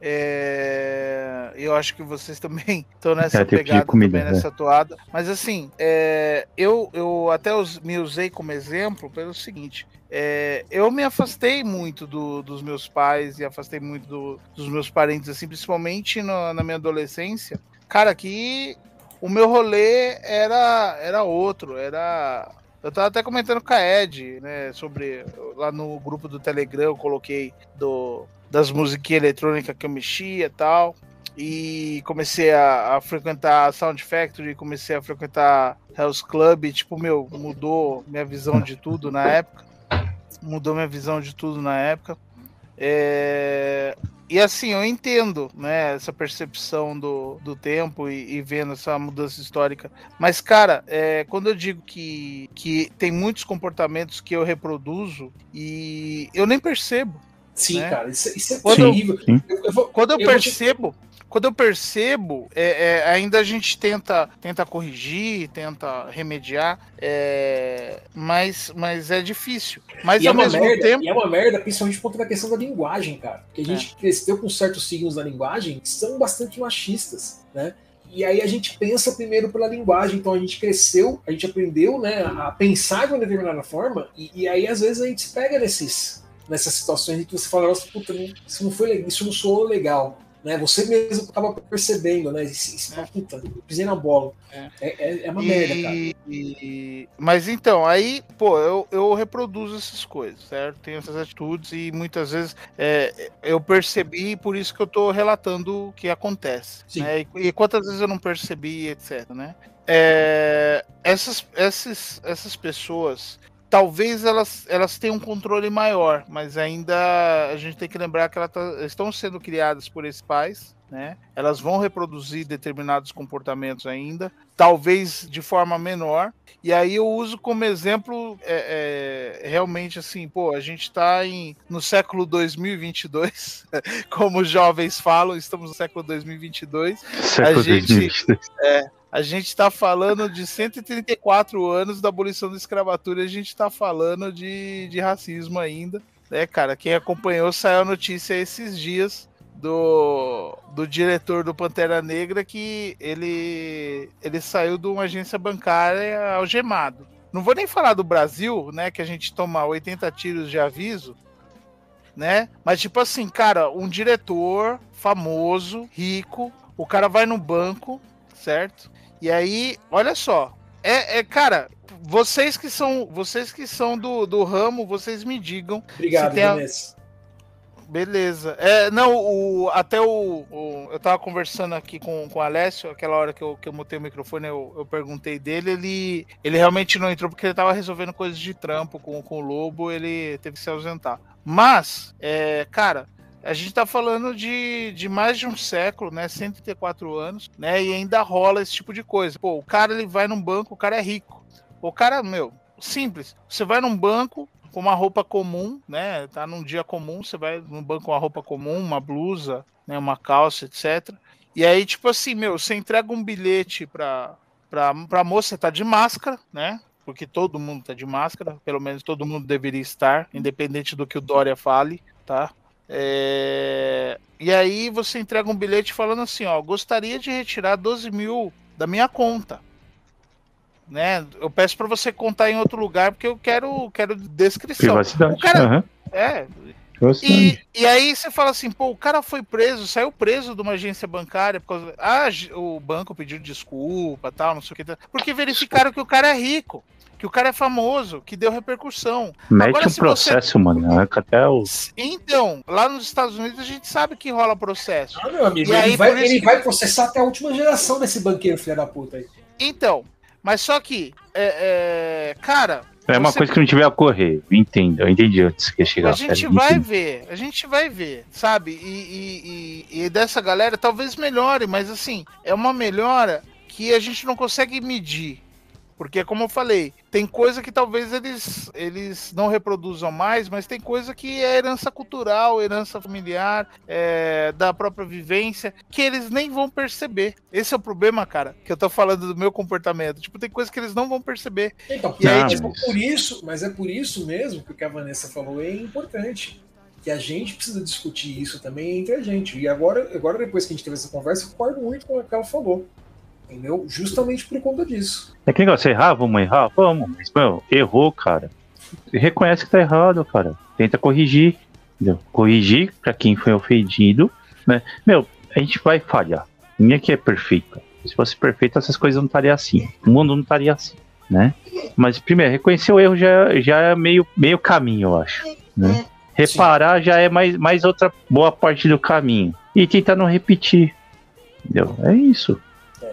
É, eu acho que vocês também estão nessa É, pegada, comida, também né? nessa toada. Mas assim, é, eu, eu até us- me usei como exemplo pelo seguinte: é, eu me afastei muito do- dos meus pais e afastei muito do- dos meus parentes, assim, principalmente no- na minha adolescência. Cara, que o meu rolê era, era outro, era eu tava até comentando com a Ed, né, sobre lá no grupo do Telegram, eu coloquei do, das musiquinhas eletrônicas que eu mexia e tal. E comecei a, a frequentar a Sound Factory, comecei a frequentar House Club, e, tipo, meu, mudou minha visão de tudo na época. Mudou minha visão de tudo na época. É, E assim, eu entendo, né, essa percepção do, do tempo e, e vendo essa mudança histórica mas, cara, é, quando eu digo que, que tem muitos comportamentos que eu reproduzo e eu nem percebo. Sim, né? cara, isso, isso é Quando- terrível. Eu, eu vou, Quando eu, Eu vou te- percebo, quando eu percebo, é, é, ainda a gente tenta, tenta corrigir, tenta remediar, é, mas, mas é difícil. Mas e é ao uma mesmo merda, tempo. e é uma merda, principalmente por conta da questão da linguagem, cara. Porque a gente cresceu com certos signos da linguagem que são bastante machistas, né? E aí a gente pensa primeiro pela linguagem, então a gente cresceu, a gente aprendeu, né, a pensar de uma determinada forma, e, e aí às vezes a gente se pega nesses, nessas situações em que você fala, nossa, puta, isso não foi legal, isso não soou legal. Né? Você mesmo acaba percebendo, né? Esse, É. Puta, pisei na bola. É. É, é, é uma merda, cara. E- e- mas então, aí, pô, eu, eu reproduzo essas coisas, certo? Tenho essas atitudes e muitas vezes é, eu percebi, por isso que eu tô relatando o que acontece. Né? E, e quantas vezes eu não percebi, etc, né? É, essas, essas, essas pessoas, talvez elas, elas tenham um controle maior, mas ainda a gente tem que lembrar que elas tá- estão sendo criadas por esses pais, né? Elas vão reproduzir determinados comportamentos ainda, talvez de forma menor. E aí eu uso como exemplo é, é, realmente assim, pô, a gente está em, no século 2022, como os jovens falam, estamos no século 2022. Século gente- 2022. A gente está falando de 134 anos da abolição da escravatura a gente está falando de, de racismo ainda. Né, cara? Quem acompanhou saiu a notícia esses dias do, do diretor do Pantera Negra que ele, ele saiu de uma agência bancária algemado. Não vou nem falar do Brasil, né? Que a gente toma 80 tiros de aviso, né? Mas, tipo assim, cara, um diretor famoso, rico, o cara vai no banco, certo? E aí, olha só, é, é cara, vocês que são, vocês que são do, do ramo, vocês me digam. Obrigado, Vanessa. Beleza. É, não, o, até o, o, Eu tava conversando aqui com, com o Alessio, aquela hora que eu, que eu mutei o microfone, eu, eu perguntei dele, ele, ele realmente não entrou porque ele tava resolvendo coisas de trampo com, com o Lobo, ele teve que se ausentar. Mas, é, cara, a gente tá falando de, de mais de um século, né? 134 anos, né? E ainda rola esse tipo de coisa. Pô, o cara ele vai num banco, o cara é rico. O cara, meu, simples. Você vai num banco, com uma roupa comum, né? Tá num dia comum, você vai no banco com uma roupa comum, uma blusa, né? uma calça, etc. E aí, tipo assim, meu, você entrega um bilhete pra, pra, pra moça, tá de máscara, né? Porque todo mundo tá de máscara, pelo menos todo mundo deveria estar, independente do que o Dória fale, tá? É... E aí você entrega um bilhete falando assim, ó, gostaria de retirar 12 mil da minha conta né? Eu peço para você contar em outro lugar porque eu quero, quero descrição. Privacidade. O cara, uhum. é. E, e, aí você fala assim, pô, o cara foi preso, saiu preso de uma agência bancária por causa, ah, o banco pediu desculpa, tal, não sei o que, porque verificaram que o cara é rico, que o cara é famoso, que deu repercussão. Mete Agora, um processo, você... mano, é até o... Então, lá nos Estados Unidos a gente sabe que rola processo. Ah, meu amigo, e ele, aí, vai, ele que... vai processar até a última geração desse banqueiro, filho da puta aí. Então, mas só que, é, é, cara. É uma você... coisa que não tiver a correr, entendo, eu entendi antes que chegar. A gente vai ver, a gente vai ver, sabe? E, e, e, e dessa galera talvez melhore, mas assim, é uma melhora que a gente não consegue medir. Porque, como eu falei, tem coisa que talvez eles, eles não reproduzam mais, mas tem coisa que é herança cultural, herança familiar, é, da própria vivência, que eles nem vão perceber. Esse é o problema, cara, que eu tô falando do meu comportamento. Tipo, tem coisa que eles não vão perceber. Então, e aí, tipo, por isso, mas é por isso mesmo que o que a Vanessa falou é importante que a gente precisa discutir isso também entre a gente. E agora, agora depois que a gente teve essa conversa, eu concordo muito com o que ela falou entendeu? Justamente por conta disso. É que negócio, errar, vamos errar? Vamos, mas, meu, errou, cara. Reconhece que tá errado, cara. Tenta corrigir, entendeu? Corrigir para quem foi ofendido, né? Meu, a gente vai falhar. Ninguém aqui é perfeito. Se fosse perfeito, essas coisas não estariam assim. O mundo não estaria assim, né? Mas, primeiro, reconhecer o erro já, já é meio, meio caminho, eu acho, né? Reparar Sim. já é mais, mais outra boa parte do caminho. E tentar não repetir, entendeu? É isso.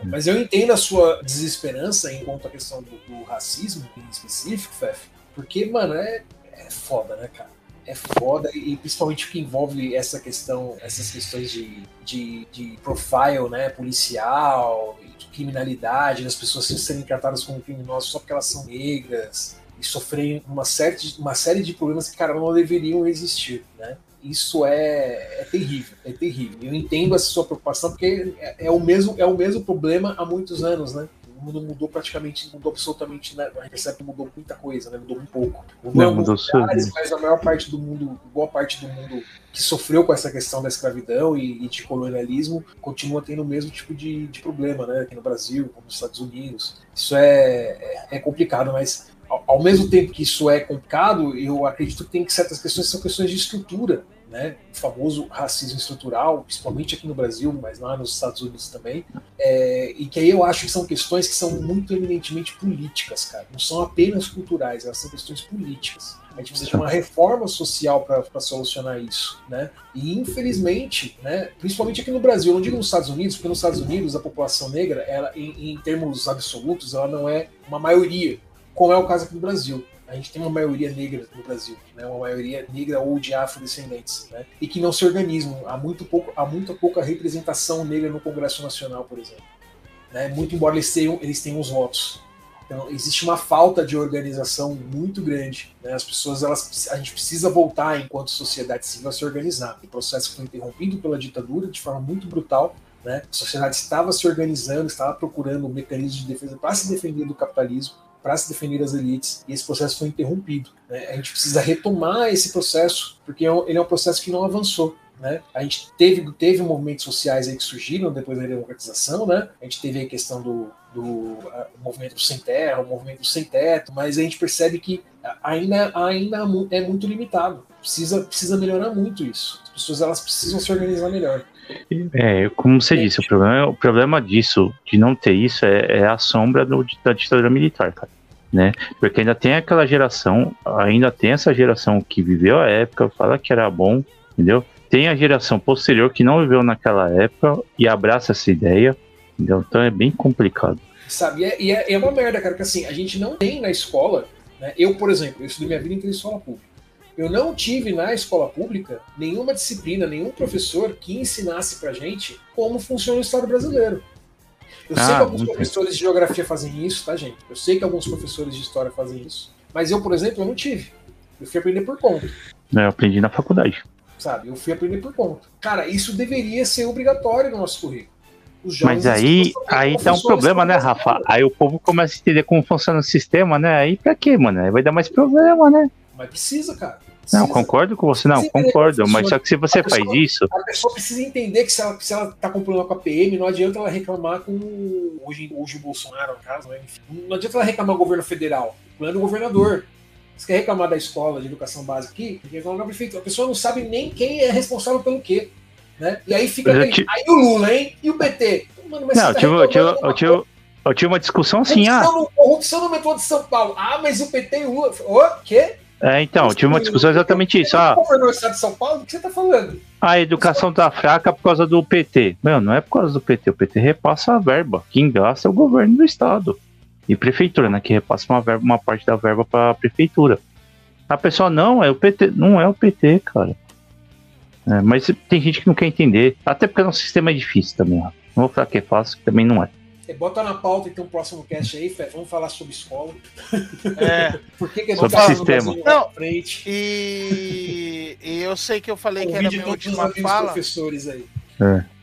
Mas eu entendo a sua desesperança em quanto à questão do, do racismo em específico, Fef, porque, mano, é, é foda, né, cara? É foda, e principalmente que envolve essa questão, essas questões de, de, de profile, né, policial, de criminalidade, das pessoas serem tratadas como criminosas só porque elas são negras, e sofrem uma série de, uma série de problemas que, cara, não deveriam existir, né? Isso é, é, terrível, é terrível. Eu entendo essa sua preocupação porque é, é, o mesmo é o mesmo problema há muitos anos, né? O mundo mudou praticamente, mudou absolutamente, né? a gente percebe que mudou muita coisa, né? Mudou um pouco. Mudou, Não, mudou lugares, mas a maior parte do mundo, boa parte do mundo que sofreu com essa questão da escravidão e, e de colonialismo continua tendo o mesmo tipo de, de problema, né? Aqui no Brasil, como nos Estados Unidos. Isso é, é, é complicado, mas ao mesmo tempo que isso é complicado, eu acredito que tem que certas questões são questões de estrutura, né? O famoso racismo estrutural, principalmente aqui no Brasil, mas lá nos Estados Unidos também. É, e que aí eu acho que são questões que são muito eminentemente políticas, cara. Não são apenas culturais, elas são questões políticas. A gente precisa de uma reforma social para solucionar isso, né? E infelizmente, né, principalmente aqui no Brasil, não digo nos Estados Unidos, porque nos Estados Unidos a população negra, ela, em, em termos absolutos, ela não é uma maioria como é o caso aqui no Brasil. A gente tem uma maioria negra no Brasil, né? uma maioria negra ou de afrodescendentes, né? e que não se organizam. Há muito, pouco, há muito pouca representação negra no Congresso Nacional, por exemplo. Né? Muito embora eles tenham, eles tenham os votos. Então, existe uma falta de organização muito grande. Né? As pessoas, elas, a gente precisa voltar, enquanto sociedade civil, a se organizar. O processo foi interrompido pela ditadura de forma muito brutal. Né? A sociedade estava se organizando, estava procurando mecanismos de defesa para se defender do capitalismo para se defender das elites, e esse processo foi interrompido. Né? A gente precisa retomar esse processo, porque é ele é um processo que não avançou. Né? A gente teve, teve movimentos sociais que surgiram depois da democratização, né? A gente teve a questão do, do movimento sem terra, o movimento sem teto, mas a gente percebe que ainda, ainda é muito limitado. Precisa, precisa melhorar muito isso. As pessoas elas precisam se organizar melhor. É, como você disse, o problema, o problema disso, de não ter isso, é, é a sombra do, da ditadura militar, cara. Né? Porque ainda tem aquela geração, ainda tem essa geração que viveu a época, fala que era bom, entendeu? Tem a geração posterior que não viveu naquela época e abraça essa ideia, entendeu? Então é bem complicado. Sabe, e é, é, é uma merda, cara, que assim, a gente não tem na escola, né? Eu, por exemplo, eu estudei minha vida em escola pública. Eu não tive na escola pública nenhuma disciplina, nenhum professor que ensinasse pra gente como funciona o Estado brasileiro. Eu ah, sei que alguns professores de geografia fazem isso, tá, gente? Eu sei que alguns professores de história fazem isso. Mas eu, por exemplo, eu não tive. Eu fui aprender por conta. É, eu aprendi na faculdade. Sabe? Eu fui aprender por conta. Cara, isso deveria ser obrigatório no nosso currículo. Mas aí, aí tá um problema, né, Rafa? Aí o povo começa a entender como funciona o sistema, né? Aí pra quê, mano? Aí vai dar mais problema, né? Mas precisa, cara. Não, concordo com você, não, concordo. Mas só que se você pessoa, faz isso. A pessoa precisa entender que se ela, se ela tá com problema com a PM, não adianta ela reclamar com hoje, hoje o Bolsonaro, no caso, né? Não adianta ela reclamar o governo federal. O plano do governador. Você quer reclamar da escola de educação básica aqui? Reclamar prefeito. A pessoa não sabe nem quem é responsável pelo quê. Né? E aí fica. Aí, te... aí o Lula, hein? E o PT? Mano, mas não, eu, tá eu, tive, eu, tive, eu tive uma discussão assim. Corrupção, ah, no, corrupção no metrô de São Paulo. Ah, mas o PT e o Lula. O quê? É, então, tive uma discussão exatamente isso. Ah, no estado de São Paulo, o que você tá falando? A educação tá fraca por causa do PT. Não, não é por causa do PT. O PT repassa a verba. Quem gasta é o governo do estado. E prefeitura, né? Que repassa uma, verba, uma parte da verba para a prefeitura. A pessoa, não, é o PT. Não é o PT, cara. É, mas tem gente que não quer entender. Até porque o sistema é difícil também. Ó. Não vou falar que é fácil, que também não é. Bota na pauta então o próximo cast aí, Fé. Vamos falar sobre escola. É. Por que, que sobre o sistema? Não, frente? E, e eu sei que eu falei que era minha última fala. professores aí. É.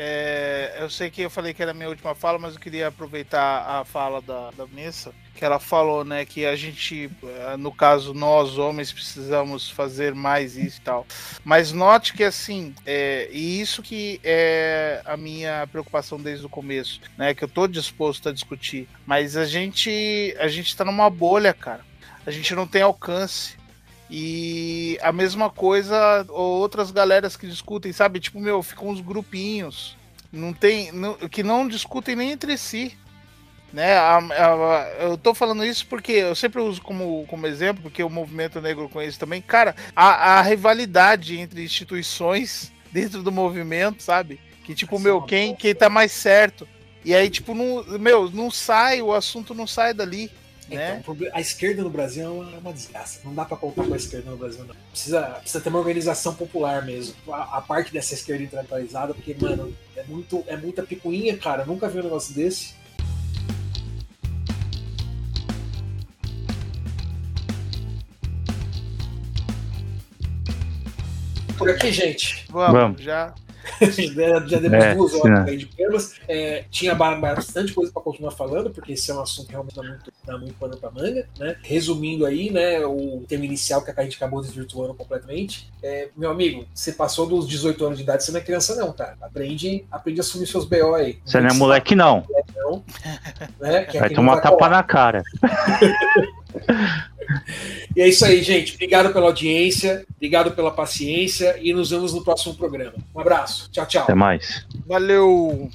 É, eu sei que eu falei que era a minha última fala, mas eu queria aproveitar a fala da, da Messa, que ela falou, né, que a gente, eh, no caso, nós homens precisamos fazer mais isso e tal. Mas note que, assim, é, e isso que é a minha preocupação desde o começo, né, que eu tô disposto a discutir, mas a gente, a gente tá numa bolha, cara. A gente não tem alcance. E a mesma coisa, outras galeras que discutem, sabe? Tipo, meu, ficam uns grupinhos. Não tem. Não, que não discutem nem entre si. Né? A, a, eu tô falando isso porque eu sempre uso como, como exemplo, porque o movimento negro conhece também. Cara, a, a rivalidade entre instituições dentro do movimento, sabe? Que tipo, Essa meu, quem, quem tá mais certo. E aí, tipo, não, meu, não sai, o assunto não sai dali. Né? Então, a esquerda no Brasil é uma, é uma desgraça. Não dá para contar com a esquerda no Brasil, não. Precisa, precisa ter uma organização popular mesmo. A, a parte dessa esquerda intelectualizada, porque, mano, é, muito, é muita picuinha, cara. nunca vi um negócio desse. Por aqui, gente. Vamos, Vamos. já já, já demos é, duas horas aí de temas. É, tinha bastante coisa para continuar falando, porque esse é um assunto que realmente dá muito, dá muito pano pra manga. Né? Resumindo aí, né, o tema inicial que a gente acabou desvirtuando completamente. É, meu amigo, você passou dos 18 anos de idade, você não é criança, não, cara. Aprende, aprende a assumir seus BO aí. Você não é moleque, não. Não né? Vai tomar tapa na cara. E é isso aí, gente. Obrigado pela audiência, obrigado pela paciência e nos vemos no próximo programa. Um abraço. Tchau, tchau. Até mais. Valeu.